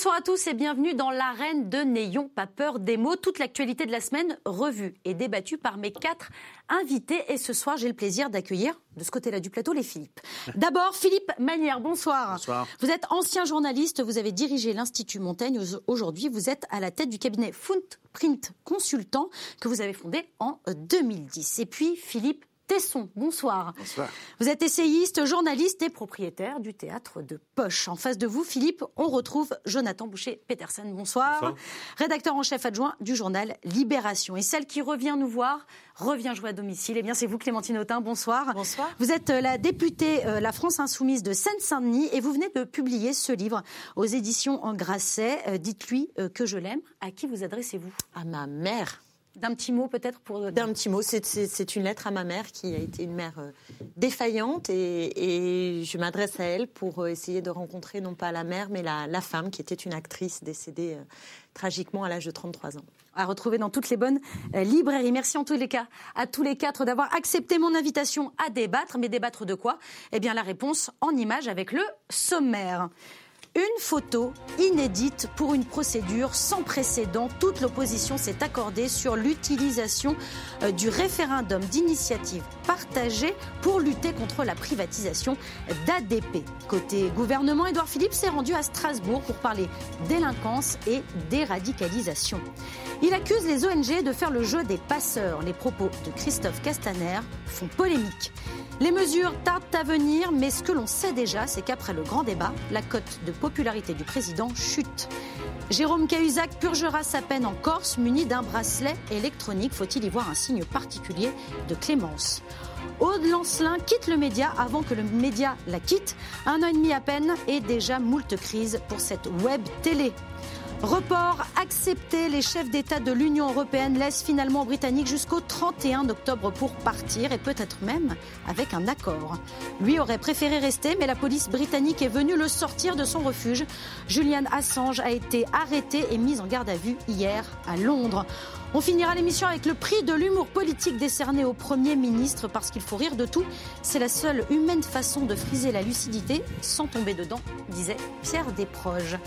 Bonsoir à tous et bienvenue dans l'arène de N'ayons pas peur des mots. Toute l'actualité de la semaine revue et débattue par mes quatre invités. Et ce soir, j'ai le plaisir d'accueillir de ce côté-là du plateau les Philippe. D'abord, Philippe Manière, bonsoir. Bonsoir. Vous êtes ancien journaliste, vous avez dirigé l'Institut Montaigne. Aujourd'hui, vous êtes à la tête du cabinet Footprint Consultant que vous avez fondé en 2010. Et puis, Philippe Tesson, bonsoir. Bonsoir. Vous êtes essayiste, journaliste et propriétaire du théâtre de Poche. En face de vous, Philippe, on retrouve Jonathan Boucher-Petersen. Bonsoir. Bonsoir. Rédacteur en chef adjoint du journal Libération. Et celle qui revient nous voir, revient jouer à domicile. Eh bien, c'est vous, Clémentine Autain. Bonsoir. Bonsoir. Vous êtes euh, la députée euh, La France Insoumise de Seine-Saint-Denis et vous venez de publier ce livre aux éditions en Grasset. Euh, Dites-lui euh, que je l'aime. À qui vous adressez-vous? À ma mère. D'un petit mot peut-être pour... D'un petit mot, c'est- une lettre à ma mère qui a été une mère euh, défaillante et, et je m'adresse à elle pour euh, essayer de rencontrer non pas la mère mais la, la femme qui était une actrice décédée euh, tragiquement à l'âge de 33 ans. à retrouver dans toutes les bonnes euh, librairies. Merci en tous les cas à tous les quatre d'avoir accepté mon invitation à débattre. Mais débattre de quoi? Eh bien la réponse en images avec le sommaire. Une photo inédite pour une procédure sans précédent. Toute l'opposition s'est accordée sur l'utilisation euh, du référendum d'initiative partagée pour lutter contre la privatisation d'ADP. Côté gouvernement, Édouard Philippe s'est rendu à Strasbourg pour parler délinquance et déradicalisation. Il accuse les ONG de faire le jeu des passeurs. Les propos de Christophe Castaner font polémique. Les mesures tardent à venir, mais ce que l'on sait déjà, c'est qu'après le grand débat, la cote de popularité du président chute. Jérôme Cahuzac purgera sa peine en Corse muni d'un bracelet électronique. Faut-il y voir un signe particulier de clémence? Aude Lancelin quitte le média avant que le média la quitte. Un an et demi à peine et déjà moult crises pour cette web télé. Report accepté, les chefs d'État de l'Union européenne laissent finalement aux Britanniques jusqu'au 31 octobre pour partir et peut-être même avec un accord. Lui aurait préféré rester, mais la police britannique est venue le sortir de son refuge. Julian Assange a été arrêté et mis en garde à vue hier à Londres. On finira l'émission avec le prix de l'humour politique décerné au Premier ministre parce qu'il faut rire de tout. C'est la seule humaine façon de friser la lucidité sans tomber dedans, disait Pierre Desproges.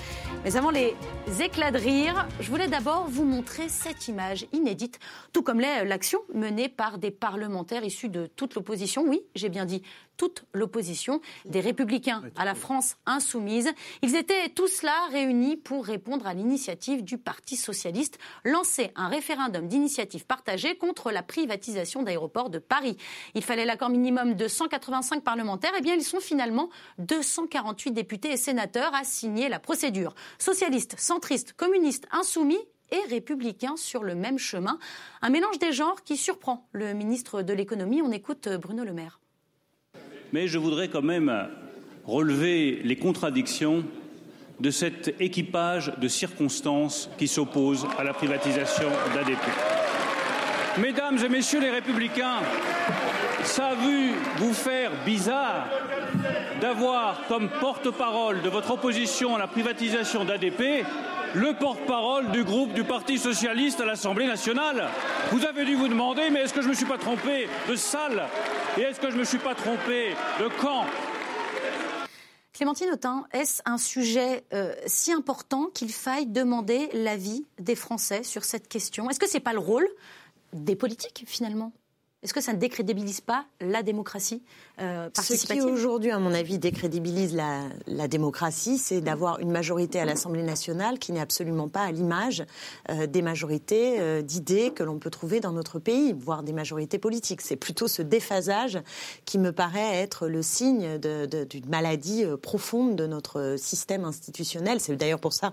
Mais avant les éclats de rire, je voulais d'abord vous montrer cette image inédite, tout comme l'est l'action menée par des parlementaires issus de toute l'opposition. Oui, j'ai bien dit toute l'opposition, des républicains à la France insoumise. Ils étaient tous là réunis pour répondre à l'initiative du Parti socialiste, lancer un référendum d'initiative partagée contre la privatisation d'aéroports de Paris. Il fallait l'accord minimum de 185 parlementaires. Eh bien, ils sont finalement 248 députés et sénateurs à signer la procédure. Socialistes, centristes, communistes, insoumis et républicains sur le même chemin. Un mélange des genres qui surprend le ministre de l'économie. On écoute Bruno Le Maire. Mais je voudrais quand même relever les contradictions de cet équipage de circonstances qui s'oppose à la privatisation d'ADP. Mesdames et messieurs les républicains, ça a vu vous faire bizarre d'avoir comme porte-parole de votre opposition à la privatisation d'ADP le porte-parole du groupe du Parti socialiste à l'Assemblée nationale? Vous avez dû vous demander, mais est-ce que je me suis pas trompé de salle? Et est-ce que je me suis pas trompé de camp? Clémentine Autain, est-ce un sujet euh, si important qu'il faille demander l'avis des Français sur cette question? Est-ce que ce n'est pas le rôle des politiques finalement? Est-ce que ça ne décrédibilise pas la démocratie? Euh, Ce qui aujourd'hui, à mon avis, décrédibilise la, la démocratie, c'est d'avoir une majorité à l'Assemblée nationale qui n'est absolument pas à l'image euh, des majorités euh, d'idées que l'on peut trouver dans notre pays, voire des majorités politiques. C'est plutôt ce déphasage qui me paraît être le signe d'une maladie profonde de notre système institutionnel. C'est d'ailleurs pour ça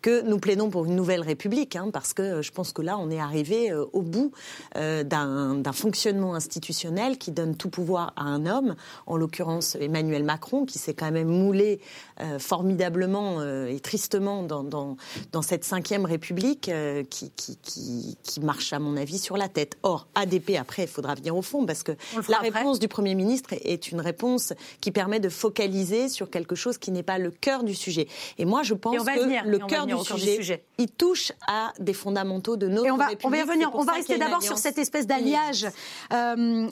que nous plaidons pour une nouvelle République, hein, parce que je pense que là, on est arrivé au bout d'un fonctionnement institutionnel qui donne tout pouvoir à un homme, en l'occurrence Emmanuel Macron, qui s'est quand même moulé euh, formidablement euh, et tristement dans, dans, dans cette cinquième République euh, qui, qui, qui, qui marche, à mon avis, sur la tête. Or, ADP, après, il faudra venir au fond, parce que la après. réponse du Premier ministre est une réponse qui permet de focaliser sur quelque chose qui n'est pas le cœur du sujet. Et moi, je pense que venir, le cœur du sujet, il touche à des fondamentaux de notre Et on va, République. on va y revenir. On va rester d'abord sur cette espèce d'alliage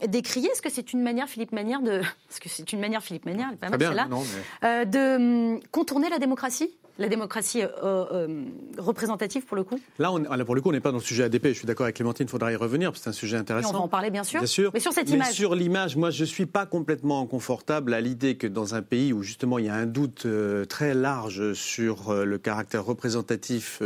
décrié. Est-ce que c'est une manière, Philippe Manière, de. Parce que c'est une manière, Philippe Manière, elle est pas mal non, mais- euh, de hum, contourner la démocratie la démocratie euh, euh, représentative pour le coup? Là, on, pour le coup, on n'est pas dans le sujet ADP. Je suis d'accord avec Clémentine, il faudra y revenir, parce que c'est un sujet intéressant. on va en parler bien sûr. Bien sûr. Mais sur cette image. sur l'image, moi, je ne suis pas complètement confortable à l'idée que dans un pays où justement il y a un doute euh, très large sur le caractère représentatif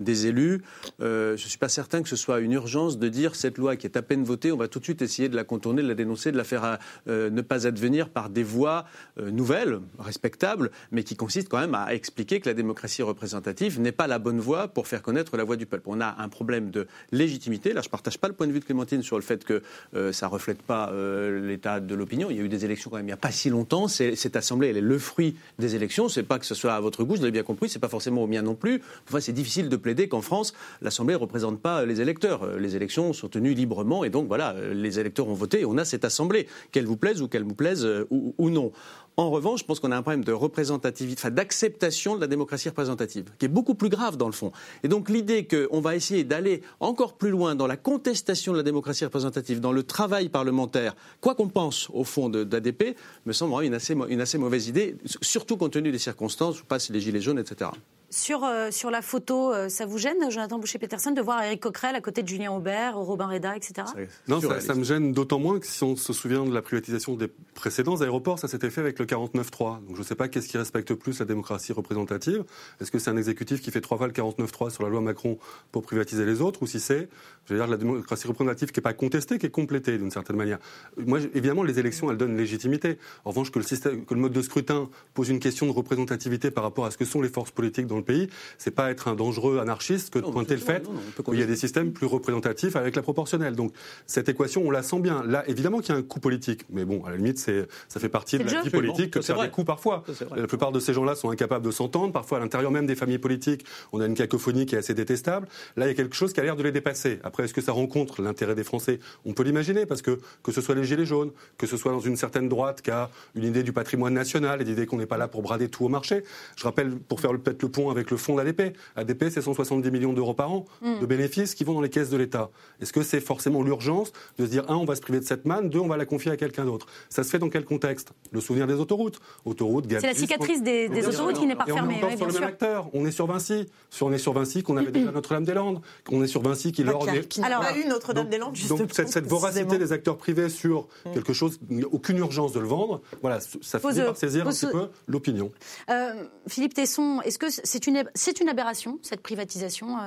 des élus, je ne suis pas certain que ce soit une urgence de dire cette loi qui est à peine votée, on va tout de suite essayer de la contourner, de la dénoncer, de la faire ne pas advenir par des voies nouvelles, respectables, mais qui consistent quand même à expliquer que la démocratie représentative n'est pas la bonne voie pour faire connaître la voix du peuple. On a un problème de légitimité. Là, je ne partage pas le point de vue de Clémentine sur le fait que euh, ça ne reflète pas euh, l'état de l'opinion. Il y a eu des élections quand même il n'y a pas si longtemps. Cette assemblée, elle est le fruit des élections. Ce n'est pas que ce soit à votre goût, vous l'avez bien compris, ce n'est pas forcément au mien non plus. Enfin, c'est difficile de plaider qu'en France, l'Assemblée ne représente pas les électeurs. Euh, les élections sont tenues librement et donc voilà, les électeurs ont voté et on a cette assemblée, qu'elle vous plaise ou qu'elle vous plaise ou non. En revanche, je pense qu'on a un problème de représentativité, enfin d'acceptation de la démocratie représentative, qui est beaucoup plus grave dans le fond. Et donc l'idée qu'on va essayer d'aller encore plus loin dans la contestation de la démocratie représentative, dans le travail parlementaire, quoi qu'on pense au fond d'ADP, me semble une assez, une assez mauvaise idée, surtout compte tenu des circonstances, je passe les gilets jaunes, etc. Sur, euh, sur la photo, euh, ça vous gêne, Jonathan Boucher-Peterson, de voir Eric Coquerel à côté de Julien Aubert, Robin Reda, etc. Non, ça, me gêne d'autant moins que si on se souvient de la privatisation des précédents aéroports, ça s'était fait avec le 49-3. Donc je ne sais pas qu'est-ce qui respecte plus la démocratie représentative. Est-ce que c'est un exécutif qui fait trois fois le 49-3 sur la loi Macron pour privatiser les autres, ou si c'est, je veux dire, la démocratie représentative qui n'est pas contestée, qui est complétée d'une certaine manière? Moi, évidemment, les élections, elles donnent légitimité. En revanche, que le, système, que le mode de scrutin pose une question de représentativité par rapport à ce que sont les forces politiques dans le pays, c'est pas être un dangereux anarchiste que de pointer le fait qu'il y a des systèmes plus représentatifs avec la proportionnelle. Donc cette équation, on la sent bien. Là, évidemment qu'il y a un coût politique, mais bon, à la limite, ça fait partie de la vie politique que de faire des coups parfois. La plupart de ces gens-là sont incapables de s'entendre. Parfois, à l'intérieur même des familles politiques, on a une cacophonie qui est assez détestable. Là, il y a quelque chose qui a l'air de les dépasser. Après, est-ce que ça rencontre l'intérêt des Français? On peut l'imaginer, parce que que ce soit les Gilets jaunes, que ce soit dans une certaine droite qui a une idée du patrimoine national et l'idée qu'on n'est pas là pour brader tout au marché. Je rappelle, pour faire peut-être le avec le fond d'ADP, ADP, c'est 170 millions d'euros par an mm. de bénéfices qui vont dans les caisses de l'État. Est-ce que c'est forcément l'urgence de se dire, un, on va se priver de cette manne, deux, on va la confier à quelqu'un d'autre? Ça se fait dans quel contexte? Le souvenir des autoroutes. Autoroutes, C'est la cicatrice des, autoroutes qui n'est pas fermée. On est sur le même acteur. On est sur Vinci. on est sur Vinci qu'on avait déjà Notre-Dame-des-Landes. On est sur Vinci qui, lors qui n'a pas eu Notre-Dame-des-Landes, justement. Donc cette, voracité des acteurs privés sur mm. quelque chose, a aucune urgence de le vendre. Voilà, ça finit par saisir un petit peu l'opinion. Euh, Philippe Tesson, est-ce que c'est une, c'est une aberration, cette privatisation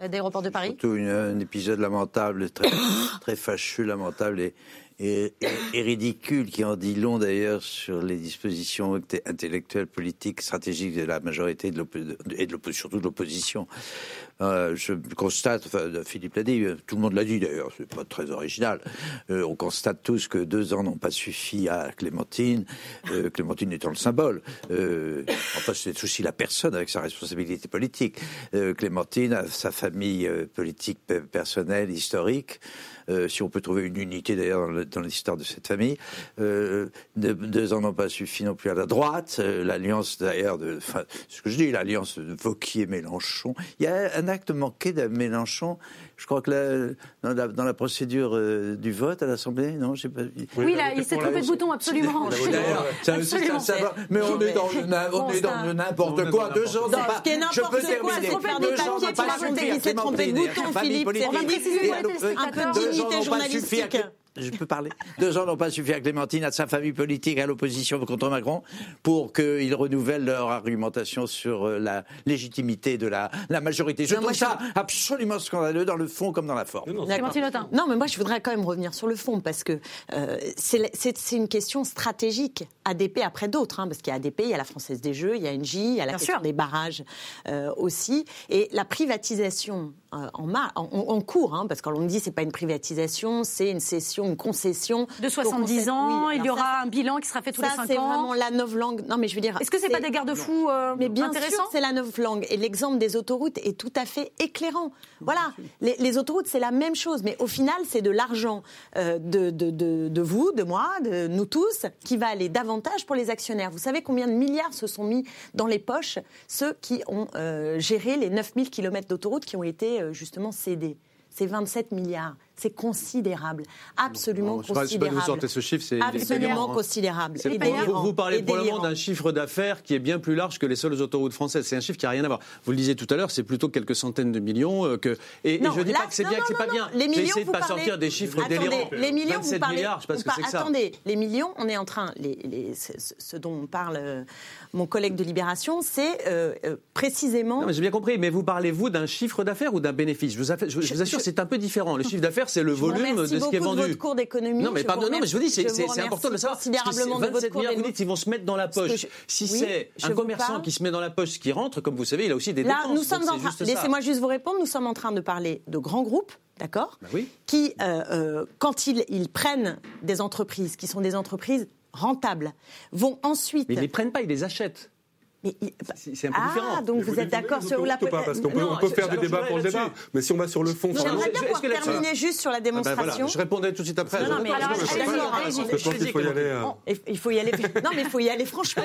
euh, d'aéroports de Paris? Surtout un épisode lamentable, très, très fâcheux, lamentable et, et, ridicule, qui en dit long d'ailleurs sur les dispositions intellectuelles, politiques, stratégiques de la majorité et de surtout de l'opposition. Euh, je constate, enfin, Philippe l'a dit, tout le monde l'a dit d'ailleurs, c'est pas très original. Euh, on constate tous que deux ans n'ont pas suffi à Clémentine, euh, Clémentine étant le symbole. enfin, c'est aussi la personne avec sa responsabilité politique. Clémentine a sa famille politique personnelle, historique. Euh, si on peut trouver une unité d'ailleurs dans l'histoire de cette famille. Euh, deux, ans n'ont pas suffi non plus à la droite. Euh, l'alliance d'ailleurs de, enfin, ce que je dis, l'alliance de Vauquier-Mélenchon. Il y a un acte manqué de Mélenchon je crois que dans, la, procédure euh, du vote à l'Assemblée, non pas... Oui, là, il s'est trompé de bouton, absolument. absolument. Mais on est dans le n'importe quoi. Deux ans, pas... Je peux terminer. Deux ans n'ont pas suffi Il s'est trompé de bouton, Philippe. On va préciser un peu de dignité journalistique je peux parler. Deux ans n'ont pas suffi à Clémentine, à sa famille politique, à l'opposition contre Macron, pour qu'ils renouvellent leur argumentation sur euh, la légitimité de la, la majorité. Je trouve ça absolument scandaleux dans le fond comme dans la forme. Non, non, mais moi je voudrais quand même revenir sur le fond parce que euh, c'est une question stratégique. ADP après d'autres, hein, parce qu'il y a ADP, il y a la Française des Jeux, il y a NJ, il y a la question des barrages euh, aussi, et la privatisation en, en, cours, hein, parce qu'on me dit c'est pas une privatisation, c'est une cession une concession. De 70 ans, il y aura un bilan qui sera fait tous les 5 ans. c'est vraiment la langue. Non, mais je veux dire. Est-ce que c'est pas des garde-fous euh, Mais bien sûr, c'est la langue. Et l'exemple des autoroutes est tout à fait éclairant. Voilà, les, autoroutes, c'est la même chose. Mais au final, c'est de l'argent euh, de, de, de, vous, de moi, de nous tous, qui va aller davantage pour les actionnaires. Vous savez combien de milliards se sont mis dans les poches ceux qui ont euh, géré les 9000 km d'autoroutes qui ont été justement cédés C'est 27 milliards C'est considérable, absolument Bon, je sais pas- je sais pas considérable. vous sortez ce chiffre, c'est- absolument hein. considérable. Vous- vous, parlez probablement d'un chiffre d'affaires qui est bien plus large que les seules autoroutes françaises. C'est un chiffre qui n'a rien à voir. Vous le disiez tout à l'heure, c'est plutôt quelques centaines de millions. euh, que... et, je dis là- pas que c'est non, bien, que c'est pas non, bien. Les millions, essayé de pas parlez- sortir des chiffres Attendez, délirants. Les millions, 27 vous parlez. milliards, je sais pas ce que c'est. Attendez, les millions, on est en train. Les, les- ce, dont on parle, euh, mon collègue de Libération, c'est euh, euh, précisément. Non, mais j'ai bien compris. Mais vous parlez, vous, d'un chiffre d'affaires ou d'un bénéfice? Je vous, assure, c'est un peu différent. Le chiffre d'affaires, c'est le Je volume de ce qui est beaucoup de vendu. votre cours d'économie. Non, mais pardon, non, mais je vous dis, c'est important de le savoir. considérablement de votre 27 cours milliards, vous dites, ils vont se mettre dans la poche. Si oui, c'est un commerçant qui se met dans la poche ce qui rentre, comme vous savez, il a aussi des Là, dépenses. nous sommes en train. Laissez-moi juste vous répondre. Nous sommes en train de parler de grands groupes, d'accord Bah oui. Qui, euh, euh, quand ils, ils prennent des entreprises qui sont des entreprises rentables, vont ensuite. Mais ils les prennent pas, ils les achètent. Mais il- C'est- un peu ah, différent. donc vous êtes d'accord sur la. Ou pas, parce qu'on peut, Non, on peut je- faire des débats pour le débat, mais si on va sur le fond, J'aimerais bien Est-ce pouvoir terminer juste sur la Ah ben voilà, démonstration. je répondrai tout de suite après. Non, non, mais Je- pense qu'il faut y aller. euh, il faut y aller. Non, mais il faut y aller franchement.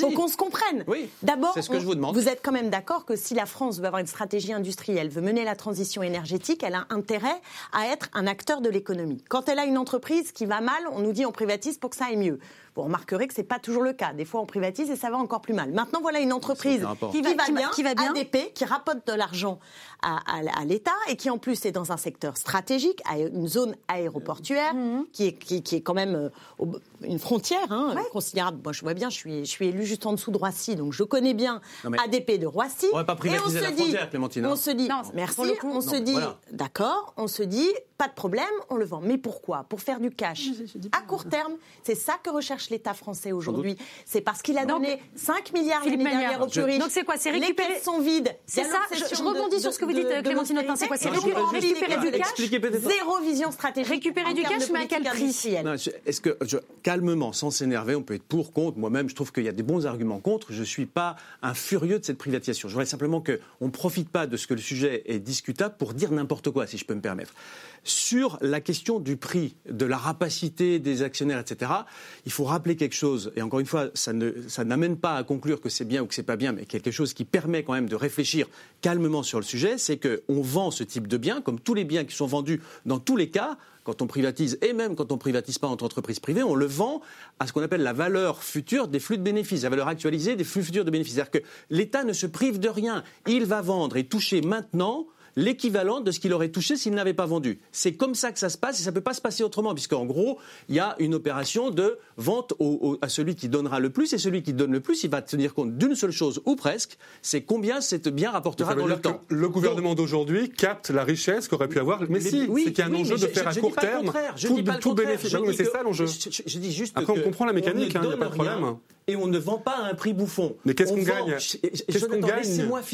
Faut qu'on se comprenne. Oui, D'abord, c'est ce que on- je vous demande. Vous êtes quand même d'accord que si la France veut avoir une stratégie industrielle, veut mener la transition énergétique, elle a intérêt à être un acteur de l'économie. Quand elle a une entreprise qui va mal, on nous dit on privatise pour que ça aille mieux. Vous remarquerez que c'est pas toujours le cas. Des fois, on privatise et ça va encore plus mal. Maintenant, voilà une entreprise qui va, Qui va- qui va- bien, qui va bien. ADP, qui rapporte de l'argent à, à- à l'État et qui en plus est dans un secteur stratégique, à une zone aéroportuaire, Mhm. qui, est, qui, qui est quand même euh, une frontière hein, considérable. Moi, je vois bien, je suis, je suis élu juste en dessous de Roissy, donc je connais bien ADP de Roissy. on va pas Et privatiser se la dit- frontière, Clémentine, hein. On se dit, Non, merci, pour le coup, on non, se dit, voilà. d'accord, on se dit, pas de problème, on le vend. Mais pourquoi? Pour faire du cash. À court terme, c'est ça que recherche l'État français aujourd'hui. C'est parce qu'il a Donc, donné 5 milliards l'année dernière aux plus riches. donc c'est quoi C'est Les récupérer- caisses sont vides? C'est ça, je- rebondis de- sur ce que vous de- dites, de Clémentine Autain, c'est quoi C'est récupérer- du cash Expliquez peut-être. Zéro vision stratégique. Récupérer du cash, mais à quel prix? Est-ce que, je- calmement, sans s'énerver, on peut être pour, contre. Moi-même, je trouve qu'il y a des bons arguments contre. Je ne suis pas un furieux de cette privatisation. Je voudrais simplement qu'on ne profite pas de ce que le sujet est discutable pour dire n'importe quoi, si je peux me permettre. Sur la question du prix, de la rapacité des actionnaires, etc., il faut rappeler quelque chose. Et encore une fois, ça ne- ça n'amène pas à conclure que c'est bien ou que c'est pas bien, mais quelque chose qui permet quand même de réfléchir calmement sur le sujet, c'est qu'on vend ce type de biens, comme tous les biens qui sont vendus dans tous les cas, quand on privatise, et même quand on privatise pas entre entreprises privées, on le vend à ce qu'on appelle la valeur future des flux de bénéfices, la valeur actualisée des flux futurs de bénéfices. C'est-à-dire que l'État ne se prive de rien. Il va vendre et toucher maintenant l'équivalent de ce qu'il aurait touché s'il n'avait pas vendu. C'est comme ça que ça se passe et ça ne peut pas se passer autrement, puisqu'en gros, il y a une opération de vente au- au- à celui qui donnera le plus et celui qui donne le plus, il va tenir compte d'une seule chose, ou presque, c'est combien cet bien rapportera dans le temps. le gouvernement d'aujourd'hui capte la richesse qu'aurait pu avoir. Mais, si, oui, c'est qu'il y a un oui, enjeu mais de je- faire je- à court terme tout, tout bénéfice. Mais c'est ça l'enjeu. Je, dis juste Après, on que comprend la mécanique, on hein, ne y a pas de rien problème. Et on ne vend pas à un prix bouffon. Mais qu'est-ce On qu'on gagne Qu'est-ce qu'on gagne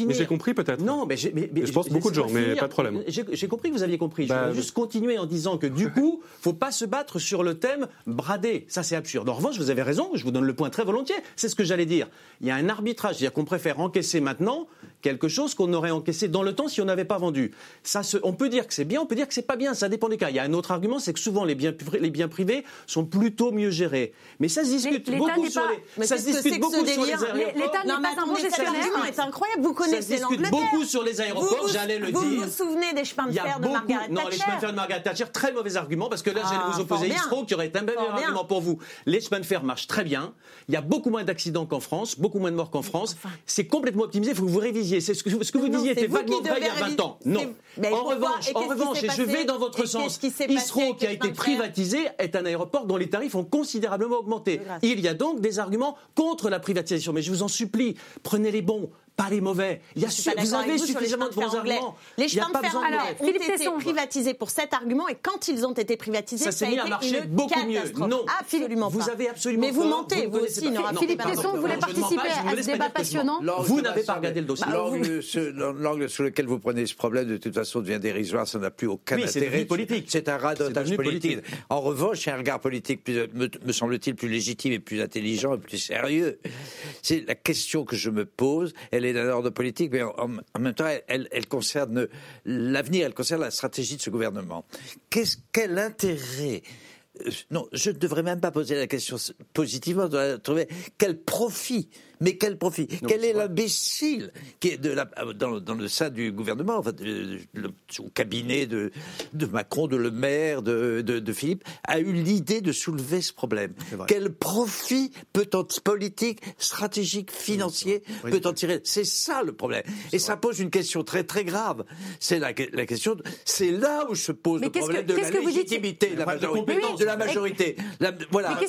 Mais j'ai compris peut-être. Non, mais, j'ai- mais, mais Je pense beaucoup de gens, mais pas de problème. J'ai compris que vous aviez compris. Bah, je vais juste continuer en disant que du coup, faut pas se battre sur le thème bradé. Ça, c'est absurde. En revanche, vous avez raison. Je vous donne le point très volontiers. C'est ce que j'allais dire. Il y a un arbitrage, c'est-à-dire qu'on préfère encaisser maintenant quelque chose qu'on aurait encaissé dans le temps si on n'avait pas vendu. Ça, se- on peut dire que c'est bien, on peut dire que c'est pas bien. Ça dépend des cas. Il y a un autre argument, c'est que souvent les biens, pri- les biens privés sont plutôt mieux gérés. Mais ça se discute beaucoup sur pas- les. Mais ça se ce beaucoup sur les aéroports. L'État n'est Non, mais pas un bon gestionnaire. argument est incroyable. Vous Ça se connaissez l'Angleterre. beaucoup sur les aéroports, Vous vous- j'allais le dire. Vous vous souvenez des chemins de fer de. Margaret non, les chemins de fer Thatcher de Margaret Thatcher, très mauvais argument, parce que là, j'allais Ah, vous opposer. Istro, qui aurait été un meilleur argument pour vous. Les chemins de fer marchent très bien. Il y a beaucoup moins d'accidents qu'en France, beaucoup moins de morts qu'en France. C'est complètement optimisé. Il faut que vous révisiez. C'est ce que, vous disiez était vaguement vrai il y a devez 20 ans. Non. En revanche, Et en revanche, et je vais dans votre sens. qu'est-ce qui a été privatisé, est un aéroport dont les tarifs ont considérablement augmenté. Il y a donc des arguments contre la privatisation. Mais je vous en supplie, prenez les bons, pas les mauvais. Il y a su- vous avez vous suffisamment de bons arguments. Les Il y a chemins pas de fer anglais ont Philippe été Tesson. privatisés pour cet argument et quand ils ont été privatisés, Ça ça, s'est a mis à été marcher une beaucoup mieux. Non. absolument Vous pas. avez absolument Mais vous mentez, Vous ne vous aussi, pas. Nora Non, Philippe Tesson ne mens participer pas, à vous ce débat passionnant. L'angle Vous n'avez pas regardé le dossier. L'angle sur, l'angle sur lequel vous prenez ce problème, de toute façon, devient dérisoire. Ça n'a plus aucun intérêt. C'est un radotage politique. En revanche, un regard politique, plus- me, me semble-t-il, plus légitime et plus intelligent et plus sérieux. C'est la question que je me pose. Elle est d'un ordre politique, mais en, même temps, elle, elle- elle concerne l'avenir, elle concerne la stratégie de ce gouvernement. Qu'est-ce, quel intérêt euh, non, je ne devrais même pas poser la question positivement, je devrais trouver quel profit Mais quel profit Quel est l'imbécile qui est de la, dans, dans, le sein du gouvernement, enfin, de, le, au cabinet de, de, Macron, de Le Maire, de, de Philippe, a eu l'idée de soulever ce problème Quel profit peut-on politique, stratégique, financier peut en tirer C'est ça le problème. Et ça pose une question très très grave. C'est la, la, question. C'est là où se pose le problème de la légitimité de la majorité. De la majorité. voilà.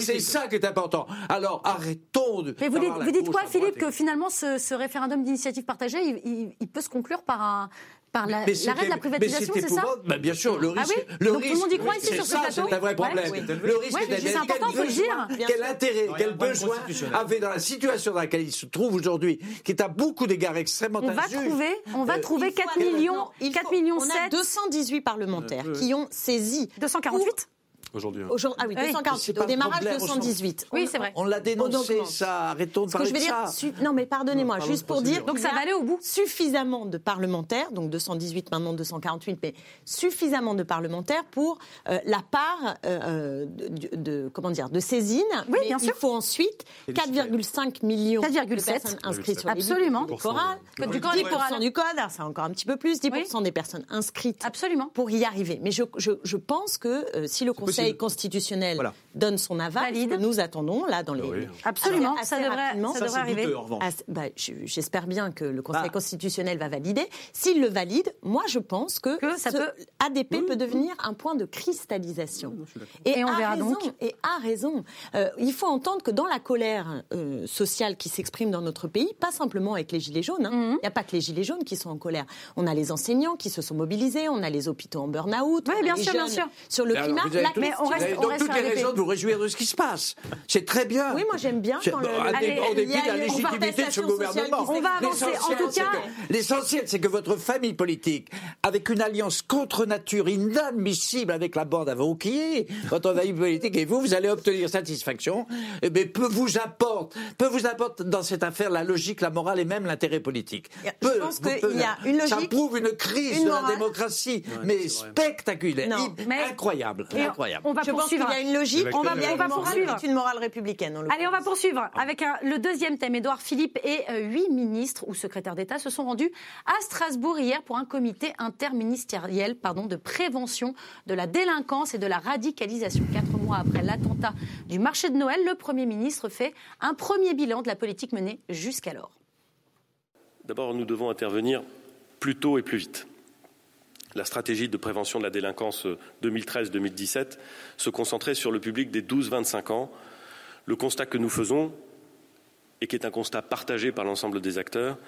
C'est ça qui est important. Alors arrêtons de. Mais vous dites, vous dites quoi, Philippe, que finalement ce, ce référendum d'initiative partagée, il, il, peut se conclure par un, par l'arrêt de la privatisation, c'est ça bah, Bien sûr, le ah risque. le Donc risque, tout le monde y croit ici sur ce plateau C'est un vrai problème. Le risque ouais, c'est important, faut le dire. Quel intérêt, quel besoin avait dans la situation dans laquelle il se trouve aujourd'hui, qui est à beaucoup d'égards extrêmement on va trouver, On va trouver 4 millions, 4 millions 7. On a 218 parlementaires qui ont saisi. 248 Aujourd'hui. Hein. Ah oui, 248. Au démarrage, 218. Oui, c'est vrai. On l'a dénoncé, ça. Arrêtons de parler de ça. Non, mais pardonnez-moi, juste pour dire. Donc ça va aller au bout. Suffisamment de parlementaires, donc 218, maintenant 248, mais suffisamment de parlementaires pour euh, la part euh, de, comment dire, de saisine. Oui, bien sûr. Il faut ensuite 4,5 millions de personnes inscrites sur Absolument. les. Code du code du code, c'est encore un petit peu plus, 10% des personnes inscrites. Absolument. Pour y arriver. Mais je, je, je pense que euh, si le Conseil Conseil constitutionnel donne son aval, que nous attendons là dans les absolument ça devrait, ça devrait arriver. Bah, j'espère bien que le Conseil bah. constitutionnel va valider. S'il le valide, moi je pense que, ça peut... ADP peut devenir un point de cristallisation. et, on verra raison, donc. Et a raison. Euh, il faut entendre que dans la colère euh, sociale qui s'exprime dans notre pays, pas simplement avec les gilets jaunes. Hein. Mhm. Il n'y a pas que les gilets jaunes qui sont en colère. On a les enseignants qui se sont mobilisés, on a les hôpitaux en burn-out, oui, bien sûr, bien sûr. sur le climat. Mais on reste, donc toutes les raisons de vous réjouir de ce qui se passe. C'est très bien. Oui, moi j'aime bien quand le... en dépit de la légitimité de ce gouvernement. On va avancer. En tout cas, l'essentiel, c'est que votre famille politique, avec une alliance contre nature inadmissible avec la bande à Vauquier, votre famille politique et vous, vous allez obtenir satisfaction, mais eh peu vous apporte, peu vous apporte dans cette affaire la logique, la morale et même l'intérêt politique. Peu, Je pense qu'il y a une logique. Ça prouve une crise de la démocratie, mais spectaculaire, incroyable, incroyable. On va je poursuivre. Pense qu'il y a une logique. On va, on va poursuivre. une morale républicaine. Allez, on va poursuivre avec un, le deuxième thème. Édouard Philippe et euh, huit ministres ou secrétaires d'État se sont rendus à Strasbourg hier pour un comité interministériel pardon, de prévention de la délinquance et de la radicalisation. Quatre mois après l'attentat du marché de Noël, le Premier ministre fait un premier bilan de la politique menée jusqu'alors. D'abord, nous devons intervenir plus tôt et plus vite la stratégie de prévention de la délinquance 2013-2017 se concentrait sur le public des 12-25 ans. Le constat que nous faisons, et qui est un constat partagé par l'ensemble des acteurs,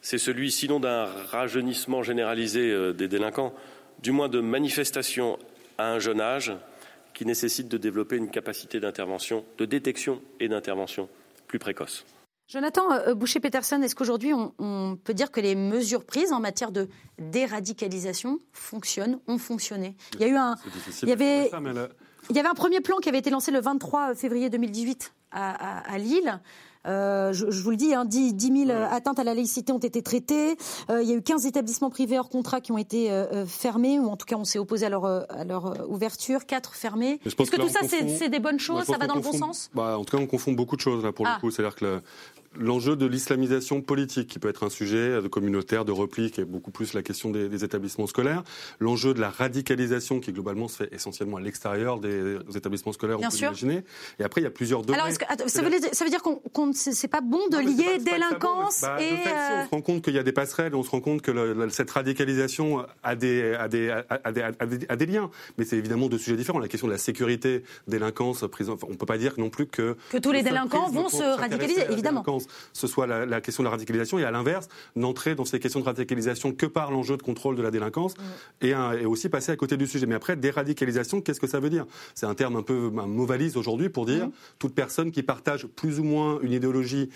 c'est celui, sinon d'un rajeunissement généralisé euh, des délinquants, du moins de manifestations à un jeune âge qui nécessite de développer une capacité d'intervention, de détection et d'intervention plus précoce. Jonathan euh, Boucher-Peterson, est-ce qu'aujourd'hui on, peut dire que les mesures prises en matière de déradicalisation fonctionnent, ont fonctionné? Il y a eu un, il y avait, il y avait un premier plan qui avait été lancé le 23 février 2018 à, Lille. Euh, je, vous le dis, hein, 10, 000 atteintes à la laïcité ont été traitées. Euh, il y a eu 15 établissements privés hors contrat qui ont été fermés, ou en tout cas on s'est opposé à leur, à leur ouverture, 4 fermés. Est-ce que, tout ça, c'est des bonnes choses? Ça va dans le bon sens? bah, En tout cas, on confond beaucoup de choses là pour le ah. coup. C'est-à-dire que l'enjeu de l'islamisation politique, qui peut être un sujet de communautaire, de repli, qui est beaucoup plus la question des, établissements scolaires. L'enjeu de la radicalisation, qui globalement se fait essentiellement à l'extérieur des, établissements scolaires, Bien on peut l'imaginer. Et après, il y a plusieurs domaines. Alors, ça, veut dire, ça, veut dire, qu'on c'est pas bon de lier délinquance bah, et... on se rend compte qu'il y a des passerelles, on se rend compte que cette radicalisation a des, a des, a des, a des, liens. Mais c'est évidemment deux sujets différents. La question de la sécurité, délinquance, prison... on ne peut pas dire non plus que... Que tous les délinquants vont se radicaliser, évidemment ce soit la, question de la radicalisation et à l'inverse, n'entrer dans ces questions de radicalisation que par l'enjeu de contrôle de la délinquance mm. et, aussi passer à côté du sujet. Mais après, déradicalisation, qu'est-ce que ça veut dire? C'est un terme un peu un mot valise aujourd'hui pour dire mm. toute personne qui partage plus ou moins une idéologie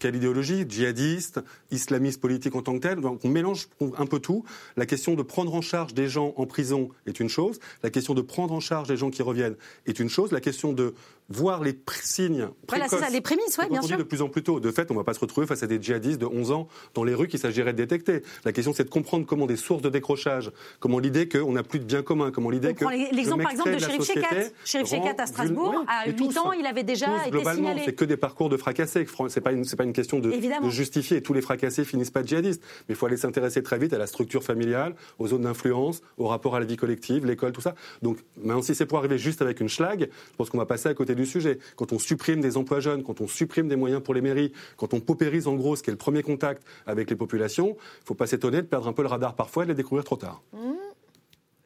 quelle idéologie Djihadiste, islamiste politique en tant que tel. Donc on mélange un peu tout. La question de prendre en charge des gens en prison est une chose. La question de prendre en charge des gens qui reviennent est une chose. La question de voir les signes Voilà, c'est ça, les prémices, ouais, bien sûr. de plus en plus tôt. De fait, on ne va pas se retrouver face à des djihadistes de 11 ans dans les rues qu'il s'agirait de détecter. La question, c'est de comprendre comment des sources de décrochage, comment l'idée qu'on n'a plus de bien commun, comment l'idée que. L'exemple, par exemple, de Shérif Shekat. Shérif Shekat à Strasbourg, à 8 ans, il avait déjà été globalement, signalé. C'est que des parcours de fracassés. Pas une, pas une question de, de, justifier. Tous les fracassés finissent pas djihadistes. Mais il faut aller s'intéresser très vite à la structure familiale, aux zones d'influence, au rapport à la vie collective, l'école, tout ça. Donc, maintenant, si c'est pour arriver juste avec une schlag, je pense qu'on va passer à côté Quand on supprime des emplois jeunes, quand on supprime des moyens pour les mairies, quand on paupérise en gros ce qui est le premier contact avec les populations, il ne faut pas s'étonner de perdre un peu le radar parfois et de les découvrir trop tard. Mmh.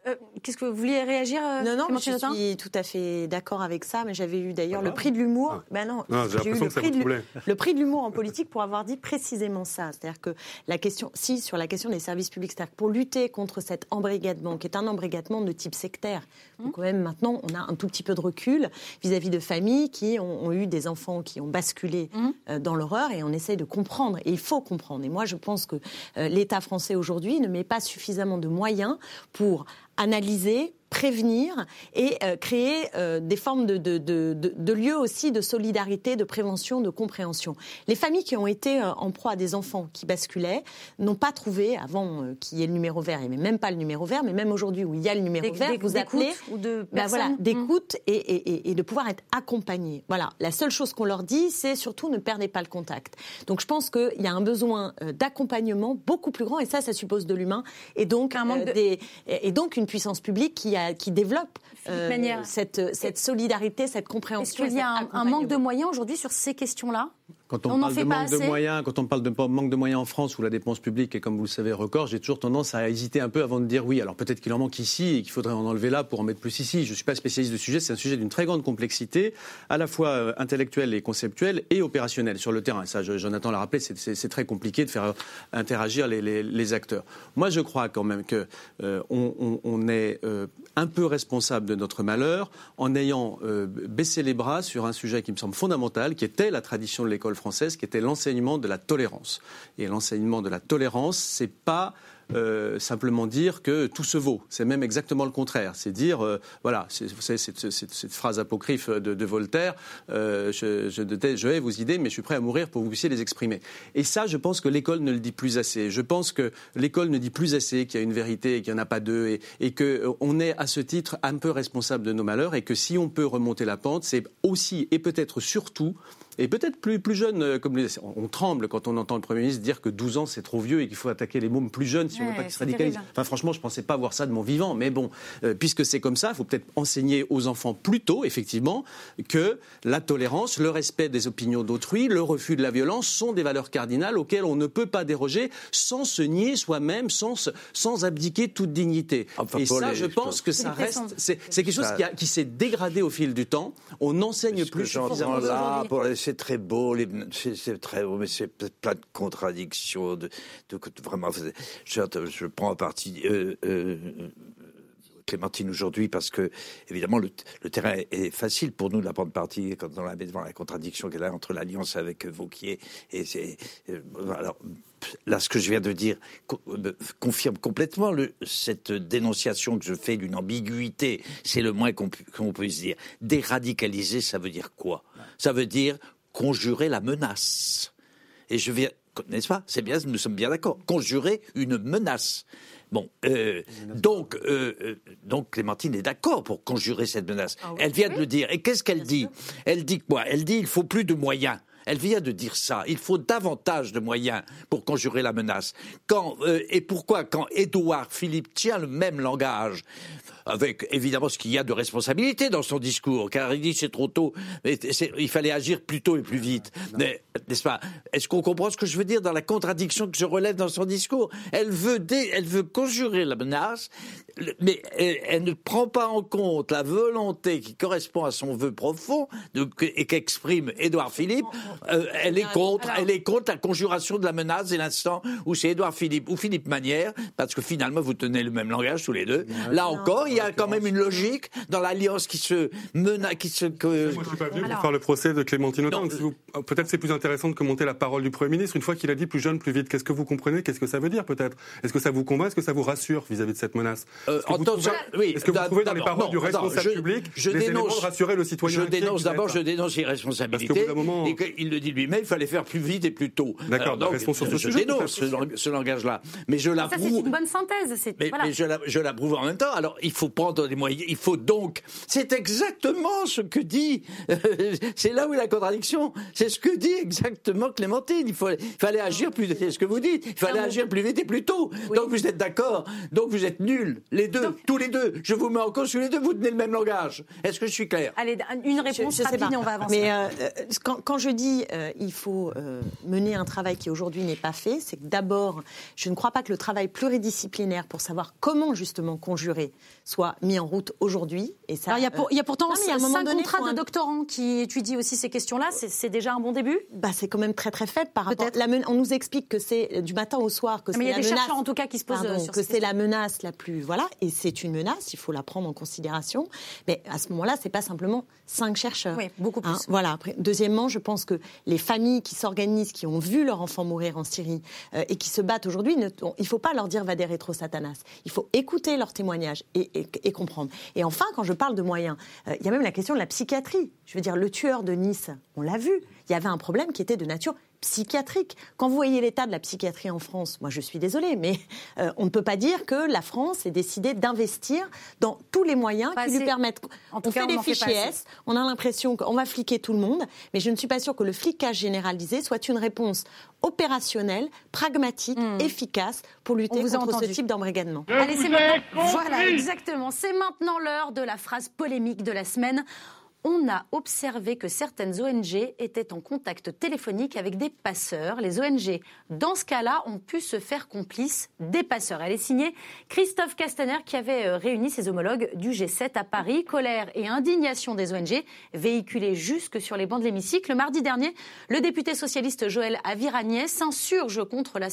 Euh, qu'est-ce que vous vouliez réagir euh, Non, non, je suis tout à fait d'accord avec ça, mais j'avais eu d'ailleurs le prix de l'humour. Ah. Ben non, j'ai eu le, prix de, le prix de l'humour en politique pour avoir dit précisément ça. C'est-à-dire que la question, si sur la question des services publics, c'est-à-dire pour lutter contre cet embrigadement, qui est un embrigadement de type sectaire, donc quand même maintenant on a un tout petit peu de recul vis-à-vis de familles qui ont, eu des enfants qui ont basculé mmh. euh, dans l'horreur et on essaye de comprendre. Et il faut comprendre. Et moi je pense que l'État français aujourd'hui ne met pas suffisamment de moyens pour analyser prévenir et euh, créer euh, des formes de, de, de, de, lieux aussi de solidarité, de prévention, de compréhension. Les familles qui ont été euh, en proie à des enfants qui basculaient n'ont pas trouvé, avant qu'il y ait le numéro vert, et même pas le numéro vert, mais même aujourd'hui où il y a le numéro vert, vous appelez ou de ben voilà, d'écoute et, et, et, de pouvoir être accompagné. Voilà, la seule chose qu'on leur dit, c'est surtout ne perdez pas le contact. Donc je pense qu'il y a un besoin d'accompagnement beaucoup plus grand, et ça, ça suppose de l'humain, et donc un manque des, et donc une puissance publique qui a qui développe euh, cette, cette solidarité, cette compréhension. Est-ce qu'il y a un, manque de moyens aujourd'hui sur ces questions-là? Quand on, parle de manque de moyens, quand on parle de manque de moyens en France où la dépense publique est, comme vous le savez, record, j'ai toujours tendance à hésiter un peu avant de dire oui. Alors peut-être qu'il en manque ici et qu'il faudrait en enlever là pour en mettre plus ici. Je ne suis pas spécialiste du sujet. C'est un sujet d'une très grande complexité, à la fois euh, intellectuelle et conceptuelle et opérationnelle sur le terrain. ça, Jonathan l'a rappelé, c'est très compliqué de faire euh, interagir les, acteurs. Moi, je crois quand même qu'on on, est un peu responsable de notre malheur en ayant euh, baissé les bras sur un sujet qui me semble fondamental, qui était la tradition de l'école française, qui était l'enseignement de la tolérance. Et l'enseignement de la tolérance, c'est pas euh, simplement dire que tout se vaut. C'est même exactement le contraire. C'est dire, euh, voilà, cette, cette, phrase apocryphe de, Voltaire, euh, je, je, je, hais vos idées, mais je suis prêt à mourir pour que vous puissiez les exprimer. Et ça, je pense que l'école ne le dit plus assez. Je pense que l'école ne dit plus assez qu'il y a une vérité et qu'il n'y en a pas deux, et, et qu'on est à ce titre un peu responsable de nos malheurs, et que si on peut remonter la pente, c'est aussi et peut-être surtout et peut-être plus, plus jeune, euh, comme on, tremble quand on entend le Premier ministre dire que 12 ans c'est trop vieux et qu'il faut attaquer les mômes plus jeunes si on veut pas qu'ils se radicalisent. Enfin, franchement, je ne pensais pas voir ça de mon vivant, mais bon, euh, puisque c'est comme ça, il faut peut-être enseigner aux enfants plus tôt, effectivement, que la tolérance, le respect des opinions d'autrui, le refus de la violence sont des valeurs cardinales auxquelles on ne peut pas déroger sans se nier soi-même, sans, sans abdiquer toute dignité. et ça, je pense que ça reste, c'est quelque chose qui, qui s'est dégradé au fil du temps. On n'enseigne plus suffisamment. Là, pour c'est très beau, c'est très beau, mais c'est plein de contradictions. De, vraiment, je, je, prends en partie euh, euh, Clémentine aujourd'hui parce que évidemment le, terrain est facile pour nous de la prendre partie quand on a devant la contradiction qu'elle a entre l'alliance avec Vauquier et c'est euh, alors là ce que je viens de dire confirme complètement le, cette dénonciation que je fais d'une ambiguïté c'est le moins qu'on puisse dire déradicaliser ça veut dire quoi? Ça veut dire conjurer la menace. Et je viens, n'est-ce pas? C'est bien, nous sommes bien d'accord. Conjurer une menace. Bon, euh, donc, euh, euh, donc Clémentine est d'accord pour conjurer cette menace. Ah elle vient de le dire. Et qu'est-ce qu'elle dit? Elle dit quoi? Elle dit il faut plus de moyens. Elle vient de dire ça. Il faut davantage de moyens pour conjurer la menace. Quand, et pourquoi? Quand Édouard Philippe tient le même langage, avec évidemment ce qu'il y a de responsabilité dans son discours, car il dit c'est trop tôt, mais il fallait agir plus tôt et plus vite. N'est-ce pas? Est-ce qu'on comprend ce que je veux dire dans la contradiction que je relève dans son discours? Elle veut, elle veut conjurer la menace, mais elle, ne prend pas en compte la volonté qui correspond à son vœu profond et qu'exprime Édouard Philippe. Euh, elle est contre, elle est contre la conjuration de la menace et l'instant où c'est Édouard Philippe ou Philippe Manière, parce que finalement vous tenez le même langage tous les deux. Là encore, il y a quand même une logique dans l'alliance qui se mena, qui se. Que... Moi, je suis pas venu pour faire le procès de Clémentine Autain. Peut-être c'est plus intéressant de commenter la parole du Premier ministre une fois qu'il a dit plus jeune, plus vite. Qu'est-ce que vous comprenez? Qu'est-ce que ça veut dire peut-être? Est-ce que ça vous convainc Est-ce que ça vous rassure vis-à-vis de cette menace? Euh, Est-ce que, vous, trouvez, oui, est-ce que vous trouvez dans les paroles du responsable je, public je des dénonce, de rassurer le citoyen Je dénonce d'abord, je dénonce l'irresponsabilité. Moment... Et il le dit lui-même, il fallait faire plus vite et plus tôt. D'accord. Donc, sur ce je dénonce ce langage-là, mais je l'approuve. Ça, c'est une bonne synthèse. Mais, mais je l'approuve en même temps. Alors, il faut prendre des moyens. Il faut donc. C'est exactement ce que dit. c'est là où est la contradiction. C'est ce que dit exactement Clémentine. Il, faut, il fallait agir plus vite. C'est ce que vous dites. Il fallait agir plus vite et plus tôt. Donc vous êtes d'accord. Donc vous êtes nuls, les deux, tous les deux. Je vous mets en cause tous les deux. Vous tenez le même langage. Est-ce que je suis clair? Allez, une réponse rapide et on va avancer. Mais euh, euh, quand, quand, je dis euh, il faut euh, mener un travail qui aujourd'hui n'est pas fait, c'est que d'abord, je ne crois pas que le travail pluridisciplinaire pour savoir comment justement conjurer soit mis en route aujourd'hui. Et ça, il y, a il y a pourtant un cinq contrats de doctorants qui étudient aussi ces questions-là. C'est déjà un bon début? Bah, c'est quand même très très faible par rapport. La on nous explique que c'est du matin au soir que c'est la menace. Il y a des chercheurs en tout cas qui se posent pardon, que c'est la menace la plus voilà et c'est une menace. Il faut la prendre en considération. Mais à ce moment-là, c'est pas simplement cinq chercheurs. Oui, beaucoup plus. Hein, voilà. Après, deuxièmement, je pense que les familles qui s'organisent, qui ont vu leur enfant mourir en Syrie euh, et qui se battent aujourd'hui, il ne faut pas leur dire va des rétro satanas. Il faut écouter leurs témoignages et, et, et comprendre. Et enfin, quand je parle de moyens, euh, il y a même la question de la psychiatrie. Je veux dire, le tueur de Nice, on l'a vu, il y avait un problème qui était de nature psychiatrique. Quand vous voyez l'état de la psychiatrie en France, moi je suis désolée, mais euh, on ne peut pas dire que la France ait décidé d'investir dans tous les moyens qui lui permettent. En on fait des fichiers S, on a l'impression qu'on va fliquer tout le monde, mais je ne suis pas sûre que le flicage généralisé soit une réponse opérationnelle, pragmatique, hmm. efficace pour lutter contre ce type d'embrigadement. Allez, c'est maintenant. Voilà, exactement. C'est maintenant l'heure de la phrase polémique de la semaine on a observé que certaines ONG étaient en contact téléphonique avec des passeurs. Les ONG, dans ce cas-là, ont pu se faire complices des passeurs. Elle est signée Christophe Castaner qui avait euh, réuni ses homologues du G7 à Paris. Colère et indignation des ONG véhiculées jusque sur les bancs de l'hémicycle. Le mardi dernier, le député socialiste Joël Aviragnet s'insurge la,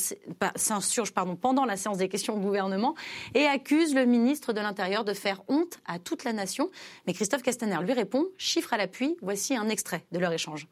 pendant la séance des questions au gouvernement et accuse le ministre de l'Intérieur de faire honte à toute la nation. Mais Christophe Castaner lui répond Chiffres à l'appui, voici un extrait de leur échange.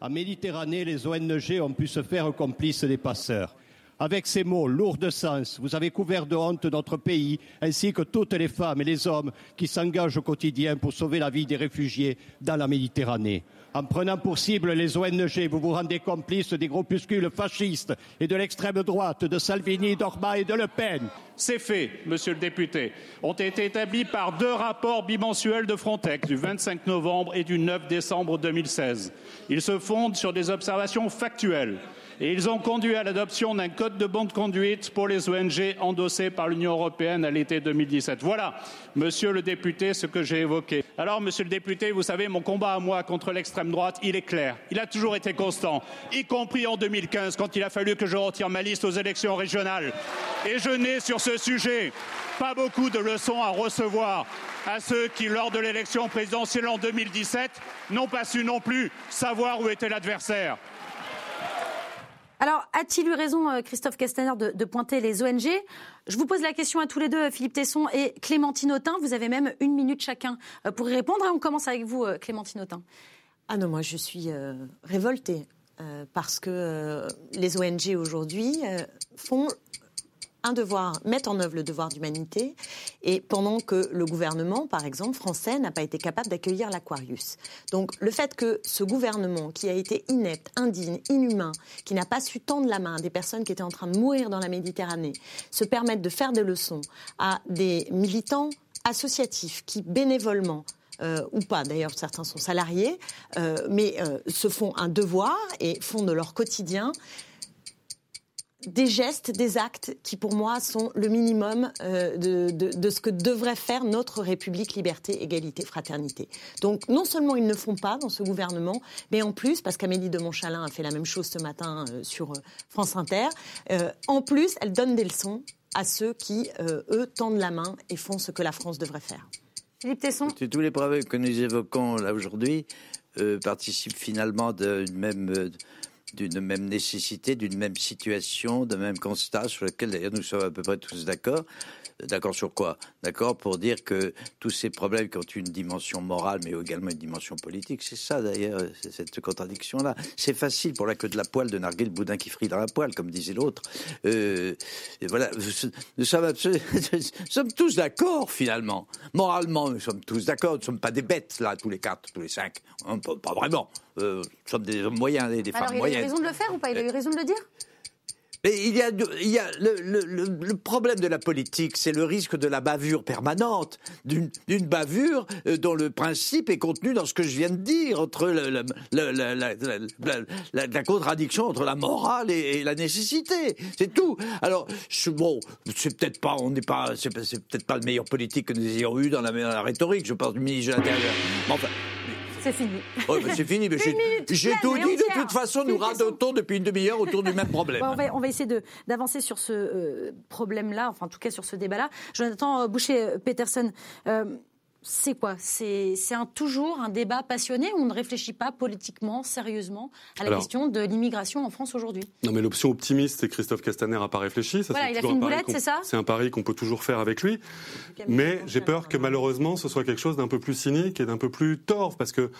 En Méditerranée, les ONG ont pu se faire complices des passeurs. Avec ces mots lourds de sens, vous avez couvert de honte notre pays, ainsi que toutes les femmes et les hommes qui s'engagent au quotidien pour sauver la vie des réfugiés dans la Méditerranée. En prenant pour cible les ONG, vous vous rendez complice des groupuscules fascistes et de l'extrême droite de Salvini, d'Orba et de Le Pen. Ces faits, monsieur le député, ont été établis par deux rapports bimensuels de Frontex du 25 novembre et du 9 décembre 2016. Ils se fondent sur des observations factuelles ils ont conduit à l'adoption d'un code de bonne conduite pour les ONG endossé par l'Union européenne à l'été 2017. Voilà, monsieur le député, ce que j'ai évoqué. Alors, monsieur le député, vous savez, mon combat à moi contre l'extrême droite, il est clair. Il a toujours été constant, y compris en 2015, quand il a fallu que je retire ma liste aux élections régionales. Et je n'ai sur ce sujet pas beaucoup de leçons à recevoir à ceux qui, lors de l'élection présidentielle en 2017, n'ont pas su non plus savoir où était l'adversaire. Alors, a-t-il eu raison, euh, Christophe Castaner, de, pointer les ONG Je vous pose la question à tous les deux, Philippe Tesson et Clémentine Autain. Vous avez même une minute chacun euh, pour y répondre. on commence avec vous, euh, Clémentine Autain. Ah non, moi je suis révoltée parce que les ONG aujourd'hui font un devoir, mettre en œuvre le devoir d'humanité, et pendant que le gouvernement, par exemple, français, n'a pas été capable d'accueillir l'Aquarius. Donc le fait que ce gouvernement, qui a été inepte, indigne, inhumain, qui n'a pas su tendre la main à des personnes qui étaient en train de mourir dans la Méditerranée, se permette de faire des leçons à des militants associatifs qui, bénévolement, euh, ou pas, d'ailleurs certains sont salariés, euh, mais euh, se font un devoir et font de leur quotidien des gestes, des actes qui pour moi sont le minimum euh, de, ce que devrait faire notre République liberté, égalité, fraternité. Donc non seulement ils ne font pas dans ce gouvernement, mais en plus, parce qu'Amélie de Montchalin a fait la même chose ce matin euh, sur euh, France Inter, en plus elle donne des leçons à ceux qui, eux, tendent la main et font ce que la France devrait faire. Philippe Tesson Tous les problèmes que nous évoquons là aujourd'hui participent finalement d'une même d'une même nécessité, d'une même situation, d'un même constat sur lequel d'ailleurs nous sommes à peu près tous d'accord. D'accord sur quoi? D'accord pour dire que tous ces problèmes qui ont une dimension morale, mais également une dimension politique, c'est ça d'ailleurs, cette contradiction-là. C'est facile pour la queue de la poêle de narguer le boudin qui frit dans la poêle, comme disait l'autre. Euh, et voilà, nous sommes, absolument- nous sommes tous d'accord finalement. Moralement, nous sommes tous d'accord. Nous ne sommes pas des bêtes là, tous les quatre, tous les cinq. Hein, pas, pas vraiment. Euh, nous sommes des hommes moyens, des, femmes il a eu moyennes. raison de le faire ou pas? Il a eu raison de le dire? Mais il y a, le, problème de la politique, c'est le risque de la bavure permanente, d'une bavure euh, dont le principe est contenu dans ce que je viens de dire, entre le- la, contradiction entre la morale et, et la nécessité. C'est tout. Alors, bon, c'est peut-être pas, on n'est pas, c'est peut-être pas le meilleur politique que nous ayons eu dans la, rhétorique. Je pense du ministre de l'Intérieur. Enfin, C'est fini. mais c'est fini. Mais j'ai tout dit. De toute façon, nous radotons depuis une demi-heure autour du même problème. Bon, on, va, on va essayer de- d'avancer sur ce euh, problème-là, enfin en tout cas sur ce débat-là. Jonathan euh, Boucher-Peterson, euh, c'est quoi? C'est un, toujours un débat passionné où on ne réfléchit pas politiquement, sérieusement à la Alors- question de l'immigration en France aujourd'hui? Non, mais l'option optimiste, c'est que Christophe Castaner n'a pas réfléchi. Ça, Voilà, il a fait une boulette, c'est ça? C'est un pari qu'on peut toujours faire avec lui. Mais j'ai peur que malheureusement, ce soit quelque chose d'un peu plus cynique et d'un peu plus torve, parce que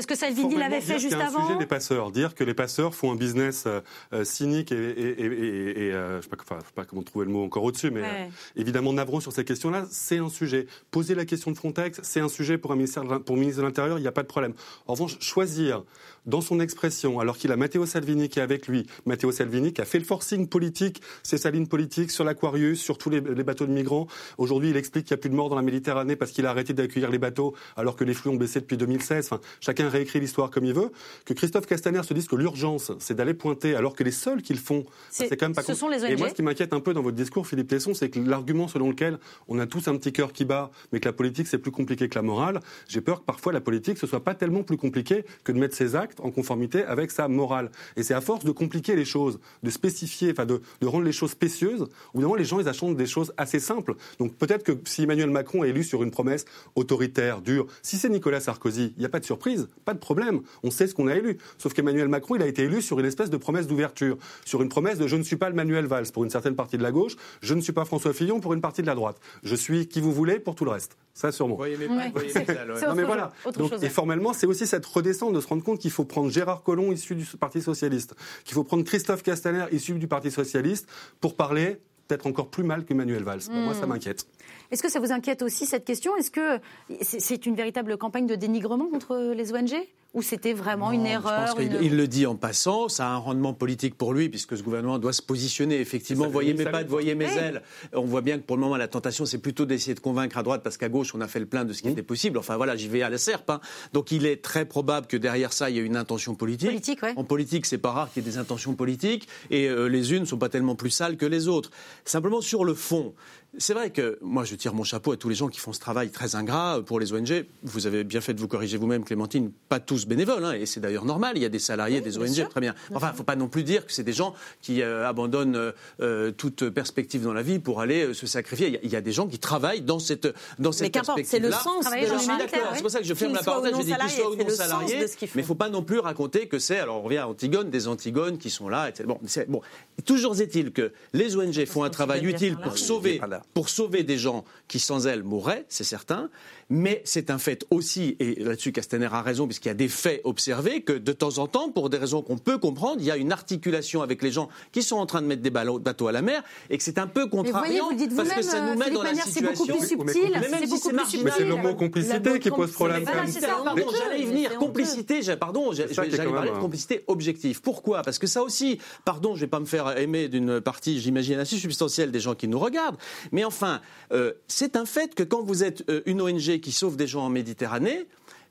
Parce que Salvini l'avait fait juste y a un avant. sujet des passeurs, dire que les passeurs font un business euh, euh, cynique et, et, et- et- et, euh, je sais pas, enfin, je sais pas comment trouver le mot encore au-dessus, mais Ouais. euh, évidemment navrant sur ces questions-là, c'est un sujet. Poser la question de Frontex, c'est un sujet pour un ministère, pour le ministre de l'Intérieur, il n'y a pas de problème. En revanche, choisir dans son expression, alors qu'il a Matteo Salvini qui est avec lui, Matteo Salvini qui a fait le forcing politique, c'est sa ligne politique sur l'Aquarius, sur tous les, les bateaux de migrants. Aujourd'hui, il explique qu'il n'y a plus de morts dans la Méditerranée parce qu'il a arrêté d'accueillir les bateaux alors que les flux ont baissé depuis 2016. Enfin, chacun réécrit l'histoire comme il veut. Que Christophe Castaner se dise que l'urgence, c'est d'aller pointer alors que les seuls qui le font, C'est- c'est quand même pas ce sont les Et moi, ONG. ce qui m'inquiète un peu dans votre discours, Philippe Tesson, c'est que l'argument selon lequel on a tous un petit cœur qui bat, mais que la politique c'est plus compliqué que la morale, j'ai peur que parfois la politique ce soit pas tellement plus compliqué que de mettre ses actes en conformité avec sa morale. Et c'est à force de compliquer les choses, de spécifier, enfin de, de rendre les choses spécieuses, moment les gens ils achètent des choses assez simples. Donc peut-être que si Emmanuel Macron est élu sur une promesse autoritaire, dure, si c'est Nicolas Sarkozy, il n'y a pas de surprise, pas de problème. On sait ce qu'on a élu. Sauf qu'Emmanuel Macron, il a été élu sur une espèce de promesse d'ouverture, sur une promesse de je ne suis pas le Manuel Valls pour une certaine partie de la gauche, je ne suis pas François Fillon pour une partie de la droite. Je suis qui vous voulez pour tout le reste. Ça sûrement. Voyez mes Ouais. voyez mes ouais. C'est Non mais voilà. Donc, chose, et formellement, c'est aussi cette redescente de se rendre compte qu'il faut prendre Gérard Collomb issu du Parti socialiste, qu'il faut prendre Christophe Castaner issu du Parti socialiste pour parler peut-être encore plus mal qu'Emmanuel Valls. Bon, Moi, ça Hmm. m'inquiète. Est-ce que ça vous inquiète aussi cette question? Est-ce que c'est une véritable campagne de dénigrement contre les ONG Ou c'était vraiment une erreur Je pense qu'il une- il le dit en passant, ça a un rendement politique pour lui, puisque ce gouvernement doit se positionner. Effectivement, voyez mes pattes, fait- voyez mes ailes. On voit bien que pour le moment, la tentation, c'est plutôt d'essayer de convaincre à droite, parce qu'à gauche, on a fait le plein de ce qui était possible. Enfin voilà, j'y vais à la serpe. hein. Donc il est très probable que derrière ça, il y ait une intention politique. Politique, ouais. En politique, c'est pas rare qu'il y ait des intentions politiques, et euh, les unes ne sont pas tellement plus sales que les autres. Simplement sur le fond. C'est vrai que moi, je tire mon chapeau à tous les gens qui font ce travail très ingrat euh, pour les ONG. Vous avez bien fait de vous corriger vous-même, Clémentine. Pas tous bénévoles, hein, et c'est d'ailleurs normal. Il y a des salariés, des ONG, très bien. Enfin, il ne faut pas non plus dire que c'est des gens qui euh, abandonnent euh, toute perspective dans la vie pour aller euh, se sacrifier. Il y, a, il y a des gens qui travaillent dans cette dans cette Mais qu'importe, c'est le sens de Je suis d'accord. C'est pour ça que je ferme la parenthèse. Je dis qu'ils soient ou c'est non salariés, mais il faut pas non plus raconter que c'est. Alors on revient à Antigone, des Antigones qui sont là, etc. Bon, c'est- bon. Toujours est-il que les ONG font un travail utile pour sauver. Pour sauver des gens qui sans elles mourraient, c'est certain. Mais c'est un fait aussi, et là-dessus Castaner a raison, puisqu'il y a des faits observés, que de temps en temps, pour des raisons qu'on peut comprendre, il y a une articulation avec les gens qui sont en train de mettre des bateaux à la mer, et que c'est un peu vous contrariant, vous dites parce que ça nous met Philippe dans la Manière, c'est beaucoup situation. plus Oui, mais subtil. même si C'est c'est beaucoup plus. Mais c'est le mot complicité qui pose problème. Voilà, pardon, j'allais y venir. Complicité, pardon, j'allais parler de complicité objective. Pourquoi? Parce que ça aussi, pardon, je vais pas me faire aimer d'une partie, j'imagine, assez substantielle des gens qui nous regardent, mais enfin, euh, c'est un fait que quand vous êtes euh, une ONG qui sauve des gens en Méditerranée,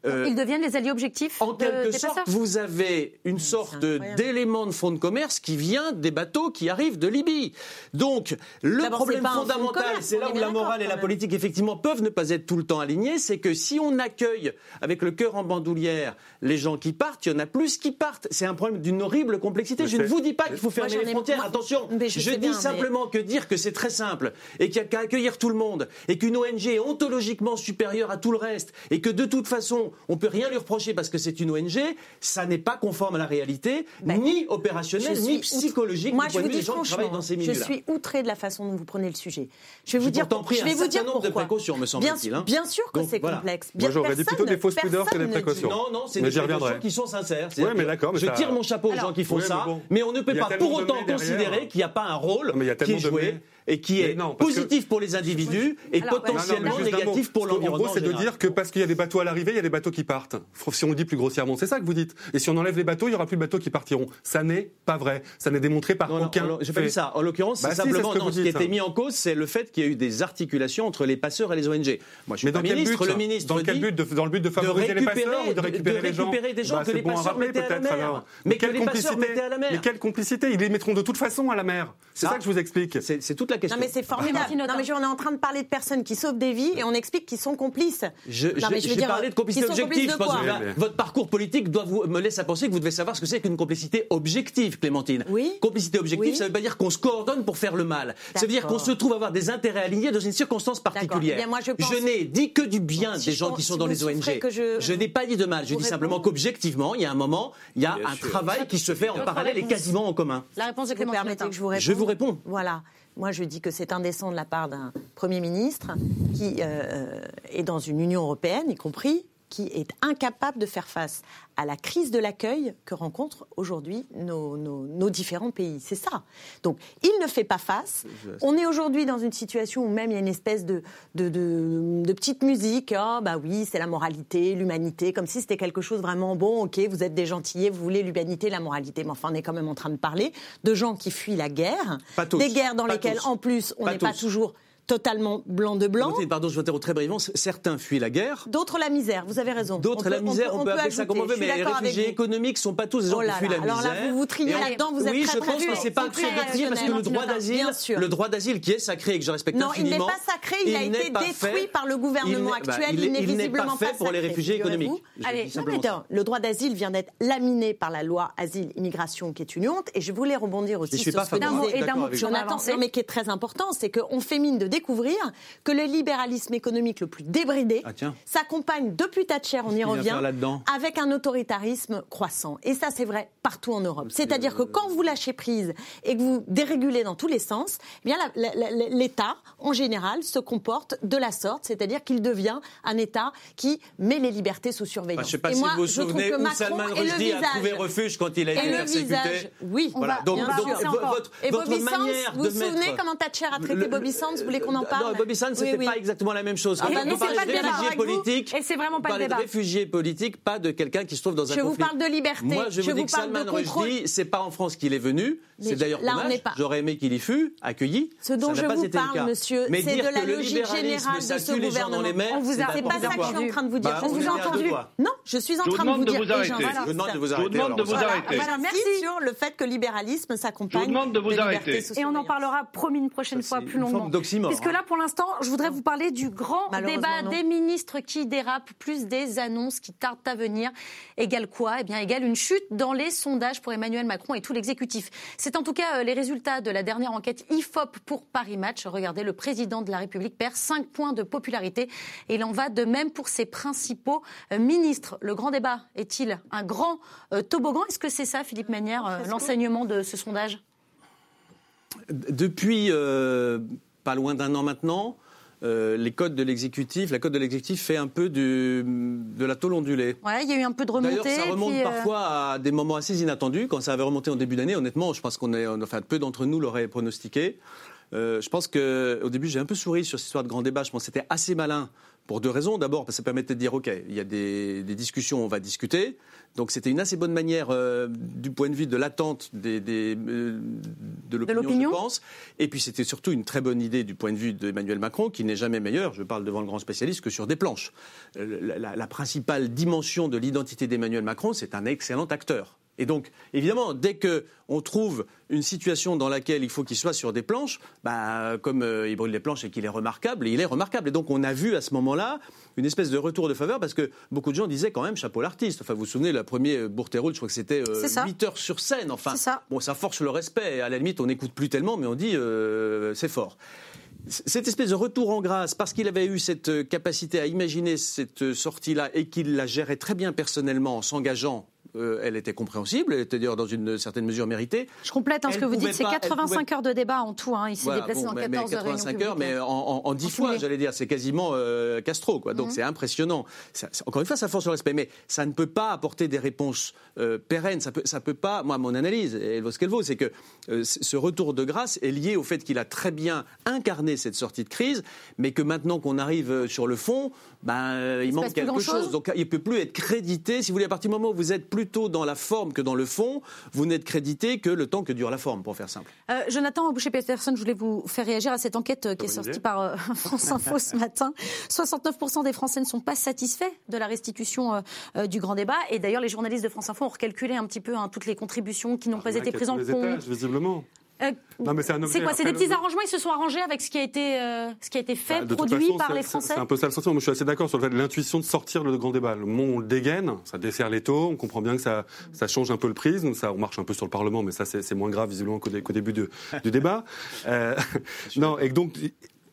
euh, Ils deviennent les alliés objectifs en de- quelque des sorte, passeurs. vous avez une sorte d'élément de fonds de commerce qui vient des bateaux qui arrivent de Libye. Donc, le problème fondamental, c'est là où la morale et la politique, effectivement, peuvent ne pas être tout le temps alignées, c'est que si on accueille avec le cœur en bandoulière les gens qui partent, il y en a plus qui partent. C'est un problème d'une horrible complexité. Je ne vous dis pas qu'il faut fermer les frontières, moi- attention. mais je dis bien, mais- simplement que dire que c'est très simple et qu'il n'y a qu'à accueillir tout le monde et qu'une ONG est ontologiquement supérieure à tout le reste et que de toute façon, on peut rien lui reprocher parce que c'est une ONG, ça n'est pas conforme à la réalité, Ben, ni opérationnel, je ni psychologique Moi, du je point vous de dis des gens qui travaillent franchement, dans ces je suis outrée de la façon dont vous prenez le sujet. Je vais vous dire, je un vais vous certain dire nombre de précautions, me bien, semble-t-il, hein. bien sûr que c'est voilà. complexe. Moi, Bien- j'aurais dit plutôt des fausses pudeurs que des ne précautions. Non, non, c'est des précautions qui sont sincères. Ouais, mais d'accord, mais Je tire mon chapeau aux gens qui font ça, mais on ne peut pas pour autant considérer qu'il n'y a pas un rôle qui est joué. Et qui Mais est non, parce que- positif pour les individus et Alors, potentiellement Non, non, mais négatif pour l'environnement. gros, c'est de dire que parce qu'il y a des bateaux à l'arrivée, il y a des bateaux qui partent. Si on le dit plus grossièrement, c'est ça que vous dites. Et si on enlève les bateaux, il y aura plus de bateaux qui partiront. Ça n'est pas vrai. Ça n'est démontré par aucun. j'ai pas dit ça. En l'occurrence, Bah c'est si, simplement ce non, ce qui était mis en cause, c'est le fait qu'il y a eu des articulations entre les passeurs et les ONG. Moi, je suis Mais pas dans quel ministre. but Le ministre Dans quel but de- Dans le but de de favoriser les récupérer, passeurs ou de récupérer de les gens récupérer des gens Bah, que les bon passeurs rappeler, mettaient à la mer. alors. Mais que quelle les passeurs complicité mettaient à la mer. Mais quelle complicité Ils les mettront de toute façon à la mer. C'est Ça- que je vous explique. C'est toute la question. Non mais c'est formidable. Non mais je- on est en train de parler de personnes qui sauvent des vies et on explique qu'ils sont complices. Je, Non, mais je- veux dire, parlé de complicité objective. complices Je de pense quoi que là, Oui, mais- votre parcours politique doit vous, me laisse à penser que vous devez savoir ce que c'est qu'une complicité objective, Clémentine. Oui. Complicité objective, Oui. ça ne veut pas dire qu'on se coordonne pour faire le mal. Ça veut dire qu'on se trouve avoir des intérêts alignés dans une circonstance particulière. Eh bien, moi, je pense- n'ai dit que du bien Si des je gens pense- qui sont si dans vous les ONG. que je- n'ai pas dit de mal. Je vous dis simplement qu'objectivement, il y a un moment, il y a un travail qui se fait en parallèle et quasiment en commun. La réponse de Vous Clémentine permettez que je vous réponde Je vous réponds. Voilà. Moi, je dis que c'est indécent de la part d'un Premier ministre qui euh, est dans une Union européenne, y compris, qui est incapable de faire face à la crise de l'accueil que rencontrent aujourd'hui nos, nos- nos différents pays. C'est ça. Donc, il ne fait pas face. On est aujourd'hui dans une situation où même il y a une espèce de, de, de- de petite musique. Ah, bah oui, c'est la moralité, l'humanité, comme si c'était quelque chose vraiment bon. Ok, vous êtes des gentillets, vous voulez l'humanité, la moralité. Mais enfin, on est quand même en train de parler de gens qui fuient la guerre. Pas tous. Des guerres dans Pas lesquelles, tous. en plus, on n'est pas toujours totalement blanc de blanc. Pardon, je vous interromps très brièvement. Certains fuient la guerre. D'autres la misère, vous avez raison. D'autres On la peut- misère, on peut, appeler ça comme on veut, Je mais les réfugiés économiques sont pas tous des gens Oh qui fuient là, la alors misère. là, vous vous triez on- là-dedans, vous êtes oui, très, je très pense que dur. c'est pas de dire parce que le droit d'asile, le droit d'asile qui est sacré et que je respecte Non, il n'est infiniment, pas sacré, il a n'est été détruit par le gouvernement n'est- actuel, il il est- n'est n'est visiblement pas fait pour les réfugiés économiques. Je Allez, Non, le droit d'asile vient d'être laminé par la loi asile-immigration, qui est une honte, et je voulais rebondir aussi Je sur ce que et d'un mot on non, mais qui est très important, c'est qu'on fait mine de découvrir que le libéralisme économique le plus débridé Ah, s'accompagne depuis Thatcher, on y vient revient, avec un autoritarisme croissant. Et ça, c'est vrai partout en Europe. C'est-à-dire que quand vous lâchez prise et que vous dérégulez dans tous les sens, eh bien l'État, en général, se comporte de la sorte, c'est-à-dire qu'il devient un État qui met les libertés sous Bah, surveillance. je ne sais pas et si moi, vous vous souvenez où Macron Salman Rushdie a trouvé refuge quand il a été persécuté. oui. Voilà. Donc, donc, encore. votre, Et votre Bobby Sands, manière vous de vous souvenez mettre- comment Thatcher a traité Le- Bobby Sands Vous qu'on en parle Non, Bobby Sands, c'était Oui, oui. pas exactement la même chose. Ah bah vous non, pas de le débat réfugiés avec vous. politiques, Et c'est vraiment pas vous le parlez de débat. réfugiés politiques, pas de quelqu'un qui se trouve dans un Je vous conflit. parle de liberté. Moi, je, Je vous dis vous que Salman. Rushdie, c'est pas en France qu'il est venu. C'est d'ailleurs là, on dommage. n'est pas. J'aurais aimé qu'il y fût accueilli. Ce dont je vous parle, monsieur, c'est de la logique générale de ce gouvernement. On vous a- pas ça que je suis en train de vous dire. Bah, Je on vous deux entendu. Non, je suis en Je vous train de vous demande de dire. vous arrêter. Je demande de vous Je vous arrêter. demande de alors, vous arrêter. Merci. sur le fait que le libéralisme s'accompagne Je vous demande de vous arrêter. Et on en parlera, promis, une prochaine Ça, fois plus une forme longuement. Puisque hein. là, pour l'instant, je voudrais vous parler du grand débat non. des ministres qui dérapent, plus des annonces qui tardent à venir. Égale quoi? Eh bien, égale une chute dans les sondages pour Emmanuel Macron et tout l'exécutif. C'est en tout cas euh, les résultats de la dernière enquête IFOP pour Paris Match. Regardez, le président de la République perd 5 points de popularité. Et il en va de même pour ses principaux euh, ministres. Le grand débat est-il un grand euh, toboggan? Est-ce que c'est ça, Philippe Manière, l'enseignement de ce sondage? Depuis euh, pas loin d'un an maintenant, euh, les codes de l'exécutif, la code de l'exécutif fait un peu du, de la tôle ondulée. Ouais, il y a eu un peu de remontée. D'ailleurs, ça remonte puis, euh, parfois à des moments assez inattendus. Quand ça avait remonté en début d'année, honnêtement, je pense qu'on est, enfin, peu d'entre nous l'auraient pronostiqué. Euh, je pense que au début, j'ai un peu souri sur cette histoire de grand débat. Je pense que c'était assez malin pour deux raisons. D'abord, parce que ça permettait de dire, OK, il y a des, des discussions, on va discuter. Donc, c'était une assez bonne manière, euh, du point de vue de l'attente des, des, euh, de l'opinion, je pense. Et puis, c'était surtout une très bonne idée du point de vue d'Emmanuel Macron, qui n'est jamais meilleur, je parle devant le grand spécialiste, que sur des planches. La, la- la principale dimension de l'identité d'Emmanuel Macron, c'est un excellent acteur. Et donc, évidemment, dès que on trouve une situation dans laquelle il faut qu'il soit sur des planches, bah, comme euh, il brûle les planches et qu'il est remarquable, il est remarquable. Et donc, on a vu à ce moment-là une espèce de retour de faveur parce que beaucoup de gens disaient quand même chapeau l'artiste. Enfin, vous vous souvenez, le premier Bourtéroul, je crois que c'était euh, C'est ça. 8 heures sur scène. Enfin, ça. bon, ça force le respect. À la limite, on n'écoute plus tellement, mais on dit euh, c'est fort. cette espèce de retour en grâce, parce qu'il avait eu cette euh, capacité à imaginer cette sortie-là et qu'il la gérait très bien personnellement en s'engageant euh, elle était compréhensible, elle était d'ailleurs dans une certaine mesure méritée. Je complète hein, ce que vous dites, c'est pas- elle 85 pouvait- heures de débat en tout. Hein. Il s'est Voilà, déplacé bon, dans mais- 14 mais réunions 85 heures, mais publiques. en, en, en 10 En fois, j'allais dire. C'est quasiment euh, Castro, quoi. Donc Mhm. c'est impressionnant. Ça- encore une fois, ça force le respect, mais ça ne peut pas apporter des réponses euh, pérennes. Ça peut, ça peut pas. Moi, mon analyse, elle vaut ce qu'elle vaut, c'est que ce retour de grâce est lié au fait qu'il a très bien incarné cette sortie de crise, mais que maintenant qu'on arrive sur le fond, ben, euh, il manque quelque chose. Donc il peut plus être crédité. Si vous voulez, à partir du moment où vous êtes plutôt dans la forme que dans le fond, vous n'êtes crédité que le temps que dure la forme, pour faire simple. Euh, Jonathan Boucher-Peterson, je voulais vous faire réagir à cette enquête euh, qui est sortie par euh, France Info ce matin. 69% des Français ne sont pas satisfaits de la restitution euh, euh, du grand débat. Et d'ailleurs, les journalistes de France Info ont recalculé un petit peu hein, toutes les contributions qui n'ont pas Il y en a été prises en compte. étages, visiblement. Euh, Non, mais c'est un objet. c'est quoi C'est des petits le- arrangements Ils se sont arrangés avec ce qui a été, euh, ce qui a été fait, Bah, produit façon, par les Français C'est un peu ça le sentiment. Moi, je suis assez d'accord sur le fait de l'intuition de sortir le grand débat. Le moment où on le dégaine, ça dessert les taux. On comprend bien que ça, ça change un peu le prisme. Ça, on marche un peu sur le Parlement, mais ça, c'est moins grave visiblement qu'au dé- qu'au début de- du débat. Euh, non, et donc.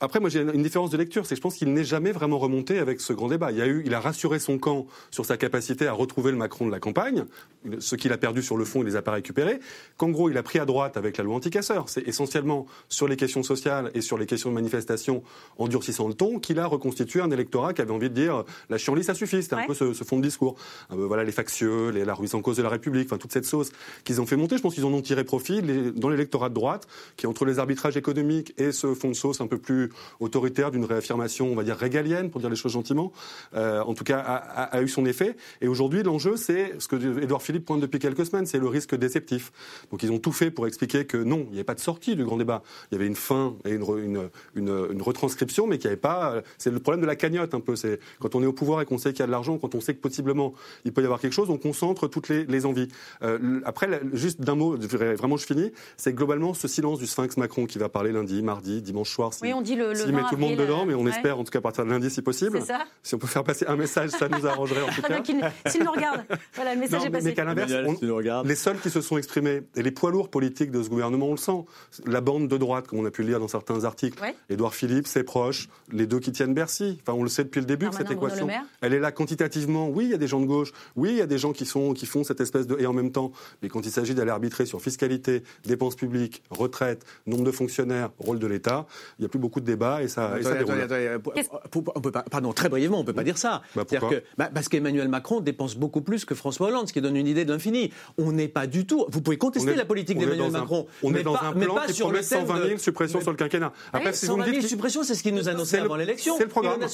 Après, moi, j'ai une différence de lecture, c'est que je pense qu'il n'est jamais vraiment remonté avec ce grand débat. Il, a eu, il a rassuré son camp sur sa capacité à retrouver le Macron de la campagne. Ce qu'il a perdu sur le fond, il les a pas récupérés. Qu'en gros, il a pris à droite avec la loi anticasseur. C'est essentiellement sur les questions sociales et sur les questions de manifestation en durcissant le ton qu'il a reconstitué un électorat qui avait envie de dire la chienlit, ça suffit. C'était Ouais. un peu ce, ce fond de discours. Peu, voilà, les factieux, les, la remise en cause de la République, enfin toute cette sauce qu'ils ont fait monter. Je pense qu'ils en ont tiré profit les- dans l'électorat de droite, qui entre les arbitrages économiques et ce fond de sauce un peu plus autoritaire d'une réaffirmation, on va dire régalienne, pour dire les choses gentiment, euh, en tout cas a, a- a eu son effet. Et aujourd'hui, l'enjeu, c'est ce que Édouard Philippe pointe depuis quelques semaines, c'est le risque déceptif. Donc ils ont tout fait pour expliquer que non, il n'y avait pas de sortie du grand débat. Il y avait une fin et une, une, une- une retranscription, mais qu'il n'y avait pas. C'est le problème de la cagnotte un peu. C'est quand on est au pouvoir et qu'on sait qu'il y a de l'argent, quand on sait que possiblement il peut y avoir quelque chose, on concentre toutes les, les envies. Euh, après, juste d'un mot, vraiment je finis, c'est globalement ce silence du Sphinx Macron qui va parler lundi, mardi, dimanche soir. Oui, le, 20 met tout le monde dedans, mais on ouais. espère en tout cas à partir de lundi si possible. C'est ça Si on peut faire passer un message, ça nous arrangerait en tout cas. S'il nous regarde, voilà, le message Non, est mais, passé. mais qu'à l'inverse, si les seuls qui se sont exprimés, et les poids lourds politiques de ce gouvernement, on le sent. La bande de droite, comme on a pu le lire dans certains articles. Ouais. Édouard Philippe, ses proches, les deux qui tiennent Bercy. Enfin, on le sait depuis le début que cette Bruno équation, elle est là quantitativement. Oui, il y a des gens de gauche. Oui, il y a des gens qui, sont, qui font cette espèce de. Et en même temps, mais quand il s'agit d'aller arbitrer sur fiscalité, dépenses publiques, retraite, nombre de fonctionnaires, rôle de l'État, il n'y a plus beaucoup de débats et ça, et Qu'est-ce- pour- pour- on peut pas- pardon, très brièvement, on peut pas dire ça. Bah, que, bah, parce qu'Emmanuel Macron dépense beaucoup plus que François Hollande, ce qui donne une idée de l'infini. On n'est pas du tout. Vous pouvez contester On est- la politique d'Emmanuel un- Macron. On mais est dans pas, un mais plan pas qui sur promet le thème 120 000 de- suppressions mais- sur le quinquennat. Après, Oui, si vous me 120 000 dites. suppressions, c'est ce qu'il nous a annoncé C'est le- avant l'élection. c'est le programme. Et Ah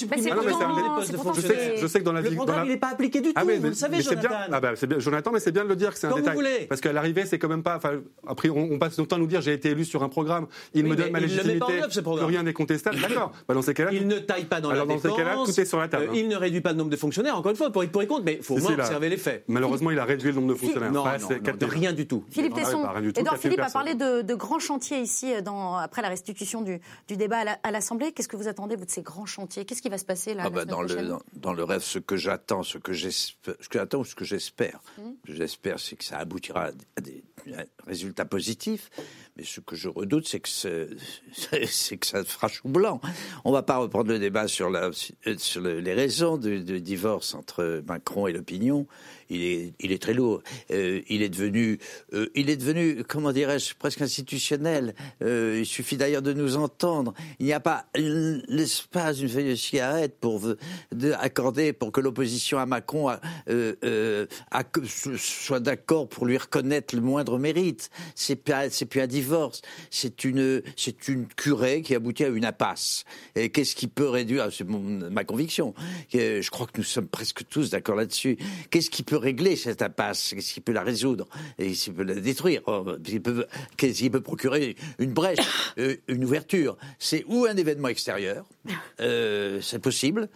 Je sais, je sais que dans la Le vie. dans programme, il n'est pas appliqué du tout. Ah oui, vous mais, le savez, mais c'est bien. Jonathan. Ah bah, c'est bien, Jonathan, mais c'est bien de le dire que c'est un détail. Parce qu'à l'arrivée, c'est quand même pas. Après, on, passe notre temps à nous dire j'ai été élu sur un programme. Il me donne ma le légitimité. rien n'est contestable. D'accord. Bah, dans ces cas-là, Il ne taille pas dans Alors, la dans ces dépense. cas-là, tout est sur la table, Euh, il ne réduit pas le nombre de fonctionnaires. Encore une fois, pour, pour y compte, mais il faut au moins observer les faits. malheureusement, il a réduit le nombre de fonctionnaires. Non, de rien du tout. Philippe Ah Tesson, Edouard Philippe a parlé de, de grands chantiers ici euh, dans, après la restitution du, du débat à la- à l'Assemblée. Qu'est-ce que vous attendez, vous, de ces grands chantiers? Qu'est-ce qui va se passer là Ah bah, dans, le, dans, dans le rêve, ce que j'attends, ce que j'espère, ce que j'attends ou ce que j'espère, Mmh. ce que j'espère, c'est que ça aboutira à des, à des résultats positifs. Mais ce que je redoute, c'est que ce- c'est que ça fera chou blanc. On va pas reprendre le débat sur, le- les raisons du divorce entre Macron et l'opinion. Il est, très lourd. Euh, il est devenu, euh, il est devenu, comment dirais-je, presque institutionnel. Euh, il suffit d'ailleurs de nous entendre. Il n'y a pas l'espace d'une feuille de cigarette pour accorder pour que l'opposition à Macron soit d'accord pour lui reconnaître le moindre mérite. C'est pas, c'est plus un divorce. C'est une, c'est une curée qui aboutit à une impasse. Et qu'est-ce qui peut réduire C'est mon- ma conviction. Je crois que nous sommes presque tous d'accord là-dessus. Qu'est-ce qui peut régler cette impasse Qu'est-ce qui peut la résoudre Et qu'est-ce qui peut la détruire il peut- Qu'est-ce qui peut procurer une brèche, euh, une ouverture? C'est ou un événement extérieur, euh, c'est possible.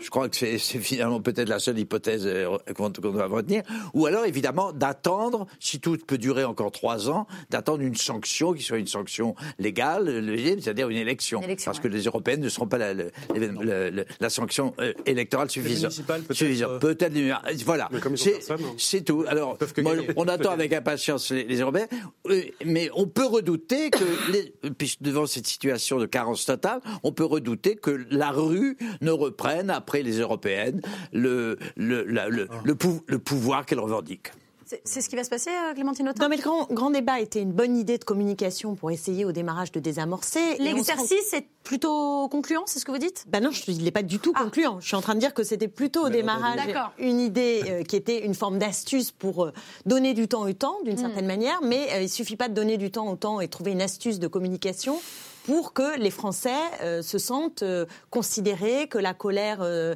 Je crois que c'est c'est finalement peut-être la seule hypothèse euh, qu'on qu'on doit retenir. Ou alors, évidemment, d'attendre, si tout peut durer encore trois ans, d'attendre une sanction qui soit une sanction légale, c'est-à-dire une élection. parce ouais. que les européennes ne seront pas la, la- la- la- la sanction électorale suffisante. peut-être, Suffisante. euh, voilà. Comme ils ont C'est personne, hein. c'est tout. Alors, moi, on attend avec impatience les, les Européens, euh, mais on peut redouter que, les, puisque devant cette situation de carence totale, on peut redouter que la rue ne reprenne après les européennes le le la- le, le, pou- le pouvoir qu'elle revendique. C'est ce qui va se passer, euh, Clémentine Autain Non, mais le grand, grand débat était une bonne idée de communication pour essayer au démarrage de désamorcer. L'exercice est plutôt concluant, c'est ce que vous dites? Ben non, je- il n'est pas du tout concluant. Je suis en train de dire que c'était plutôt au démarrage une idée euh, qui était une forme d'astuce pour euh, donner du temps au temps, d'une certaine manière, mais euh, il suffit pas de donner du temps au temps et trouver une astuce de communication pour que les Français euh, se sentent euh, considérés, que la colère euh,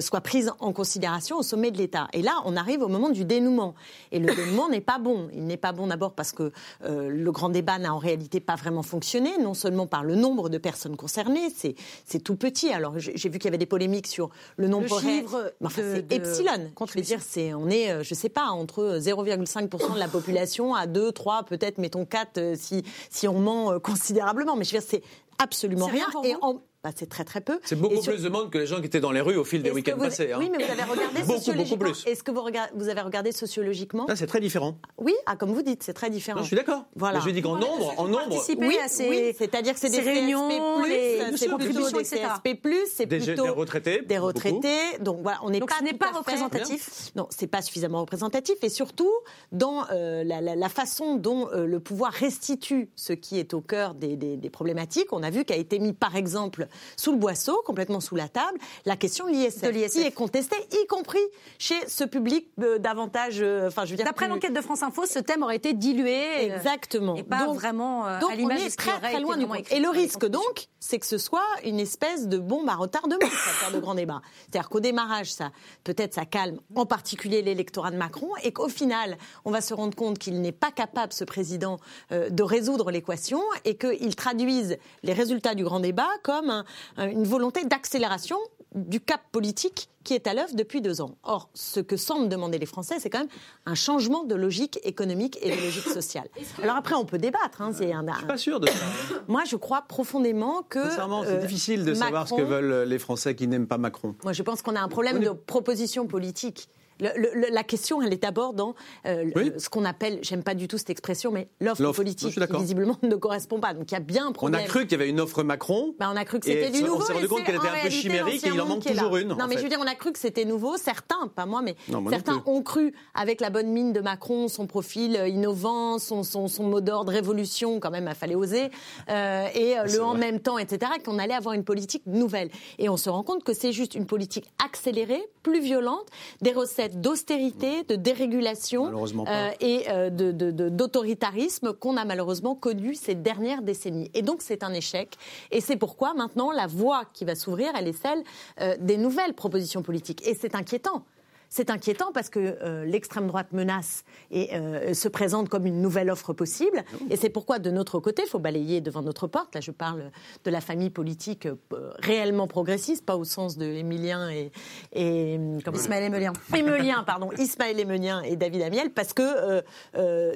soit prise en considération au sommet de l'État. Et là, on arrive au moment du dénouement. Et le dénouement n'est pas bon. Il n'est pas bon d'abord parce que le grand débat n'a en réalité pas vraiment fonctionné, non seulement par le nombre de personnes concernées, c'est tout petit. Alors j'ai vu qu'il y avait des polémiques sur le nombre Le chiffre Mais enfin, c'est epsilon. Je veux dire, c'est on est, je sais pas, entre 0,5% de la population à 2, 3, peut-être mettons 4 euh, si si on ment considérablement. Mais je veux dire, c'est absolument rien. Et en- bah, c'est très très peu. C'est beaucoup sur- plus de monde que les gens qui étaient dans les rues au fil des week-ends vous- passés. hein. Oui, mais vous avez regardé Beaucoup, beaucoup sociologiquement. plus. Est-ce que vous, avez regardé sociologiquement Là, c'est très différent. Oui, ah, comme vous dites, c'est très différent. Non, je suis d'accord. Voilà. Mais je dis qu'en nombre, en nombre, Oui, à ces, oui, c'est-à-dire que c'est des réunions, les c'est plutôt des. CSP+, c'est plutôt des retraités, des beaucoup. retraités. Donc voilà, on n'est pas ce n'est tout pas représentatif. Non, c'est pas suffisamment représentatif et surtout dans euh, la, la- la façon dont euh, le pouvoir restitue ce qui est au cœur des, des- des problématiques. On a vu qu'a été mis par exemple sous le boisseau, complètement sous la table, la question de l'ISF, qui est contestée, y compris chez ce public euh, davantage. euh, Enfin, je veux dire. D'après plus- l'enquête de France Info, ce thème aurait été dilué. euh, Exactement. Et pas Donc- vraiment euh, donc à l'image de ce très très loin du compte. Et le risque donc, c'est que ce soit une espèce de bombe à retardement, cette de grand débat. C'est-à-dire qu'au démarrage, ça peut-être ça calme, en particulier l'électorat de Macron, et qu'au final, on va se rendre compte qu'il n'est pas capable, ce président, euh, de résoudre l'équation, et qu'il traduise les résultats du grand débat comme un- un- une volonté d'accélération du cap politique qui est à l'œuvre depuis deux ans. Or, ce que semblent demander les Français, c'est quand même un changement de logique économique et de logique sociale. Alors après, on peut débattre. Hein, c'est un- je suis pas sûr de ça. moi, je crois profondément que. Sincèrement, c'est euh, difficile de savoir ce que Macron- veulent les Français qui n'aiment pas Macron. Moi, je pense qu'on a un problème de proposition politique. Le- le- le- la question, elle est d'abord dans euh, Oui. ce qu'on appelle, j'aime pas du tout cette expression, mais l'offre politique qui visiblement ne correspond pas. Donc il y a bien un On problème. a cru qu'il y avait une offre Macron. Bah, on a cru que c'était du on nouveau. s'est rendu compte qu'elle était un peu chimérique et il en manque toujours une, Non, mais fait. je veux dire, on a cru que c'était nouveau. Certains, pas moi, mais Non, moi non certains ont cru, avec la bonne mine de Macron, son profil euh, innovant, son, son, son mot d'ordre révolution, quand même, il fallait oser, euh, et le en même temps, etc., qu'on allait avoir une politique nouvelle. Et on se rend compte que c'est juste une politique accélérée, plus violente, des recettes d'austérité, de dérégulation euh, et euh, de- de- de- d'autoritarisme qu'on a malheureusement connu ces dernières décennies. Et donc c'est un échec. Et c'est pourquoi maintenant la voie qui va s'ouvrir, elle est celle euh, des nouvelles propositions politiques. Et c'est inquiétant. C'est inquiétant parce que euh, l'extrême droite menace et euh, se présente comme une nouvelle offre possible. Et c'est pourquoi, de notre côté, il faut balayer devant notre porte. Là, je parle de la famille politique euh, réellement progressiste, pas au sens de Émilien et, et comment Ismaël Emelien. Emelien, pardon, Ismaël Emelien et David Amiel, parce que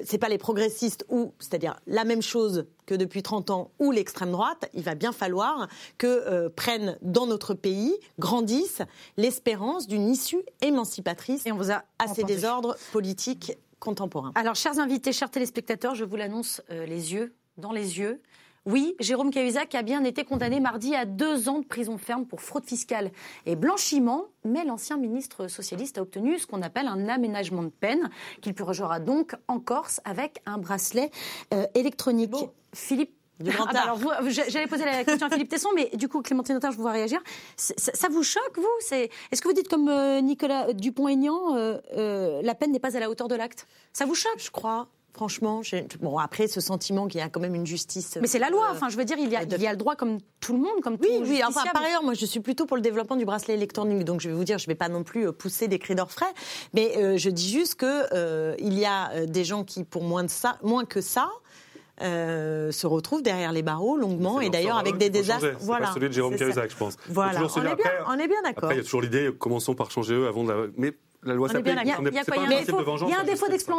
c'est pas les progressistes ou, c'est-à-dire la même chose que depuis 30 ans, ou l'extrême droite. Il va bien falloir que euh, prennent dans notre pays, grandissent l'espérance d'une issue émancipatrice Et on vous a à ces désordres politiques contemporains. Alors, chers invités, chers téléspectateurs, je vous l'annonce euh, les yeux dans les yeux. Oui, Jérôme Cahuzac a bien été condamné mardi à deux ans de prison ferme pour fraude fiscale et blanchiment, mais l'ancien ministre socialiste a obtenu ce qu'on appelle un aménagement de peine, qu'il purgera donc en Corse avec un bracelet euh, électronique. Philippe. Ah bah alors j'allais poser la question à Philippe Tesson, mais du coup Clémentine Autain, je vous vois réagir. Ça, ça vous choque vous? C'est est-ce que vous dites comme euh, Nicolas Dupont-Aignan, euh, euh, la peine n'est pas à la hauteur de l'acte? Ça vous choque? Je crois, franchement, j'ai- bon après ce sentiment qu'il y a quand même une justice. Mais c'est la loi. euh, Enfin, je veux dire, il y a, de- il y a le droit comme tout le monde, comme Oui, tout oui. Enfin, par ailleurs, moi, je suis plutôt pour le développement du bracelet électronique. Donc, je vais vous dire, je ne vais pas non plus euh, pousser des cris d'orfraie, mais euh, je dis juste que euh, il y a des gens qui, pour moins de ça, moins que ça. euh, se retrouvent derrière les barreaux longuement et d'ailleurs leur avec des faut désastres. changer. Pas celui de Jérôme. Cahuzac, je pense. Voilà, on est bien, après- on est bien d'accord. Après, il y a toujours l'idée, commençons par changer eux avant de la... Mais la loi. On est- Il y a quoi un a un principe défaut- de y a un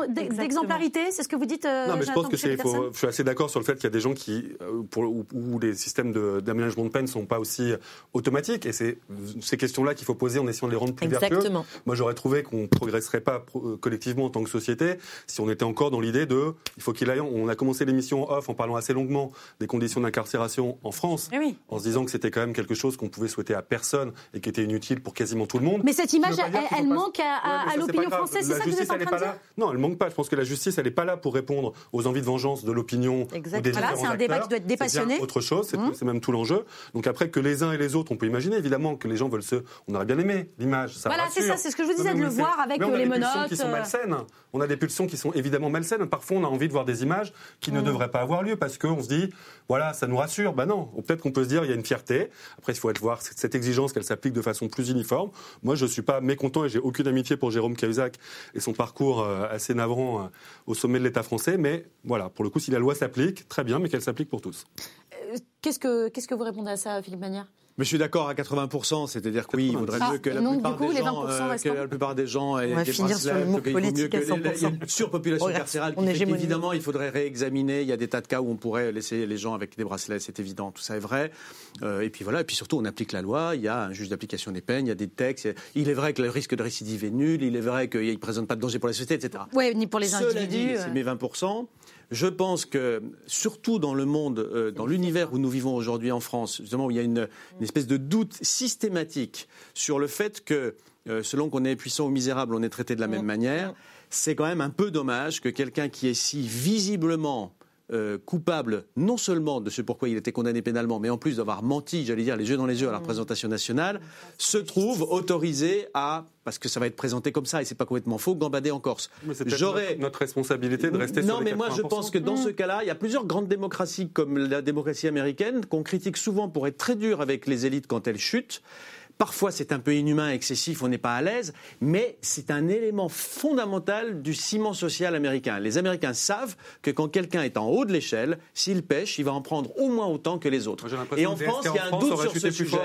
d'exemplarité, c'est ce que vous dites, euh, Non, mais je Jonathan pense que c'est. il faut- Peterson Je suis assez d'accord sur le fait qu'il y a des gens qui, euh, pour, où, où les systèmes de- d'aménagement de, peine ne sont pas aussi automatiques. Et c'est ces questions-là qu'il faut poser en essayant de les rendre plus. Exactement. Moi, j'aurais trouvé qu'on ne progresserait pas euh, collectivement en tant que société si on était encore dans l'idée de. Il faut qu'il aille. On a commencé l'émission off en parlant assez longuement des conditions d'incarcération en France, oui. en se disant que c'était quand même quelque chose qu'on pouvait souhaiter à personne et qui était inutile pour quasiment tout le monde. Mais cette image, elle, elle pas- manque à, à- l'opinion française, c'est ça que vous êtes justice, en train de dire. Non, elle manque pas. Je pense que la justice, elle n'est pas là pour répondre aux envies de vengeance de l'opinion ou Exact. des Voilà, c'est un débat qui doit être dépassionné. autre chose, c'est Mmh. même tout l'enjeu. Donc après, que les uns et les autres, on peut imaginer évidemment que les gens veulent se. On aurait bien aimé l'image. ça Voilà, c'est ça, c'est ce que je vous disais, de le voir avec, mais on euh, a les des pulsions menottes, qui sont euh. malsaines. On a des pulsions qui sont évidemment malsaines. Parfois, on a envie de voir des images qui ne devraient pas avoir lieu parce qu'on se dit, voilà, ça nous rassure. Ben non, peut-être qu'on peut se dire, il y a une fierté. Après, il faut être voir cette exigence qu'elle s'applique de façon plus uniforme. Moi, je suis pas mécontent et j'ai aucune amitié pour Jérôme Cahuzac et son parcours euh, assez navrant euh, au sommet de l'État français. Mais voilà, pour le coup, si la loi s'applique, très bien, mais qu'elle s'applique pour tous. Euh, Qu'est-ce que, vous répondez à ça, Philippe Manière? Mais je suis d'accord à 80%, c'est-à-dire que oui, il vaudrait Ah, mieux que la, donc, du plupart coup, des gens, 20% euh, que la plupart des gens aient On va des finir sur le bracelets, mot qu'il vaut mieux politique que Il y a 100%. une surpopulation carcérale on qui est fait qu'évidemment, il faudrait réexaminer. Il y a des tas de cas où on pourrait laisser les gens avec des bracelets, c'est évident, tout ça est vrai. Euh, et puis voilà, et puis surtout, on applique la loi, il y a un juge d'application des peines, il y a des textes. Il est vrai que le risque de récidive est nul, il est vrai qu'il ne présente pas de danger pour la société, etc. Oui, ni pour les Cela individus. dit, euh. c'est mes 20%. Je pense que, surtout dans le monde, euh, dans l'univers où nous vivons aujourd'hui en France, justement, où il y a une, une espèce de doute systématique sur le fait que, euh, selon qu'on est puissant ou misérable, on est traité de la même manière, c'est quand même un peu dommage que quelqu'un qui est si visiblement euh, coupable non seulement de ce pourquoi il était condamné pénalement, mais en plus d'avoir menti, j'allais dire, les yeux dans les yeux à la représentation nationale, se trouve autorisé à, parce que ça va être présenté comme ça, et c'est pas complètement faux, gambader en Corse. J'aurais notre, notre responsabilité de rester non, sur les mais moi je 80%. pense que dans ce cas-là, il y a plusieurs grandes démocraties comme la démocratie américaine qu'on critique souvent pour être très dur avec les élites quand elles chutent. Parfois, c'est un peu inhumain, excessif, on n'est pas à l'aise, mais c'est un élément fondamental du ciment social américain. Les Américains savent que quand quelqu'un est en haut de l'échelle, s'il pêche, il va en prendre au moins autant que les autres. Moi, j'ai l'impression Et en France, il y a un doute sur ce sujet.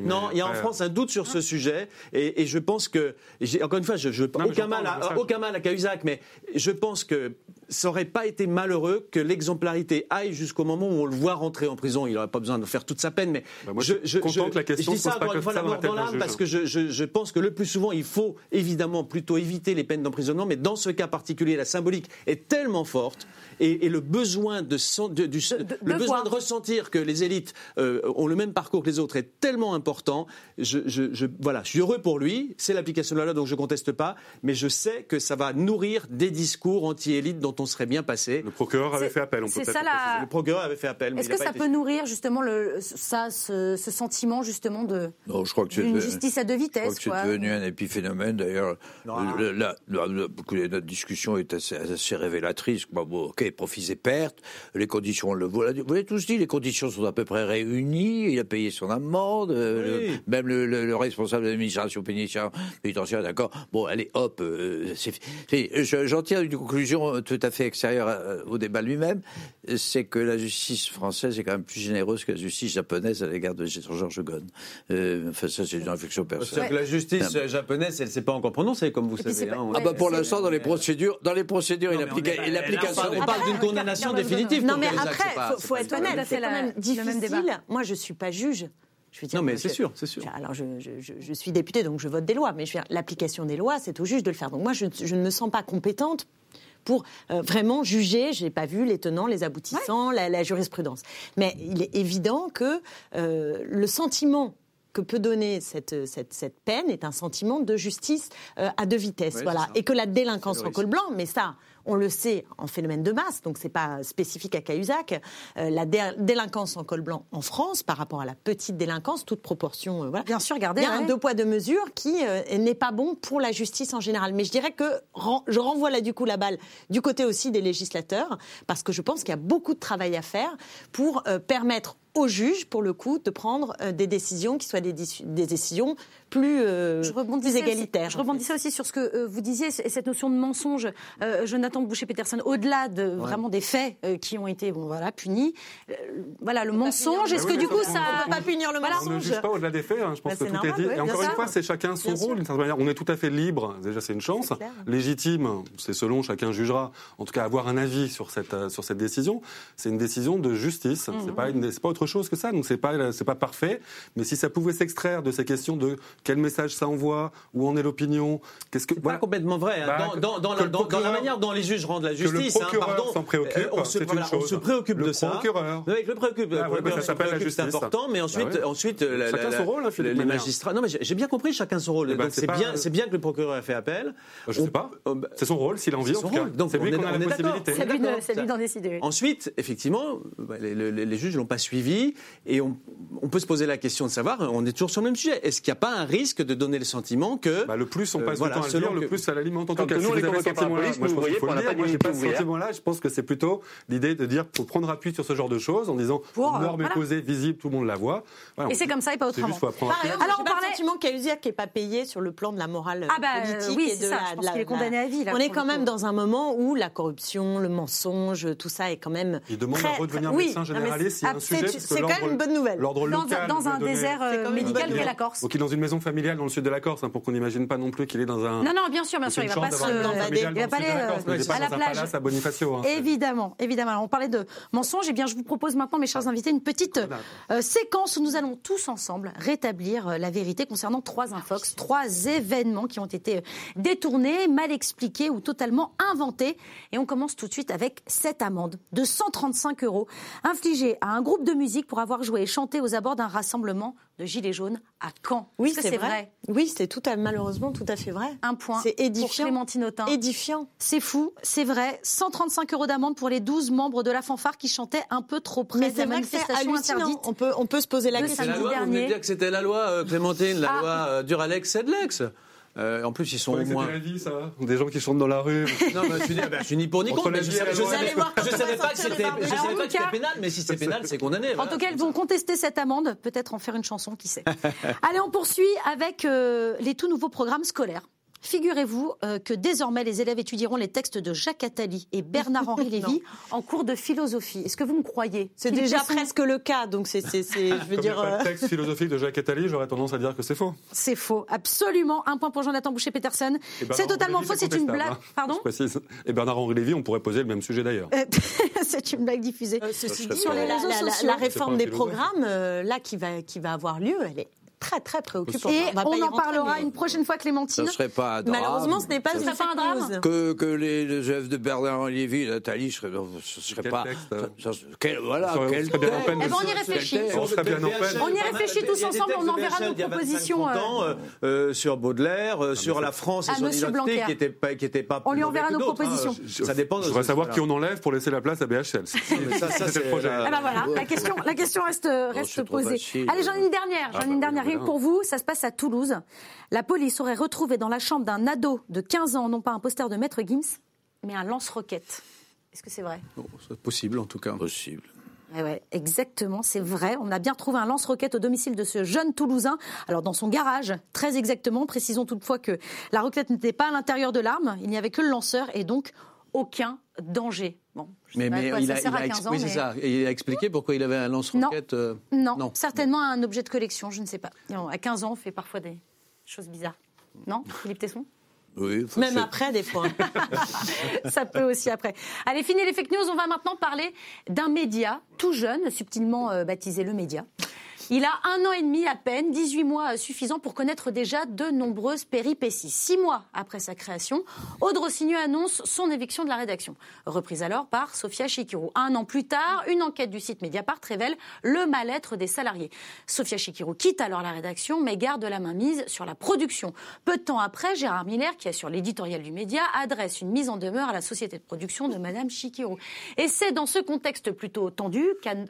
Non, il y a en France un doute sur ce sujet, et, je pense que, encore une fois, je, je aucun mal, le à, aucun mal à Cahuzac, mais je pense que ça aurait pas été malheureux que l'exemplarité aille jusqu'au moment où on le voit rentrer en prison. Il n'aurait pas besoin de faire toute sa peine, mais Bah, moi, je content que la question je dis ça pas fois ça dans l'âme parce que je, je- je pense que le plus souvent, il faut évidemment plutôt éviter les peines d'emprisonnement, mais dans ce cas particulier, la symbolique est tellement forte et, et le besoin de, sen- de- du- de le besoin voir. de ressentir que les élites euh, ont le même parcours que les autres est tellement important. Je, je- je- voilà, je suis heureux pour lui. C'est l'application de la loi, donc je conteste pas. Mais je sais que ça va nourrir des discours anti-élites dont on serait bien passé. Le procureur avait fait appel, on peut ça le la- préciser. Le procureur avait fait appel. Est-ce que ça été peut nourrir justement le, ça, ce, ce sentiment justement de Non, je crois que de- justice à deux Je crois vitesses que c'est devenu un épiphénomène. D'ailleurs, Non. le- la- notre discussion est assez, assez révélatrice. Bon, bon, ok, profits et pertes, les conditions, on le voit. Vous l'avez tous dit, les conditions sont à peu près réunies. Il a payé son amende. euh, Oui. le- même le, le- le responsable de l'administration pénitentiaire, d'accord. Bon, allez, hop. euh, J'en tire une conclusion tout à fait extérieure euh, au débat lui-même. C'est que la justice française est quand même plus généreuse que la justice japonaise à l'égard de Georges Ghosn. Euh, enfin, ça, c'est une réflexion personnelle. C'est-à-dire que la justice japonaise, elle ne s'est pas encore prononcée, comme vous savez. pas- hein. Ah bah pour l'instant dans les procédures, dans les procédures, Non, il pas- il là, application. on parle- on parle d'une condamnation définitive. Non, mais après, pas- faut, être honnête, fait c'est quand la- même difficile. Moi, je suis pas juge. Je veux dire, Non, mais c'est sûr, c'est sûr. Alors, je, je- je- je suis députée, donc je vote des lois, mais l'application des lois, c'est au juge de le faire. Donc moi, je, je ne me sens pas compétente pour euh, vraiment juger. Je n'ai pas vu les tenants, les aboutissants, la, la jurisprudence. Mais il est évident que euh, le sentiment que peut donner cette, cette, cette peine est un sentiment de justice euh, à deux vitesses. Ouais, voilà. Et que la délinquance en col blanc, mais ça, on le sait en phénomène de masse, donc c'est pas spécifique à Cahuzac. Euh, la dé- délinquance en col blanc en France, par rapport à la petite délinquance, toute proportion, euh, voilà. Bien sûr, regardez. Il y a un deux poids deux mesures qui euh, n'est pas bon pour la justice en général. Mais je dirais que ren- je renvoie là du coup la balle du côté aussi des législateurs, parce que je pense qu'il y a beaucoup de travail à faire pour permettre au juge, pour le coup, de prendre euh, des décisions qui soient des, des décisions plus, euh, je plus égalitaires. je rebondissais aussi sur ce que euh, vous disiez, cette notion de mensonge. Euh, Jonathan Boucher-Peterson, au-delà de vraiment des faits euh, qui ont été bon, voilà, punis, euh, voilà, le mensonge, est-ce que du coup ça. On ne peut pas punir le mensonge. On ne juge pas au-delà des faits, hein, je pense Bah, que tout normal, est dit. et encore une fois, c'est chacun son Bien rôle, d'une certaine manière. On est tout à fait libre, déjà c'est une chance. Légitime, c'est selon, chacun jugera. En tout cas, avoir un avis sur cette, euh, sur cette décision, c'est une décision de justice. Mhm. C'est pas, une- c'est pas autre chose que ça, donc c'est pas, c'est pas parfait. Mais si ça pouvait s'extraire de ces questions de quel message ça envoie, où en est l'opinion, qu'est-ce que. C'est voilà. pas complètement vrai. hein. Bah, dans, dans- dans que la, le dans- dans la procureur- manière dont les juges rendent la que le justice, hein, procureur pardon, s'en préoccupe, euh, on, se, c'est une voilà, on se préoccupe Le de ça. procureur. Oui, le préoccupe. le Ah ouais, procureur mais ça s'appelle la c'est justice, ça. important, mais ensuite, Bah ouais. ensuite euh, la- Chacun la- son rôle, hein, Philippe les Manière. magistrats. Non, mais j'ai bien compris chacun son rôle. Eh ben, Donc c'est c'est bien, c'est bien que le procureur ait fait appel. Je sais pas. euh, bah, C'est son rôle, s'il a envie, c'est. Donc, C'est on lui est- qu'on a on la possibilité. C'est lui c'est d'en décider. Ensuite, effectivement, bah, les juges l'ont pas suivi et on, on peut se poser la question de savoir, on est toujours sur le même sujet. Est-ce qu'il n'y a pas un risque de donner le sentiment que Bah, le plus on Euh, passe voilà, du temps à le selon dire, le que- plus ça l'alimente. En Quand cas, nous, si on vous est avez ce convoqués par la sentiment-là, police, moi je vous pense qu'il voyez, faut on le n'a dire. pas ce sentiment-là. Je pense que c'est plutôt l'idée de dire faut prendre appui sur ce genre de choses en disant Pour, une euh, norme est voilà. posée, visible, tout le monde la voit. Voilà, Et c'est comme ça et pas autrement. Alors, on parlait- le sentiment qu'Ahuziak n'est pas payé sur le plan de la morale Ah bah, euh, politique oui, et c'est de ça. la. Est condamné à vie, On est pour quand même dans un moment où la corruption, le mensonge, tout ça est quand même. Il demande à redevenir médecin généraliste s'il y a un c'est- sujet. C'est- quand même une bonne nouvelle. L'ordre Dans, local un- dans lui a un donné- désert euh, médical qu'est la. Corse. Ou qui est dans une maison familiale dans le sud de la Corse, hein, pour qu'on n'imagine pas non plus qu'il est dans un. Non, non, bien sûr, bien sûr, il une va pas se. il Il va pas aller il euh, pas à la plage. à Bonifacio. hein. Évidemment, évidemment. Alors, on parlait de mensonges. Eh bien, je vous propose maintenant, mes chers invités, une petite euh, séquence où nous allons tous ensemble rétablir la vérité concernant trois infox, trois événements qui ont été détournés, mal expliqués ou totalement inventés. Et on commence tout de suite avec cette amende de 135 euros infligée à un groupe de musique pour avoir joué et chanté aux abords d'un rassemblement de Gilets jaunes à Caen. Oui, c'est vrai. Oui, c'est tout à, malheureusement tout à fait vrai. Un point C'est pour édifiant. Clémentine Autain. Édifiant. C'est fou, c'est vrai. 135 euros d'amende pour les 12 membres de la fanfare qui chantaient un peu trop près Mais de la manifestation hallucinant. interdite. On peut, on peut se poser la question. La loi, vous venez de dire que c'était la loi, euh, Clémentine, la Ah. loi euh, Duralex, Sedlex. Euh, en plus, ils sont au moins. la vie, ça. Des gens qui chantent dans la rue. Non, mais je suis, ben, je suis ni pour ni contre. Je savais, je je pas que c'était, pénal, mais si c'est pénal, c'est condamné. En voilà. tout cas, elles vont contester cette amende, peut-être en faire une chanson, qui sait. Allez, on poursuit avec euh, les tout nouveaux programmes scolaires. Figurez-vous euh, que désormais les élèves étudieront les textes de Jacques Attali et Bernard-Henri Lévy en cours de philosophie. Est-ce que vous me croyez? C'est déjà presque le cas, donc c'est, c'est, c'est- je veux Comme dire. pas euh, de texte philosophique de Jacques Attali, j'aurais tendance à dire que c'est faux. C'est faux, absolument. Un point pour Jonathan Boucher-Peterson. C'est totalement faux, c'est une blague. hein. Pardon Je précise. Et Bernard-Henri Lévy, on pourrait poser le même sujet d'ailleurs. Euh, C'est une blague diffusée. Euh, ceci dit, Sur les la, réseaux la- sociaux. réforme des programmes, euh, là, qui va, qui va avoir lieu, elle est très, très préoccupante. Et pas on y en rentrer, parlera mais- une prochaine fois, Clémentine. ne serait pas un drame. Malheureusement, ce n'est pas Ce serait pas un drame. Que, que les, les œuvres de Bernard Lévy, Nathalie, serait, ce serait Quel pas. texte, euh ça- ça- quel- voilà, Ça quel serait texte. peine de Eh ben, on y réfléchit. Quel texte. On serait bien en peine. On y réfléchit tous ensemble, on enverra nos propositions, Il y a 25, 30 ans, euh, euh, sur Baudelaire, euh, sur la France et Ah, son identité qui n'était pas, pas On lui enverra nos hein. propositions. Ça dépend. Je voudrais savoir voilà. qui on enlève pour laisser la place à BHL. Ça, c'est le projet. la- Ah bah voilà, la question, la question reste, trop posée. Allez, j'en ai une dernière, j'en ai Ah une bah dernière pour vous. Ça se passe à Toulouse. La police aurait retrouvé dans la chambre d'un ado de 15 ans, non pas un poster de Maître Gims, mais un lance-roquette. Est-ce que c'est vrai? Bon, c'est possible en tout cas. Possible. Ouais, ouais, exactement, c'est vrai. On a bien retrouvé un lance-roquette au domicile de ce jeune Toulousain. Alors dans son garage, très exactement. Précisons toutefois que la roquette n'était pas à l'intérieur de l'arme. Il n'y avait que le lanceur et donc aucun danger. Bon, je sais Mais, pas à mais quoi il ça a, sert il à a 15 ex- ans, oui, c'est mais- ça. Et il a expliqué pourquoi il avait un lance-roquette. euh, Non, Non. certainement un objet de collection, je ne sais pas. Non, à 15 ans, on fait parfois des choses bizarres. Non, Philippe Tesson? Oui, Même après, des fois. Ça peut aussi après. Allez, fini les fake news. On va maintenant parler d'un média tout jeune, subtilement euh, baptisé le média. Il a un an et demi à peine, 18 mois suffisants pour connaître déjà de nombreuses péripéties. Six mois après sa création, Aude Rossignol annonce son éviction de la rédaction. Reprise alors par Sophia Chikirou. Un an plus tard, une enquête du site Mediapart révèle le mal-être des salariés. Sophia Chikirou quitte alors la rédaction, mais garde la main mise sur la production. Peu de temps après, Gérard Miller, qui assure l'éditorial du média, adresse une mise en demeure à la société de production de Madame Chikirou. Et c'est dans ce contexte plutôt tendu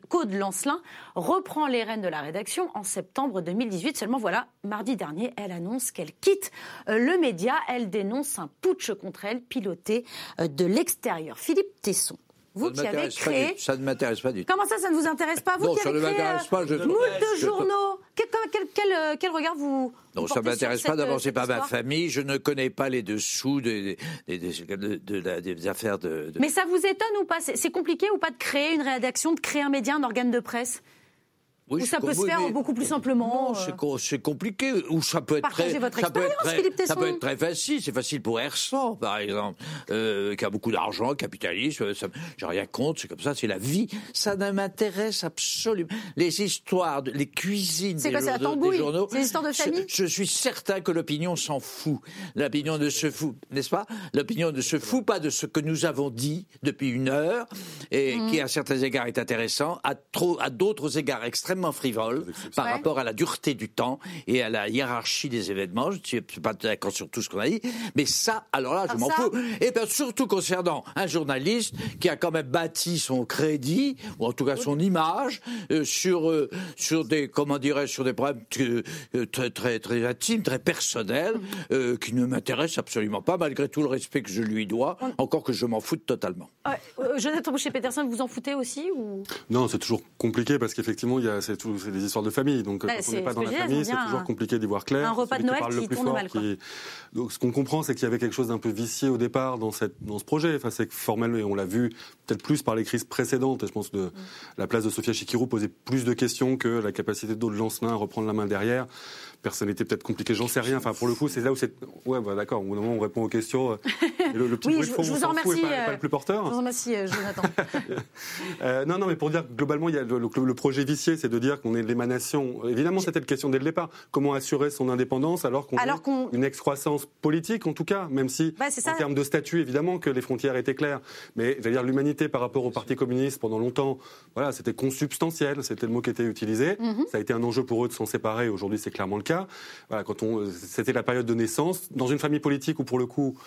qu'Aude Lancelin reprend les rênes de la rédaction en septembre 2018. Seulement voilà, mardi dernier, elle annonce qu'elle quitte euh, le média. Elle dénonce un putsch contre elle piloté euh, de l'extérieur. Philippe Tesson. Vous ne qui avez créé. Ça ne m'intéresse pas du tout. Comment ça, ça ne vous intéresse pas Vous Non, qui ça avez ne créé m'intéresse pas, je- euh, moult de journaux. Quel, quel- quel- quel, regard vous Non, vous ça portez m'intéresse pas. D'abord, euh, c'est pas ma famille. Je ne connais pas les dessous des, affaires de. de- Mais ça vous étonne ou pas? C'est compliqué ou pas de créer une rédaction, de créer un média, un organe de presse? Oui, Ou ça peut se faire mais- beaucoup plus simplement Non, euh, c'est co- c'est compliqué. Ou ça peut être Partagez très. votre ça peut être expérience, très- Philippe Ça peut être très facile. C'est facile pour Ersan, par exemple, euh, qui a beaucoup d'argent, capitaliste. euh, J'ai rien contre. C'est comme ça. C'est la vie. Ça ne m'intéresse absolument. Les histoires, de- les cuisines C'est des, quoi, journaux- des journaux. C'est l'histoire de famille je, suis certain que l'opinion s'en fout. L'opinion ne se fout, n'est-ce pas? L'opinion ne se fout pas de ce que nous avons dit depuis une heure et Mm. qui à certains égards est intéressant, à trop, à d'autres égards extrêmement frivole par Ouais. rapport à la dureté du temps et à la hiérarchie des événements. Je ne suis pas d'accord sur tout ce qu'on a dit, mais ça, alors là, je Ah, m'en fous. Et bien surtout concernant un journaliste qui a quand même bâti son crédit ou en tout cas son image euh, sur euh, sur des comment dirais sur des problèmes euh, très très très intimes, très personnels, qui ne m'intéressent absolument pas malgré tout le respect que je lui dois. Encore que je m'en foute totalement. euh, Jonathan Boucher-Peterson, vous en foutez aussi ou... Non, c'est toujours compliqué parce qu'effectivement, il y a c'est tout- c'est des histoires de famille. Donc, Ouais, quand on n'est pas dans la famille, c'est toujours un- compliqué d'y voir clair. un repas de qui Noël parle qui le plus tourne fort, mal, quoi. qui- Donc, ce qu'on comprend, c'est qu'il y avait quelque chose d'un peu vicié au départ dans, cette, dans ce projet. Enfin, c'est que formellement, et on l'a vu peut-être plus par les crises précédentes. Et je pense que de- la place de Sofia Chikirou posait plus de questions que la capacité d'Aude Lancelin à reprendre la main derrière. Personnalité peut-être compliquée, j'en sais rien. Enfin, pour le coup, c'est là où c'est. Ouais, bah, d'accord. Au bout d'un moment, on répond aux questions. Et Le, le petit Oui, bruit je- de fond, je vous en remercie, pas, euh, le plus porteur. Je vous remercie, euh, Jonathan. Euh, non, non, mais pour dire que globalement, il y a le, le- le projet vicié, c'est de dire qu'on est l'émanation. Évidemment, c'était la question dès le départ. Comment assurer son indépendance alors qu'on qu'on- une excroissance politique, en tout cas, même si Bah, en termes de statut, évidemment, que les frontières étaient claires. Mais je veux dire, l'humanité par rapport au Parti communiste pendant longtemps, voilà, c'était consubstantiel, c'était le mot qui était utilisé. Mhm. Ça a été un enjeu pour eux de s'en séparer. Aujourd'hui, c'est clairement le cas. Quand on, c'était la période de naissance dans une famille politique où pour le coup.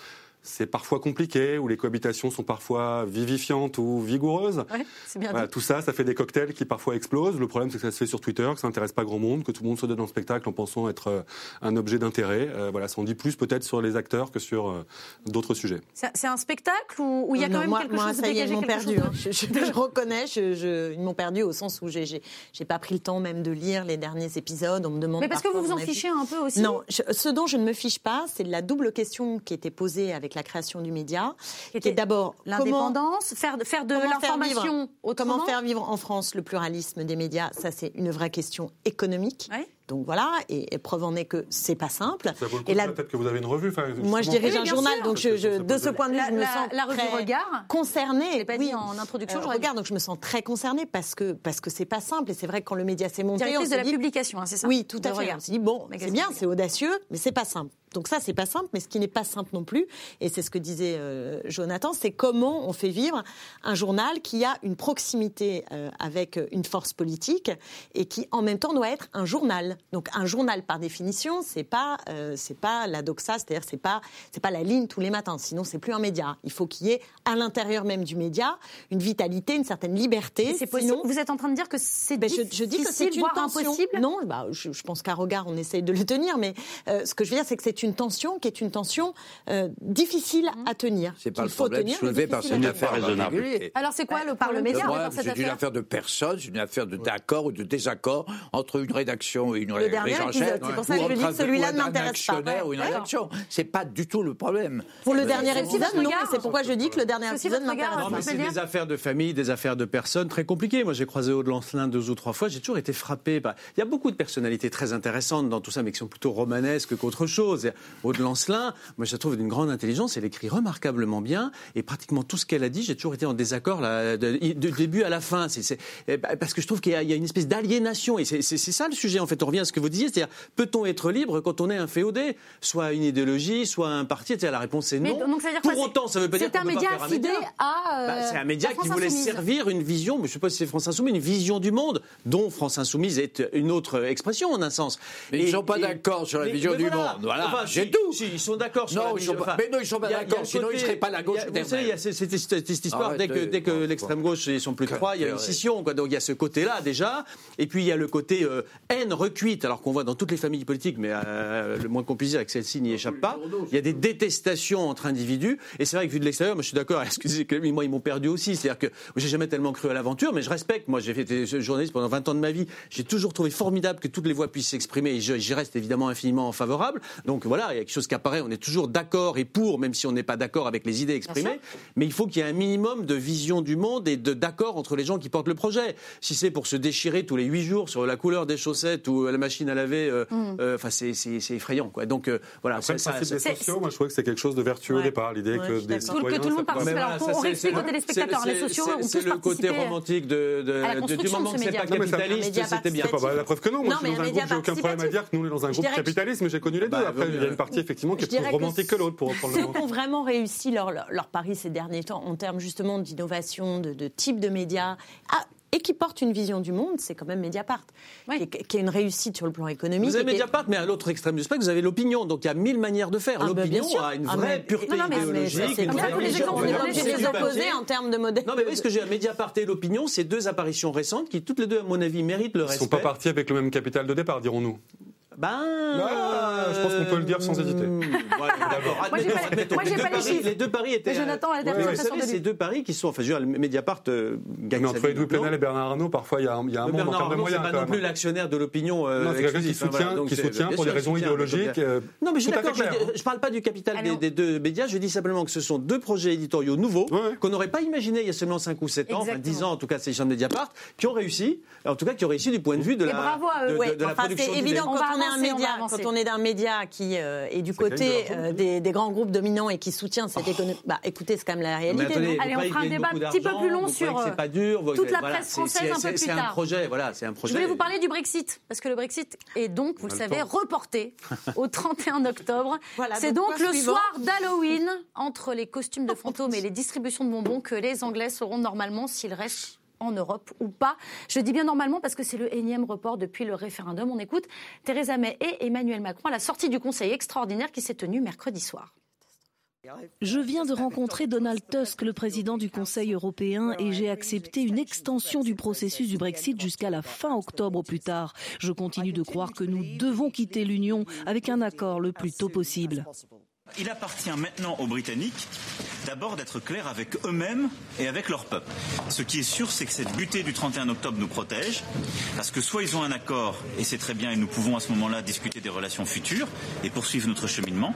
C'est parfois compliqué, où les cohabitations sont parfois vivifiantes ou vigoureuses. Ouais, c'est bien Voilà, dit. tout ça, ça fait des cocktails qui parfois explosent. Le problème, c'est que ça se fait sur Twitter, que ça n'intéresse pas grand monde, que tout le monde se donne en spectacle en pensant être euh, un objet d'intérêt. Euh, voilà, ça en dit plus peut-être sur les acteurs que sur euh, d'autres sujets. C'est un spectacle où il y a quand même moi, quelque moi, chose de ça y est, ils m'ont perdu. chose hein. de- Je, je- je reconnais, je, je- ils m'ont perdu au sens où j'ai pas pris le temps même de lire les derniers épisodes. On me demande Mais parce que vous vous en fichez un peu aussi Non, je- ce dont je ne me fiche pas, c'est la double question qui était posée avec la création du média, qui était est d'abord L'indépendance, faire, de- faire l'information autrement. Comment faire vivre en France le pluralisme des médias Ça, c'est une vraie question économique. Ouais. Donc voilà, et, et preuve en est que c'est pas simple. Ça vaut le coup, Et là, peut-être que vous avez une revue. enfin, moi, je dirige Oui, un journal, sûr. donc je, je- Ça de ce point de vue, La- je me la- sens la revue très Regard concernée. Je l'ai pas oui. dit en introduction, Euh, regarde, donc je me sens très concernée parce que parce que c'est pas simple. Et c'est vrai que quand le média s'est monté, on se de la dit- publication, hein, c'est ça oui, tout à fait. Regard. On s'est dit, bon, c'est bien, Regard. c'est audacieux, mais c'est pas simple. Donc ça, c'est pas simple, mais ce qui n'est pas simple non plus, et c'est ce que disait euh, Jonathan, c'est comment on fait vivre un journal qui a une proximité euh, avec une force politique et qui, en même temps, doit être un journal. Donc un journal, par définition, c'est pas euh, c'est pas la doxa, c'est-à-dire c'est pas c'est pas la ligne tous les matins. Sinon, c'est plus un média. Il faut qu'il y ait à l'intérieur même du média une vitalité, une certaine liberté. C'est possible. Sinon- Vous êtes en train de dire que c'est ben, je, je dis que c'est difficile, une voire tension. impossible Non, bah, je, je pense qu'à regard, on essaye de le tenir, mais ce que je veux dire, c'est que c'est une tension qui est une tension euh, difficile à tenir. C'est pas le faut problème tenir, soulevé par cette affaire particulier. Alors c'est quoi Bah, le par le problème média, Le dans problème, cette c'est une affaire de personne, c'est une affaire de d'accord ou de désaccord entre une rédaction et une Le dernier rédaction c'est pour ça que je dis que celui-là ne m'intéresse pas. ou rédaction. C'est pas du tout le problème. Pour le dernier épisode, non, c'est pourquoi je dis que le dernier épisode m'intéresse Non, pas. c'est des affaires de famille, des affaires de personnes très compliquées. Moi, j'ai croisé Aude Lancelin deux ou trois fois. J'ai toujours été frappé. par- Il y a beaucoup de personnalités très intéressantes dans tout ça, mais qui sont plutôt romanesques qu'autre chose. Et Aude Lancelin, moi, je la trouve d'une grande intelligence. Elle écrit remarquablement bien. Et pratiquement tout ce qu'elle a dit, j'ai toujours été en désaccord là, de, du début à la fin. Eh ben, parce que je trouve qu'il y a, il y a une espèce d'aliénation. Et c'est, ça le sujet, en fait. On revient à ce que vous disiez. C'est-à-dire, peut-on être libre quand on est un féodé Soit une idéologie, soit un parti. etc. La réponse est Mais non. donc ça veut dire Pour quoi? autant, ça veut pas dire C'est qu'on un peut pas faire un média. euh, Bah, c'est un média qui France voulait Insoumise. servir une vision, mais je ne sais pas si c'est France Insoumise, une vision du monde, dont France Insoumise est une autre expression en un sens. Mais ils ne sont pas d'accord sur la mais- vision mais du voilà. monde. Voilà. Enfin, J'ai si, tout. si, ils sont d'accord sur Non, la ils sont pas- mais non, ils sont pas d'accord, sinon ils seraient pas la gauche a- Vous savez, il y a cette, histoire, dès que, dès que l'extrême gauche, ils sont plus de trois, il y a une scission. Quoi. Donc il y a ce côté-là déjà. Et puis il y a le côté euh, haine recuite, alors qu'on voit dans toutes les familles politiques, mais euh, le moins qu'on puisse dire, et que celle-ci n'y échappe pas. Il y a des détestations entre individus. Et c'est vrai que vu de l'extérieur, moi je suis d'accord, excusez moi ils m'ont perdu aussi. C'est-à-dire que j'ai jamais tellement cru à l'aventure, mais je respecte. Moi j'ai été journaliste pendant 20 ans de ma vie. J'ai toujours trouvé formidable que toutes les voix puissent s'exprimer et j'y reste évidemment infiniment favorable. Donc voilà, il y a quelque chose qui apparaît. On est toujours d'accord et pour, même si on n'est pas d'accord avec les idées exprimées. Mais il faut qu'il y ait un minimum de vision du monde et de d'accord entre les gens qui portent le projet. Si c'est pour se déchirer tous les huit jours sur la couleur des chaussettes ou la machine à laver, euh, euh, enfin c'est effrayant. Quoi. Donc euh, voilà, Après, le ça- principe ça- des sociaux, moi je trouvais que c'est quelque chose de vertueux au Ouais. départ. L'idée Ouais, que des le- que citoyens. tout le monde ça- participe. Alors, ça, on c'est- réexplique aux téléspectateurs, les sociaux, c'est- on C'est le côté romantique de, de- à la de- du construction moment de que ce c'est pas ça- capitaliste, c'était bien. La preuve que non, moi Non, je mais suis dans un un média groupe, j'ai aucun problème à dire que nous on est dans un groupe capitaliste, mais j'ai connu les deux. Bah, Après, oui, il y a une partie effectivement qui est Je plus dirais que romantique que l'autre pour reprendre le Ceux mot. qui ont vraiment réussi leur, leur, leur pari ces derniers temps en termes justement d'innovation, de, de type de médias, ah, et qui portent une vision du monde, c'est quand même Mediapart, Oui. qui, est, qui est une réussite sur le plan économique. Vous avez est- Mediapart, mais à l'autre extrême du spectre, vous avez l'opinion. Donc il y a mille manières de faire. Ah, bah, bien L'opinion a une Ah, vraie mais- pureté Non, non, idéologique. Ça, c'est vraie tous les opposer débattre. en termes de modèle. Non, mais vous voyez ce que j'ai à Mediapart et l'opinion, c'est deux apparitions récentes qui, toutes les deux, à mon avis, méritent le Ils ne respect. sont pas partis avec le même capital de départ, dirons-nous. Ben. Ah, je pense qu'on peut le dire sans hésiter. Voilà, d'accord. Moi, j'ai pas- moi, Les pas les paris-. Les deux paris étaient. Mais Jonathan a la Ouais, dernière impression savez, de ces deux paris qui sont. Enfin, je veux dire, Mediapart euh, gagne Mais entre Edoui. Plenel et Bernard Arnault, parfois il y a un, il y a un Mais monde en termes de moyens. pas non plus l'actionnaire de l'opinion. euh, Non, c'est quelqu'un qui soutient, voilà. Qui soutient pour des raisons idéologiques. euh, Non, mais je suis d'accord. Je parle pas du capital des, deux médias. Je dis simplement que ce sont deux projets éditoriaux nouveaux Ouais, ouais. qu'on n'aurait pas imaginé il y a seulement 5 ou 7 ans, enfin Exactement. 10 ans en tout cas, c'est les gens de Mediapart, qui ont réussi. En tout cas, qui ont réussi du point de vue de Et la, Ouais, production. c'est évident quand est un on quand on est d'un média qui euh, est du côté euh, des, des grands groupes dominants et qui soutient cette économie. Bah, écoutez, c'est quand même la réalité. attendez, Allez, on fera un débat un petit peu plus long sur, pas dur. vous- toute la voilà, presse française un peu plus C'est un tard. projet, voilà, c'est un projet. Je voulais vous parler du Brexit, parce que le Brexit est donc, vous le savez, reporté au 31 octobre. Voilà, C'est donc le soir d'Halloween, entre les costumes de fantômes et les distributions de bonbons, que les Anglais sauront normalement s'ils restent en Europe ou pas. Je dis bien normalement parce que c'est le énième report depuis le référendum. On écoute Theresa May et Emmanuel Macron à la sortie du Conseil extraordinaire qui s'est tenu mercredi soir. Je viens de rencontrer Donald Tusk, le président du Conseil européen, et j'ai accepté une extension du processus du Brexit jusqu'à la fin octobre au plus tard. Je continue de croire que nous devons quitter l'Union avec un accord le plus tôt possible. Il appartient maintenant aux Britanniques d'abord d'être clairs avec eux-mêmes et avec leur peuple. Ce qui est sûr, c'est que cette butée du 31 octobre nous protège, parce que soit ils ont un accord, et c'est très bien, et nous pouvons à ce moment-là discuter des relations futures et poursuivre notre cheminement,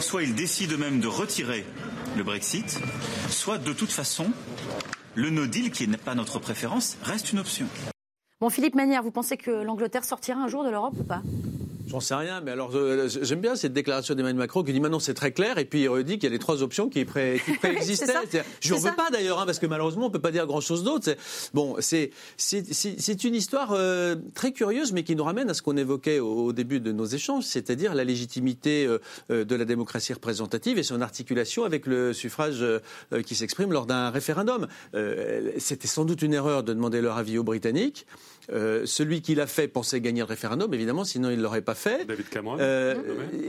soit ils décident eux-mêmes de retirer le Brexit, soit de toute façon, le no deal, qui n'est pas notre préférence, reste une option. Bon, Philippe Manière, vous pensez que l'Angleterre sortira un jour de l'Europe ou pas? J'en sais rien, mais alors euh, j'aime bien cette déclaration d'Emmanuel Macron qui dit maintenant c'est très clair et puis il redit qu'il y a les trois options qui, pré, qui préexistaient. Je ne veux pas d'ailleurs, hein, parce que malheureusement on peut pas dire grand-chose d'autre. C'est- Bon, c'est une histoire euh, très curieuse, mais qui nous ramène à ce qu'on évoquait au, au début de nos échanges, c'est-à-dire la légitimité euh, euh, de la démocratie représentative et son articulation avec le suffrage euh, euh, qui s'exprime lors d'un référendum. Euh, C'était sans doute une erreur de demander leur avis aux Britanniques. Euh, celui qui l'a fait pensait gagner le référendum, évidemment, sinon il ne l'aurait pas fait. David Cameron. Euh,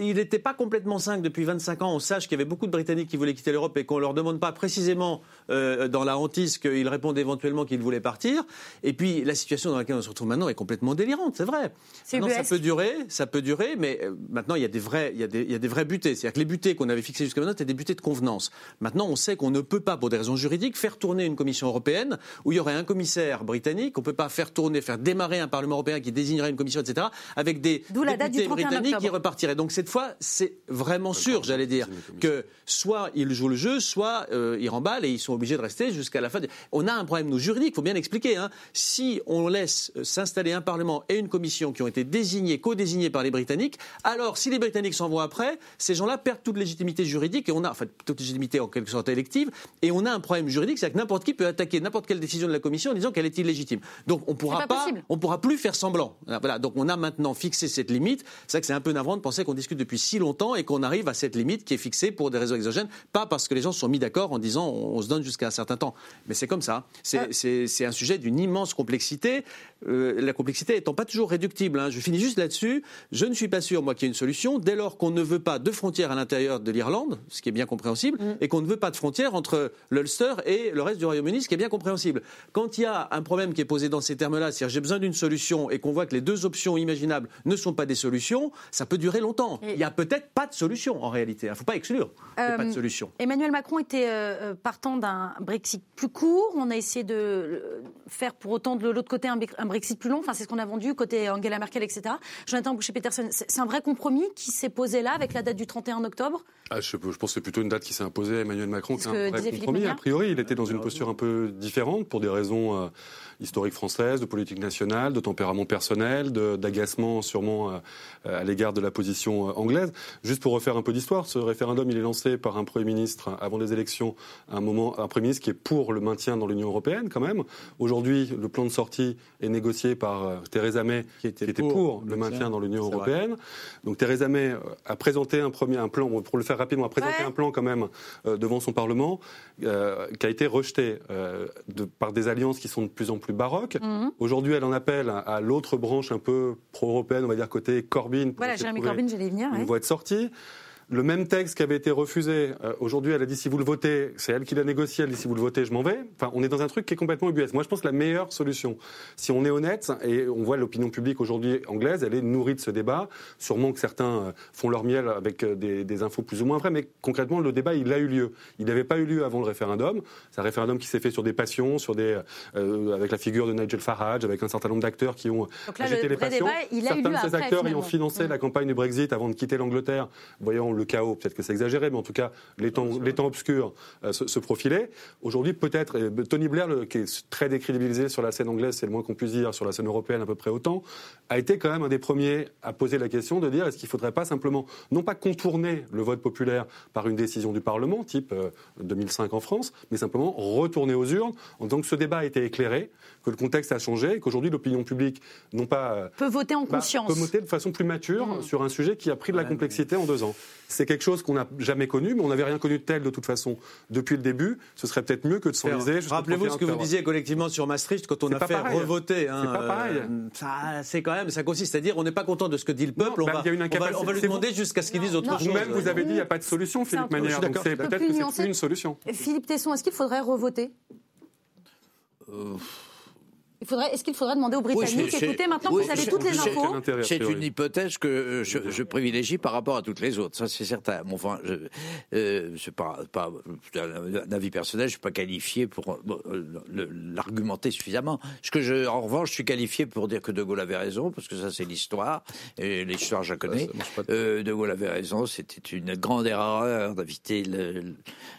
il n'était pas complètement cinq depuis 25 ans. On sache qu'il y avait beaucoup de Britanniques qui voulaient quitter l'Europe et qu'on ne leur demande pas précisément euh, dans la hantise qu'ils répondent éventuellement qu'ils voulaient partir. Et puis la situation dans laquelle on se retrouve maintenant est complètement délirante, c'est vrai. C'est Maintenant, ça peut durer, ça peut durer, mais euh, maintenant il y a des vrais, il y a des, il y a des vrais butées. C'est-à-dire que les butées qu'on avait fixées jusqu'à maintenant étaient des butées de convenance. Maintenant, on sait qu'on ne peut pas, pour des raisons juridiques, faire tourner une commission européenne où il y aurait un commissaire britannique. On ne peut pas faire tourner, faire démarrer un Parlement européen qui désignerait une commission, etc., avec des députés 31 britanniques qui repartiraient. Donc cette fois, c'est vraiment sûr, j'allais dire, que soit ils jouent le jeu, soit euh, ils remballent et ils sont obligés de rester jusqu'à la fin. de- On a un problème, nous, juridique, il faut bien expliquer. hein. Si on laisse euh, s'installer un Parlement et une commission qui ont été désignés, co-désignés par les Britanniques, alors si les Britanniques s'en vont après, ces gens-là perdent toute légitimité juridique et on a, enfin, toute légitimité en quelque sorte élective, et on a un problème juridique, c'est que n'importe qui peut attaquer n'importe quelle décision de la commission en disant qu'elle est illégitime. Donc on ne pourra pas compréhensible. on pourra plus faire semblant. Voilà, donc on a maintenant fixé cette limite. C'est vrai que c'est un peu navrant de penser qu'on discute depuis si longtemps et qu'on arrive à cette limite qui est fixée pour des raisons exogènes, pas parce que les gens se sont mis d'accord en disant on, on se donne jusqu'à un certain temps. Mais c'est comme ça. C'est Ah. c'est un sujet d'une immense complexité. Euh, la complexité étant pas toujours réductible. hein. Je finis juste là-dessus. Je ne suis pas sûr, moi, qu'il y ait une solution dès lors qu'on ne veut pas de frontières à l'intérieur de l'Irlande, ce qui est bien compréhensible, Mm. et qu'on ne veut pas de frontières entre l'Ulster et le reste du Royaume-Uni, ce qui est bien compréhensible. Quand il y a un problème qui est posé dans ces termes-là, c'est-à-dire j'ai besoin d'une solution et qu'on voit que les deux options imaginables ne sont pas des solutions, ça peut durer longtemps. Et- Il n'y a peut-être pas de solution en réalité. Il ne faut pas exclure qu'il n'y ait pas de Euh, solution. Emmanuel Macron était euh, euh, partant d'un Brexit plus court. On a essayé de faire pour autant de l'autre côté un, Bre- un Brexit plus long. Enfin, c'est ce qu'on a vendu côté Angela Merkel, etc. Jonathan Boucher-Peterson, c'est c'est un vrai compromis qui s'est posé là avec la date du 31 octobre? Ah, je, je pense que c'est plutôt une date qui s'est imposée à Emmanuel Macron qu'un vrai compromis. A priori, il était dans une posture un peu différente pour des raisons euh, historiques françaises, de politique nationale, de tempérament personnel, d'agacement sûrement euh, à l'égard de la position euh, anglaise. Juste pour refaire un peu d'histoire, ce référendum, il est lancé par un Premier ministre avant les élections, un moment, un Premier ministre qui est pour le maintien dans l'Union européenne quand même. Aujourd'hui, le plan de sortie est négocié par euh, Theresa May, Qui était qui était pour pour le maintien. maintien dans l'Union vrai. européenne. Donc Theresa May a présenté un premier un plan, pour le faire rapidement, a présenté Ouais. un plan quand même euh, devant son Parlement euh, qui a été rejeté euh, de- par des alliances qui sont de plus en plus baroques. Mhm. Aujourd'hui, elle en appelle à, l'autre branche un peu pro-européenne, on va dire côté Corbyn. pour Voilà, Jérémy Corbyn, j'allais y venir. Une ouais. voie de sortie. Le même texte qui avait été refusé, euh, aujourd'hui, elle a dit si vous le votez, c'est elle qui l'a négocié, elle dit si vous le votez, je m'en vais. Enfin, on est dans un truc qui est complètement ubuesque. Moi, je pense que la meilleure solution, si on est honnête, et on voit l'opinion publique aujourd'hui anglaise, elle est nourrie de ce débat. Sûrement que certains euh, font leur miel avec euh, des, des infos plus ou moins vraies, mais concrètement, le débat, il a eu lieu. Il n'avait pas eu lieu avant le référendum. C'est un référendum qui s'est fait sur des passions, sur des, euh, avec la figure de Nigel Farage, avec un certain nombre d'acteurs qui ont là, agité le les vrai passions. débat, il a eu Certains lieu de ces après, acteurs ayant finalement. financé Mm. la campagne du Brexit avant de quitter l'Angleterre, voyant le chaos, peut-être que c'est exagéré, mais en tout cas, les temps, les temps obscurs euh, se, se profilaient. Aujourd'hui, peut-être, euh, Tony Blair, le- qui est très décrédibilisé sur la scène anglaise, c'est le moins qu'on puisse dire, sur la scène européenne à peu près autant, a été quand même un des premiers à poser la question de dire est-ce qu'il ne faudrait pas simplement, non pas contourner le vote populaire par une décision du Parlement, type euh, 2005 en France, mais simplement retourner aux urnes en disant que ce débat a été éclairé, que le contexte a changé, et qu'aujourd'hui l'opinion publique, non pas euh, Peut voter en bah, conscience. peut voter de façon plus mature Mhm. sur un sujet qui a pris de la complexité en deux ans. C'est quelque chose qu'on n'a jamais connu, mais on n'avait rien connu de tel de toute façon depuis le début. Ce serait peut-être mieux que de s'enliser. Rappelez-vous ce 31 que vous disiez collectivement sur Maastricht quand on a pas fait pareil. revoter. hein, C'est pas pareil. euh, ça, c'est quand même, ça consiste à dire on n'est pas content de ce que dit le peuple. bah, on, va, il y a une on, va, on va lui demander vous- jusqu'à ce qu'il dise autre Non. chose. Vous-même, vous avez dit il n'y a pas de solution, Philippe Manière. Donc c'est peut-être que c'est une solution. Philippe Tesson, est-ce qu'il faudrait revoter? Faudrait, est-ce qu'il faudrait demander aux Britanniques, écoutez, maintenant oui, que vous avez toutes les infos, C'est une hypothèse que euh, je, je privilégie par rapport à toutes les autres, ça c'est certain. Bon, enfin, je, euh, c'est pas, pas un avis personnel, je suis pas qualifié pour euh, bon, euh, l'argumenter suffisamment. Ce que je, en revanche, je suis qualifié pour dire que De Gaulle avait raison, parce que ça c'est l'histoire et l'histoire je la connais. Euh, de Gaulle avait raison, c'était une grande erreur d'inviter le,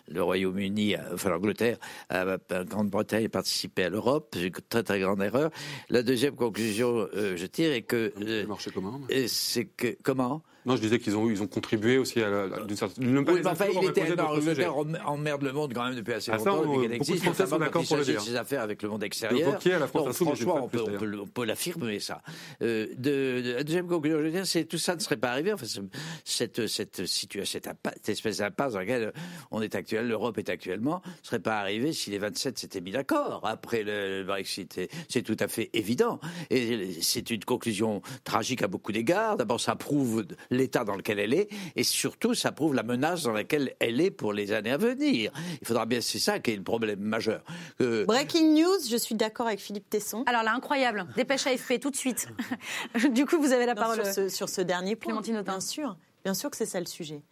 le Royaume-Uni, à- enfin l'Angleterre, à, à Grande-Bretagne à participer à l'Europe. C'est une très très grande erreur. La deuxième conclusion, euh, je tire, est que euh, Le marché commun. et c'est que comment? Non, je disais qu'ils ont, ils ont contribué aussi à la, d'une certaine. même pas oui, les enfin, il était l'Angleterre emmerde le monde quand même depuis assez Ah, ça, longtemps, on- depuis qu'elle beaucoup de Français sont d'accord pour le dire. ses affaires avec le monde extérieur. À la France Donc, franchement, on peut, on peut, l'affirmer ça. Euh, de, de- la deuxième conclusion, je veux dire, c'est tout ça ne serait pas arrivé. Enfin, ce- cette cette situation, cette, espèce d'impasse dans laquelle on est actuel, l'Europe est actuellement, ne serait pas arrivé si les 27 s'étaient mis d'accord après le, le Brexit. C'est tout à fait évident. Et c'est une conclusion tragique à beaucoup d'égards. D'abord, ça prouve l'état dans lequel elle est, et surtout, ça prouve la menace dans laquelle elle est pour les années à venir. Il faudra bien, c'est ça qui est le problème majeur. Breaking news, je suis d'accord avec Philippe Tesson. alors là, incroyable, dépêche AFP tout de suite. du coup, vous avez la Non, parole. sur, ce, sur ce dernier point. Clémentine Autain. Bien sûr, bien sûr que c'est ça le sujet.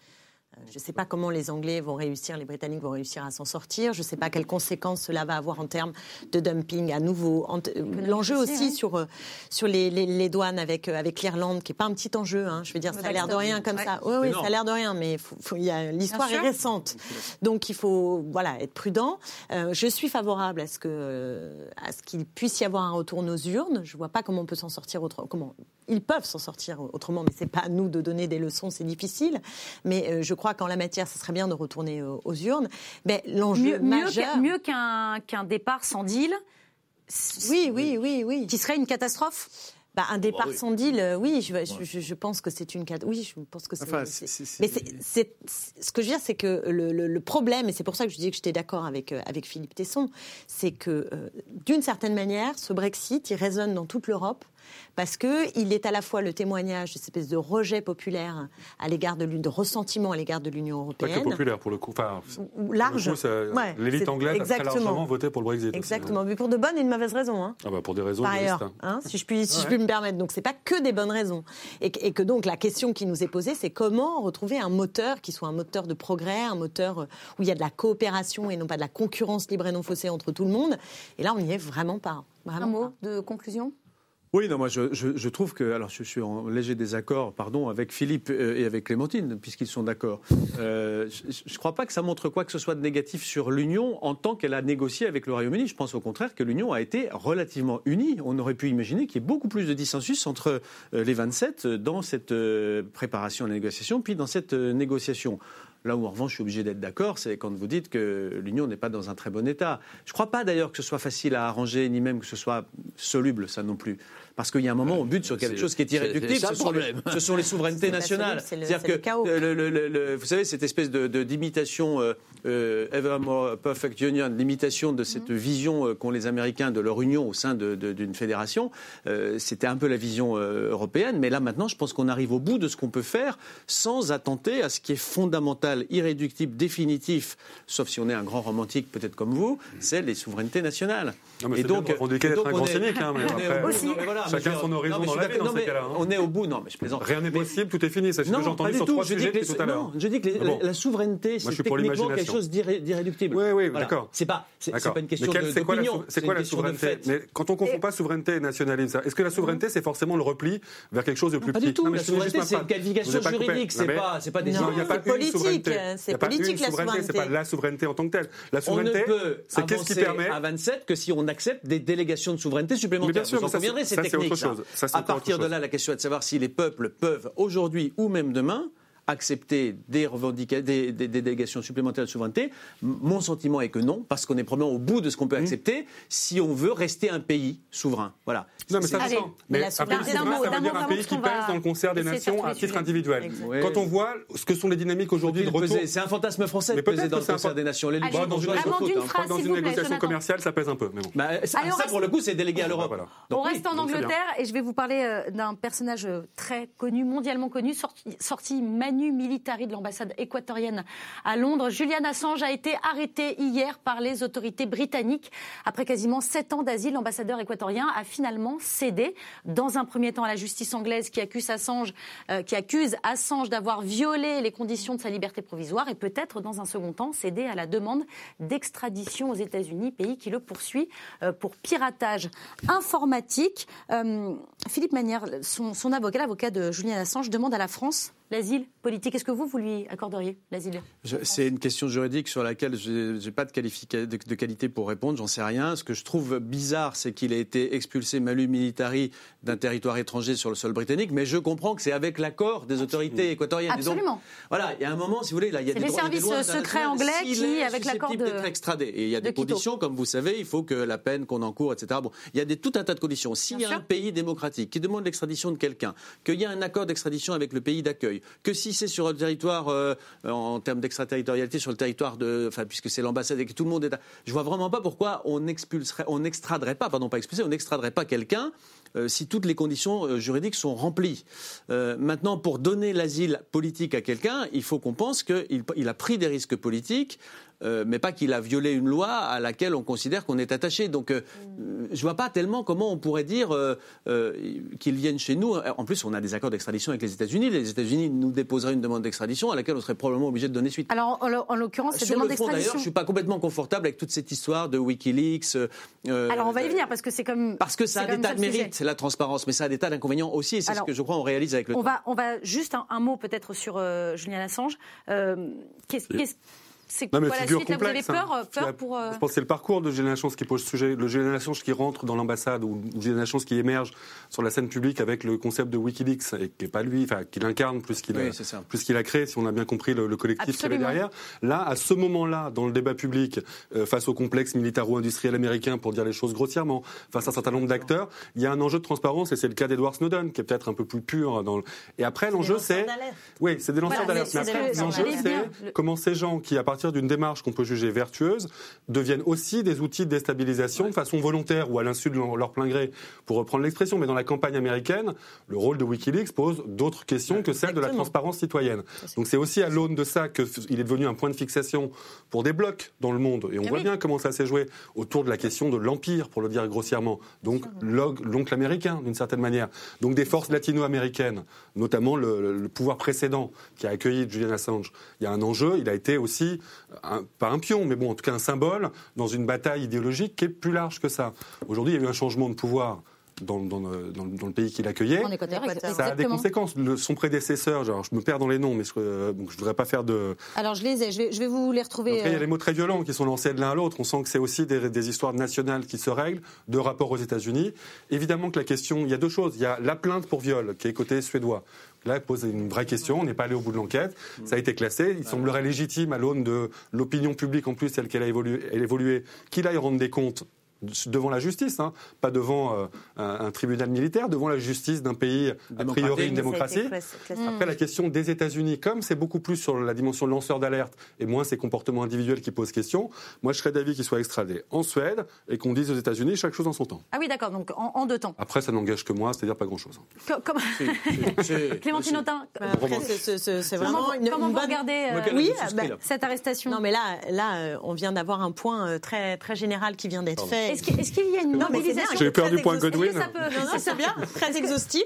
Euh, Je ne sais pas comment les Anglais vont réussir, les Britanniques vont réussir à s'en sortir. Je ne sais pas quelles conséquences cela va avoir en termes de dumping à nouveau. T- L'enjeu aussi, ouais. sur, euh, sur les, les- les douanes avec, euh, avec l'Irlande, qui n'est pas un petit enjeu. hein. Je veux dire, ça a l'air de rien comme Ouais. ça. Oui, oui, ça a l'air de rien, mais faut- faut- il y a- l'histoire est récente. Donc il faut voilà, être prudent. Euh, je suis favorable à ce que, euh, à ce qu'il puisse y avoir un retour aux urnes. Je ne vois pas comment on peut s'en sortir autrement. Comment ils peuvent s'en sortir autrement, mais c'est pas à nous de donner des leçons, c'est difficile. Mais euh, je crois qu'en la matière, ce serait bien de retourner euh, aux urnes. Mais l'enjeu mieux majeur. qu'un- mieux qu'un qu'un départ sans deal, Oui, oui, oui, oui. Qui serait une catastrophe? Bah, un départ oui. sans deal, euh, oui, je, je- je- je pense que c'est une Oui, je pense que c'est. Enfin, c'est- c'est- c'est- Mais c'est, c'est- ce que je veux dire, c'est que le, le- le problème, et c'est pour ça que je disais que j'étais d'accord avec, euh, avec Philippe Tesson, c'est que euh, d'une certaine manière, ce Brexit, il résonne dans toute l'Europe parce que il est à la fois le témoignage de cette espèce de rejet populaire à l'égard de l'Union, de ressentiment à l'égard de l'Union Pas que européenne. populaire pour le coup. Enfin, large. Ouais, L'élite anglaise a très largement voté pour le Brexit. aussi, Exactement, hein. mais pour de bonnes et de mauvaises raisons. Hein Ah bah pour des raisons par ailleurs, hein. hein, si je puis, si je puis me permettre. Donc c'est pas que des bonnes raisons. Et, que- et que donc la question qui nous est posée, c'est comment retrouver un moteur qui soit un moteur de progrès, un moteur euh, où il y a de la coopération et non pas de la concurrence libre et non faussée entre tout le monde. Et là, on n'y est vraiment pas. Vraiment Un mot de conclusion? Oui, non, moi je, trouve que, alors je suis en léger désaccord, pardon, avec Philippe euh, et avec Clémentine, puisqu'ils sont d'accord. Euh, je ne crois pas que ça montre quoi que ce soit de négatif sur l'Union en tant qu'elle a négocié avec le Royaume-Uni. Je pense au contraire que l'Union a été relativement unie. On aurait pu imaginer qu'il y ait beaucoup plus de dissensus entre euh, les 27 dans cette préparation à la négociation, puis dans cette négociation. Là où en revanche je suis obligé d'être d'accord, c'est quand vous dites que l'Union n'est pas dans un très bon état. Je ne crois pas d'ailleurs que ce soit facile à arranger, ni même que ce soit soluble, ça non plus. Parce qu'il y a un moment, on bute sur quelque chose qui est irréductible, c'est ça ce, sont les, problème. ce sont les souverainetés nationales. soluble, c'est le- C'est-à-dire que chaos. le- le- le- le- vous savez, cette espèce de, de- d'imitation euh, euh, Ever More Perfect Union, l'imitation de cette vision euh, qu'ont les Américains de leur union au sein de- de- d'une fédération, euh, c'était un peu la vision euh, européenne. Mais là, maintenant, je pense qu'on arrive au bout de ce qu'on peut faire sans attenter à ce qui est fondamental, irréductible, définitif, sauf si on est un grand romantique, peut-être comme vous, c'est les souverainetés nationales. Non, mais c'est bien de revendiquer et d'être donc, un on grand est- cynique, hein, mais on est après, au bout. Aussi. Non, mais voilà, Chacun son horizon dans la vie, dans ces cas-là, hein. On est au bout, non, mais je plaisante. Rien n'est possible, tout est fini. C'est ce que j'ai entendu du sur trois sujets depuis tout à l'heure. non, je dis que les- Ah bon la souveraineté, c'est techniquement quelque chose d'irré- d'irréductible. Oui, oui, Voilà. d'accord. C'est pas, une question de- c'est quoi la, d'opinion. c'est quoi une la question de souveraineté fait. Mais quand on confond pas souveraineté et nationalisme, est-ce que la souveraineté c'est forcément le repli vers quelque chose de plus Pas petit du tout. Non, mais La souveraineté, c'est une qualification juridique, c'est pas- c'est pas des politique, souveraineté. c'est Il y a pas politique, la souveraineté, c'est pas la souveraineté en tant que telle. La ne souveraineté, c'est qu'est-ce qui permet à 27 que si on accepte des délégations de souveraineté Mais supplémentaires. bien sûr, Vous en conviendrez, c'est technique. autre chose. Ça, c'est à partir autre de là, la question est de savoir si les peuples peuvent aujourd'hui ou même demain accepter des, revendica- des, des- des délégations supplémentaires de souveraineté. Mon sentiment est que non, parce qu'on est probablement au bout de ce qu'on Mmh. peut accepter si on veut rester un pays souverain. Voilà. Non, mais ça Allez, dépend. mais un pays souverain, ça veut dire un pays qui pèse dans le concert des nations à titre individuel. Quand on voit ce que sont les dynamiques aujourd'hui de retour. peser C'est un fantasme français Mais de peser dans le concert des nations. Les Bah, dans une, négociation commerciale, ça pèse un peu. Mais bon. Bah, ça, pour le coup, c'est délégué à l'Europe. voilà. Donc on reste en. Angleterre et je vais vous parler euh, d'un personnage euh, très connu, mondialement connu, sorti, sorti Manu Militari de l'ambassade équatorienne à Londres. Julian Assange a été arrêté hier par les autorités britanniques. Après quasiment sept ans d'asile, l'ambassadeur équatorien a finalement cédé. Dans un premier temps à la justice anglaise qui accuse Assange, euh, d'avoir violé les conditions de sa liberté provisoire et peut-être dans un second temps cédé à la demande d'extradition aux États-Unis, pays qui le poursuit euh, pour piratage informatique. Euh, Philippe Manière, son, son avocat, l'avocat de Julian Assange, demande à la France l'asile politique. Est-ce que vous, vous lui accorderiez l'asile? C'est une question juridique sur laquelle je n'ai pas de, de, de qualité pour répondre, j'en sais rien. Ce que je trouve bizarre, c'est qu'il a été expulsé malu militari d'un territoire étranger sur le sol britannique, mais je comprends que c'est avec l'accord des autorités équatoriennes. Donc, Absolument. voilà, il y a un moment, si vous voulez, là, il y a des les droits et des services lois secrets anglais qui, avec l'accord de- d'être extradé. Et il y a de des Quito. conditions, comme vous savez, il faut que la peine qu'on encourt, etc. Bon, il y a des, tout un tas de conditions. S'il y a un pays démocratique qui demande l'extradition de quelqu'un, qu'il y a un accord d'extradition avec le pays d'accueil, que si c'est sur le territoire, euh, en termes d'extraterritorialité, sur le territoire de, puisque c'est l'ambassade et que tout le monde est, à- je vois vraiment pas pourquoi on expulserait, on pas, pas expulser, on pas quelqu'un euh, si toutes les conditions euh, juridiques sont remplies. Maintenant, pour donner l'asile politique à quelqu'un, il faut qu'on pense qu'il il a pris des risques politiques, euh, mais pas qu'il a violé une loi à laquelle on considère qu'on est attaché. Donc, euh, je vois pas tellement comment on pourrait dire euh, euh, qu'ils viennent chez nous. En plus, on a des accords d'extradition avec les États-Unis. Les États-Unis nous déposeraient une demande d'extradition à laquelle on serait probablement obligé de donner suite. Alors, en, en l'occurrence, cette demande fond, d'ailleurs, d'extradition. je suis pas complètement confortable avec toute cette histoire de WikiLeaks. euh, Alors, on va y venir parce que c'est comme. Parce que ça a des tas de mérites, la transparence, mais ça a des tas d'inconvénients aussi, et c'est ce que je crois on réalise avec le On temps. va, on va juste un, un mot peut-être sur euh, Julian Assange. Euh, qu'est-ce- qu'est-ce- C'est Non, mais quoi la figure suite? Là, Vous avez complexe, hein. peur, euh, peur La- pour. euh, Je pense que c'est le parcours de Julian Assange qui pose sujet. Le Julian Assange qui rentre dans l'ambassade ou Julian Assange qui émerge sur la scène publique avec le concept de Wikileaks et qui n'est pas lui, enfin qu'il incarne plus qu'il Oui, a, plus qu'il a créé, si on a bien compris le, le collectif qu'il y avait derrière. Là, à ce moment-là, dans le débat public, euh, face au complexe militaro-industriel américain, pour dire les choses grossièrement, face à un certain nombre d'acteurs, il y a un enjeu de transparence et c'est le cas d'Edward Snowden qui est peut-être un peu plus pur. Dans le... Et après, l'enjeu c'est, oui, c'est des lanceurs Voilà, d'alerte. Mais après, le- l'enjeu c'est Le- comment ces gens qui, à partir d'une démarche qu'on peut juger vertueuse, deviennent aussi des outils de déstabilisation de façon volontaire ou à l'insu de leur, plein gré, pour reprendre l'expression. Mais dans la campagne américaine, le rôle de Wikileaks pose d'autres questions que celle de la transparence citoyenne. Donc c'est aussi à l'aune de ça qu'il est devenu un point de fixation pour des blocs dans le monde. Et on Ah voit oui. bien comment ça s'est joué autour de la question de l'empire, pour le dire grossièrement. Donc l'oncle américain, d'une certaine manière. Donc des forces latino-américaines, notamment le- le pouvoir précédent qui a accueilli Julian Assange. Il y a un enjeu, il a été aussi, pas un pion, mais bon, en tout cas un symbole dans une bataille idéologique qui est plus large que ça. Aujourd'hui, il y a eu un changement de pouvoir dans, dans le- dans dans le pays qui l'accueillait. En Équateur, Équateur. Ça a des conséquences. Le- son prédécesseur, genre, je me perds dans les noms, mais je, euh, je voudrais pas faire de. Alors je les ai, je vais, je vais vous les retrouver. cas, il y a euh, des mots très violents qui sont lancés de l'un à l'autre. On sent que c'est aussi des, des histoires nationales qui se règlent, de rapports aux États-Unis. Évidemment que la question, il y a deux choses. Il y a la plainte pour viol, qui est côté suédois. Là, pose une vraie question. On n'est pas allé au bout de l'enquête. Ça a été classé. Il semblerait légitime, à l'aune de l'opinion publique, en plus, telle qu'elle a évolué, elle évolué qu'il aille rendre des comptes devant la justice, hein, pas devant euh, un, un tribunal militaire, devant la justice d'un pays a priori une démocratie. Après, la question des États-Unis, comme c'est beaucoup plus sur la dimension lanceur d'alerte et moins ces comportements individuels qui posent question, moi je serais d'avis qu'il soit extradé en Suède et qu'on dise aux États-Unis chaque chose en son temps. Ah oui, d'accord, donc en, en deux temps. Après, ça n'engage que moi, c'est-à-dire pas grand-chose. Comme... Clémentine Autain, c'est- vraiment une, comment une vous bonne- regardez euh, Oui, bah, cette arrestation? Non, mais là, là, euh, on vient d'avoir un point très, très général qui vient d'être fait. Est-ce qu'il est-ce qu'il y a une mobilisation J'ai eu peur très du point. Godwin. Ça peut- Non, non, c'est bien, très exhaustif,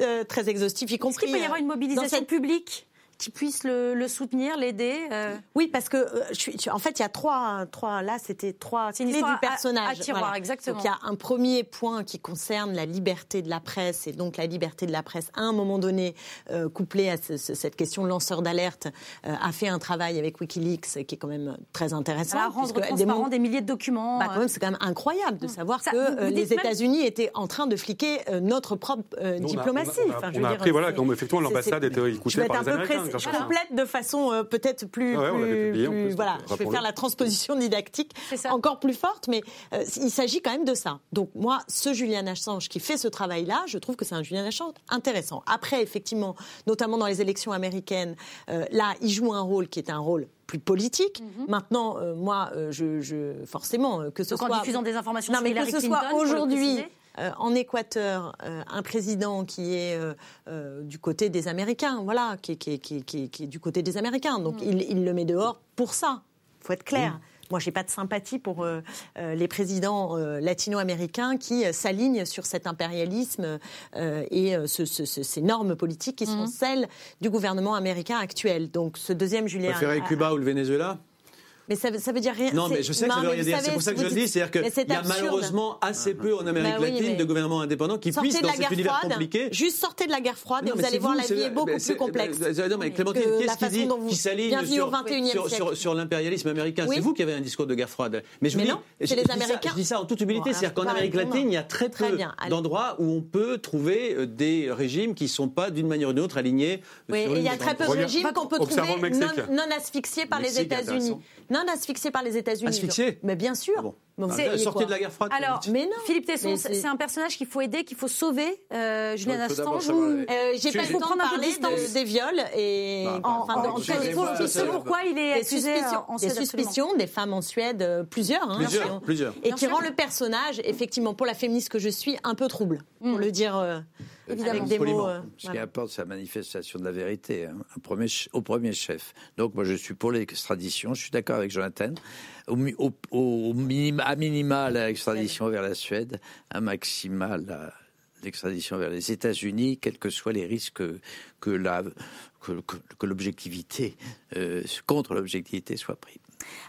euh, très exhaustif, y Est-ce compris. qu'il peut y avoir une euh, dans mobilisation cette- publique? Qui puisse le, le soutenir, l'aider euh, Oui, parce que euh, je suis, je- en fait, il y a trois, trois. Là, c'était trois C'est une clés histoire du à- personnage. à tiroir, exactement. Donc il y a un premier point qui concerne la liberté de la presse et donc la liberté de la presse à un moment donné, euh, couplée à ce- ce- cette question lanceur d'alerte, euh, a fait un travail avec WikiLeaks qui est quand même très intéressant. à rendre transparent démontre- des milliers de documents Bah, quand même, c'est quand même incroyable de savoir Ça, que vous- vous les même- États-Unis étaient en train de fliquer euh, notre propre euh, Nous, on a- diplomatie. on a- Enfin, je on a dire, appris, voilà, comme effectivement l'ambassade était écoutée je vais être par un les peu Américains, je complète de façon euh, peut-être plus, Ouais, on l'avait plus- publié en plus- plus, voilà, donc, je vais faire la transposition didactique C'est ça. encore plus forte, mais euh, il s'agit quand même de ça. Donc moi, ce Julian Assange qui fait ce travail-là, je trouve que c'est un Julian Assange intéressant. Après, effectivement, notamment dans les élections américaines, euh, là, il joue un rôle qui est un rôle plus politique. Maintenant, euh, moi, euh, je, je- forcément, euh, que ce donc en soit diffusant des informations non, sur mais que ce Clinton, soit aujourd'hui. Euh, en Équateur, euh, un président qui est euh, euh, du côté des Américains, voilà, qui, est- qui est- qui est- qui est- qui est du côté des Américains. Donc il, il le met dehors pour ça. faut être clair. Moi, j'ai pas de sympathie pour euh, les présidents euh, latino-américains qui euh, s'alignent sur cet impérialisme euh, et euh, ce- ce- ce- ces normes politiques qui sont celles du gouvernement américain actuel. Donc, ce deuxième Julien. Préférez Cuba ou le Venezuela? Mais ça, ça veut dire rien. Non, mais je sais que ça non, veut rien dire. C'est pour ça que je le dis. C'est-à-dire qu'il y a absurde. malheureusement assez peu en Amérique Bah oui, latine mais- de gouvernements indépendants qui Sortez puissent, dans cet univers compliqué, Juste sortez de la guerre froide Non, et vous allez voir la vie est beaucoup plus complexe. mais- Non, mais Clémentine, qu'est-ce qui dit qui s'aligne sur, au 21e sur, sur, siècle. sur l'impérialisme américain? Oui. C'est vous qui avez un discours de guerre froide. Mais je non, dis, ça- Américains. Je dis ça en toute humilité, c'est-à-dire qu'en Amérique latine, il y a très Très peu d'endroits où on peut trouver euh, des régimes qui ne sont pas d'une manière ou d'une autre alignés. Oui, sur et il y a très peu de régimes qu'on peut trouver non, non asphyxiés par les États-Unis. Non asphyxiés par les États-Unis. Mais bien sûr. Ah bon. Ah, sortez de la guerre froide. Alors, Mais non. Philippe Tesson, c'est un personnage qu'il faut aider, qu'il faut sauver. Euh, Julien Assange Euh, J'ai pas le temps de parler de- des viols et des il sait pourquoi il est accusé en des Suède, suspicions des femmes en Suède, euh, plusieurs, hein, Plusieurs, qui et qui rend le personnage effectivement pour la féministe que je suis un peu trouble, pour le dire euh, Évidemment. avec des mots. euh, Ce qui voilà. importe, c'est la manifestation de la vérité, hein, premier au premier chef. Donc, moi, je suis pour l'extradition. Je suis d'accord avec Jonathan. Au, au, au minima, à minima, l'extradition vers la Suède, à maxima, l'extradition vers les États-Unis, quels que soient les risques que l'objectivité, euh, contre l'objectivité soit prise.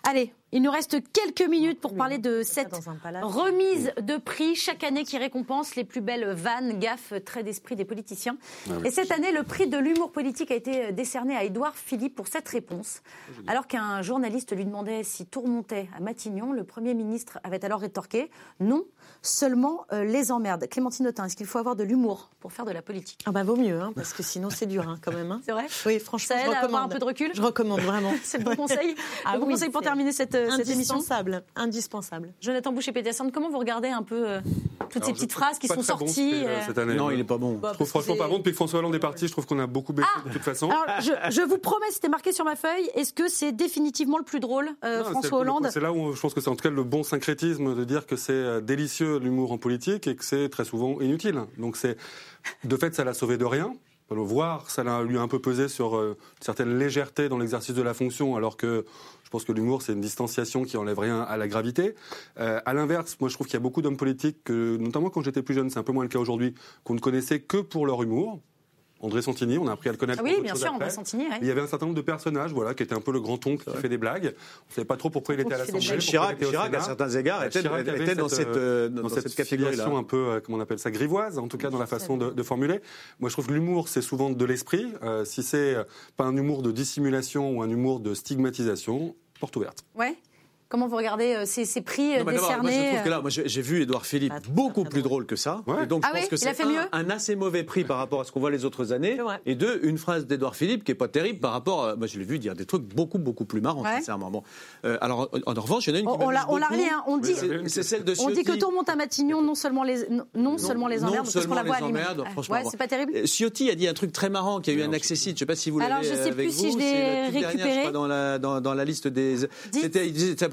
Allez, Il nous reste quelques minutes pour parler de cette remise de prix chaque année qui récompense les plus belles vannes, gaffes, traits d'esprit des politiciens. Et cette année, le prix de l'humour politique a été décerné à Édouard Philippe pour cette réponse. Alors qu'un journaliste lui demandait si tout remontait à Matignon, le Premier ministre avait alors rétorqué non, seulement euh, les emmerdes. Clémentine Autain, est-ce qu'il faut avoir de l'humour pour faire de la politique? Ah bah vaut mieux, hein, parce que sinon c'est dur hein, quand même. hein. C'est vrai? Oui, franchement, Ça je aide à avoir un peu de recul? Je recommande vraiment. C'est le bon conseil Ah Le bon oui, conseil pour terminer cette, euh, cette émission Indispensable, indispensable. Jonathan Boucher-Peterson, comment vous regardez un peu euh, toutes ces petites phrases qui sont bon, sorties ce fait, euh, cette année. Non, il n'est pas bon. Bah, Je trouve franchement pas bon. Depuis que François Hollande est parti, je trouve qu'on a beaucoup baissé de toute façon. Alors, je, je vous promets, c'était marqué sur ma feuille. Est-ce que c'est définitivement le plus drôle, euh, Non, François Hollande C'est là où je pense que c'est en tout cas le bon syncrétisme de dire que c'est euh, délicieux l'humour en politique et que c'est très souvent inutile. Donc c'est de fait ça l'a sauvé de rien. Le voir, ça l'a lui a un peu pesé sur euh, une certaine légèreté dans l'exercice de la fonction, alors que pense que l'humour c'est une distanciation qui enlève rien à la gravité. Euh, à l'inverse, moi je trouve qu'il y a beaucoup d'hommes politiques, que, notamment quand j'étais plus jeune, c'est un peu moins le cas aujourd'hui, qu'on ne connaissait que pour leur humour. André Santini, on a appris à le connaître. Ah Oui, bien sûr, après. André Santini. ouais. Il y avait un certain nombre de personnages, voilà, qui étaient un peu le grand oncle qui fait des blagues. On ne savait pas trop pourquoi il était à l'Assemblée. Chirac, Chirac, à certains égards, était, Chirac dans cette, euh, dans dans cette, cette catégorie-là. un peu, euh, comment on appelle ça, grivoise, en tout cas dans la façon de, de formuler. Moi, je trouve que l'humour, c'est souvent de l'esprit. Euh, si c'est euh, pas un humour de dissimulation ou un humour de stigmatisation, porte ouverte. Comment vous regardez euh, ces, ces prix euh, Non, mais d'abord, moi, je décernés trouve que euh, là, moi, j'ai vu Édouard Philippe très, beaucoup plus drôle. drôle que ça. Ouais. Et donc, Ah je pense oui que c'est un, un assez mauvais prix par rapport à ce qu'on voit les autres années. Et deux, une phrase d'Édouard Philippe qui est pas terrible par rapport. À, moi, je l'ai vu dire des trucs beaucoup, beaucoup plus marrants, Ouais. sincèrement. Bon. Euh, alors, en, en revanche, il y en a une qui On, on l'a on relayé, hein. on dit, C'est c'est celle de on dit que Ciotti. tout remonte à Matignon, non seulement les, non, non seulement les non emmerdes, parce qu'on la voit à l'image. Ouais, franchement, Ouais, c'est pas terrible. Euh, Ciotti a dit un truc très marrant qui a eu un accessite. Je ne sais pas si vous l'avez Alors, je sais avec plus si vous, je l'ai récupéré. dans la, dans, dans la liste des. C'était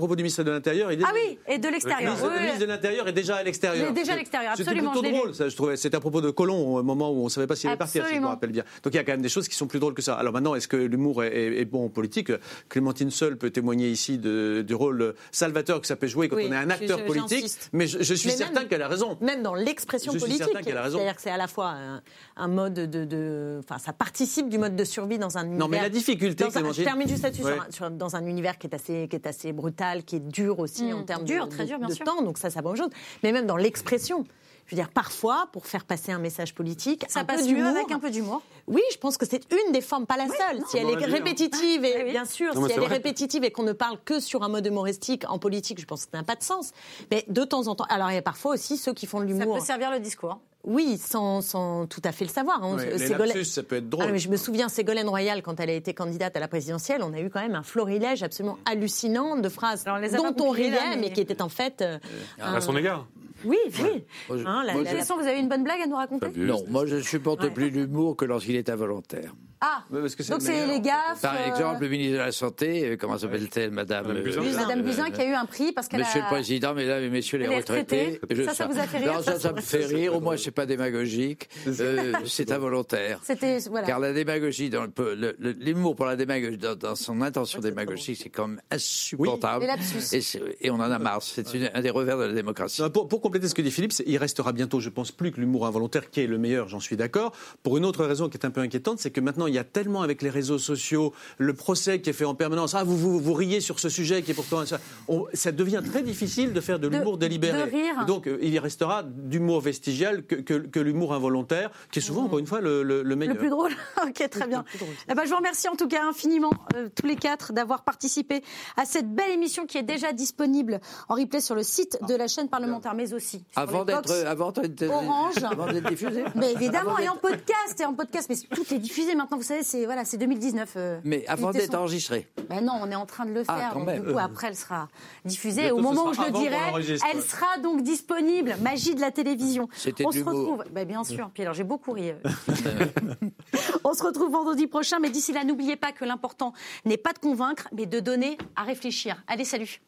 c'était propos du ministre de l'Intérieur. Ah oui, et de Le l'extérieur. Oui, le oui. ministre de l'Intérieur est déjà à l'extérieur. Il est déjà à l'extérieur, C'était absolument, plutôt je l'ai drôle, ça, je trouvais. C'était à propos de Colomb, au moment où on ne savait pas s'il allait partir, si je me rappelle bien. Donc il y a quand même des choses qui sont plus drôles que ça. Alors maintenant, est-ce que l'humour est, est- est bon en politique? Clémentine seule peut témoigner ici de- du rôle salvateur que ça peut jouer quand Oui, on est un acteur je- politique. Mais je, je suis Mais certain qu'elle a raison. Même dans l'expression Je suis politique. certain qu'elle a raison. C'est-à-dire que c'est à la fois un, un mode de, Enfin, ça participe du mode de survie dans un univers. Non, mais la difficulté, un- Clémentine- Je termine juste là-dessus. Ouais. sur un- sur- dans un univers qui est assez, qui est assez brutal, qui est dur aussi Mm. en termes Dur, de, très dur, bien de sûr. temps. Donc ça, ça va autre chose. Mais même dans l'expression. Je veux dire, parfois, pour faire passer un message politique, Ça un peu passe mieux d'humour- avec un peu d'humour. Oui, je pense que c'est une des formes, pas la seule. si elle est répétitive, et oui. bien sûr, Non, si elle est répétitive et qu'on ne parle que sur un mode humoristique en politique, je pense que ça n'a pas de sens. Mais de temps en temps, alors il y a parfois aussi ceux qui font de Ça l'humour. peut servir le discours. Oui, sans, sans tout à fait le savoir. hein. Les Ségolène- lapsus, ça peut être Ah, drôle. mais je me souviens, Ségolène Royal, quand elle a été candidate à la présidentielle, on a eu quand même un florilège absolument hallucinant de phrases Alors, on les a dont on riait, là, mais- mais... qui étaient en fait. euh, un- À son égard. Oui, oui. Hein, la- la- De toute façon, vous avez une bonne blague à nous raconter? Non, moi je supporte plus l'humour que lorsqu'il est involontaire. Ah, Ouais, parce que c'est donc c'est les gaffes. Par euh, exemple, le ministre de la Santé, euh, comment s'appelle-t-elle, Madame Madame euh, Buzyn. Madame Buzyn qui a eu un prix parce qu'elle Monsieur a... le Président, mesdames et messieurs les retraités. Ça, ça vous a fait rire, Non, ça, me fait rire. Au moins, c'est pas démagogique. Euh, c'est involontaire. C'était voilà. Car la démagogie, dans le- le- le- l'humour pour la démagogie, dans, dans son intention démagogique, c'est quand même insupportable. Et, on en a marre. C'est une- un des revers de la démocratie. Non, Pour, pour compléter ce que dit Philippe, il restera bientôt, je pense, plus que l'humour involontaire qui est le meilleur, j'en suis d'accord. Pour une autre raison qui est un peu inquiétante, c'est que maintenant, il y a tellement avec les réseaux sociaux, le procès qui est fait en permanence, ah, vous, vous, vous riez sur ce sujet qui est pourtant... Ça, on- ça devient très difficile de faire de l'humour délibéré. de rire. Donc, euh, il restera d'humour vestigial que, que- que l'humour involontaire, qui est souvent, encore une fois, le, le- le meilleur. Le plus drôle. ok, très bien. Eh ben, je vous remercie en tout cas infiniment, euh, tous les quatre, d'avoir participé à cette belle émission qui est déjà disponible en replay sur le site de la chaîne parlementaire, mais aussi sur Avant d'être, avant d'être, Orange. avant d'être diffusé. Mais évidemment, Avant et en podcast, et en podcast, mais tout est diffusé maintenant. Vous savez, c'est voilà, c'est 2019. euh, Mais avant d'être son. enregistré. Ben non, on est en train de le Ah, faire. donc, du coup, après, elle sera diffusée. Bientôt, Au moment où je le dirai, elle sera donc disponible. Magie de la télévision. C'était On se retrouve. Ben, bien sûr. Puis alors, j'ai beaucoup ri. euh. on se retrouve vendredi prochain. Mais d'ici là, n'oubliez pas que l'important n'est pas de convaincre, mais de donner à réfléchir. Allez, salut.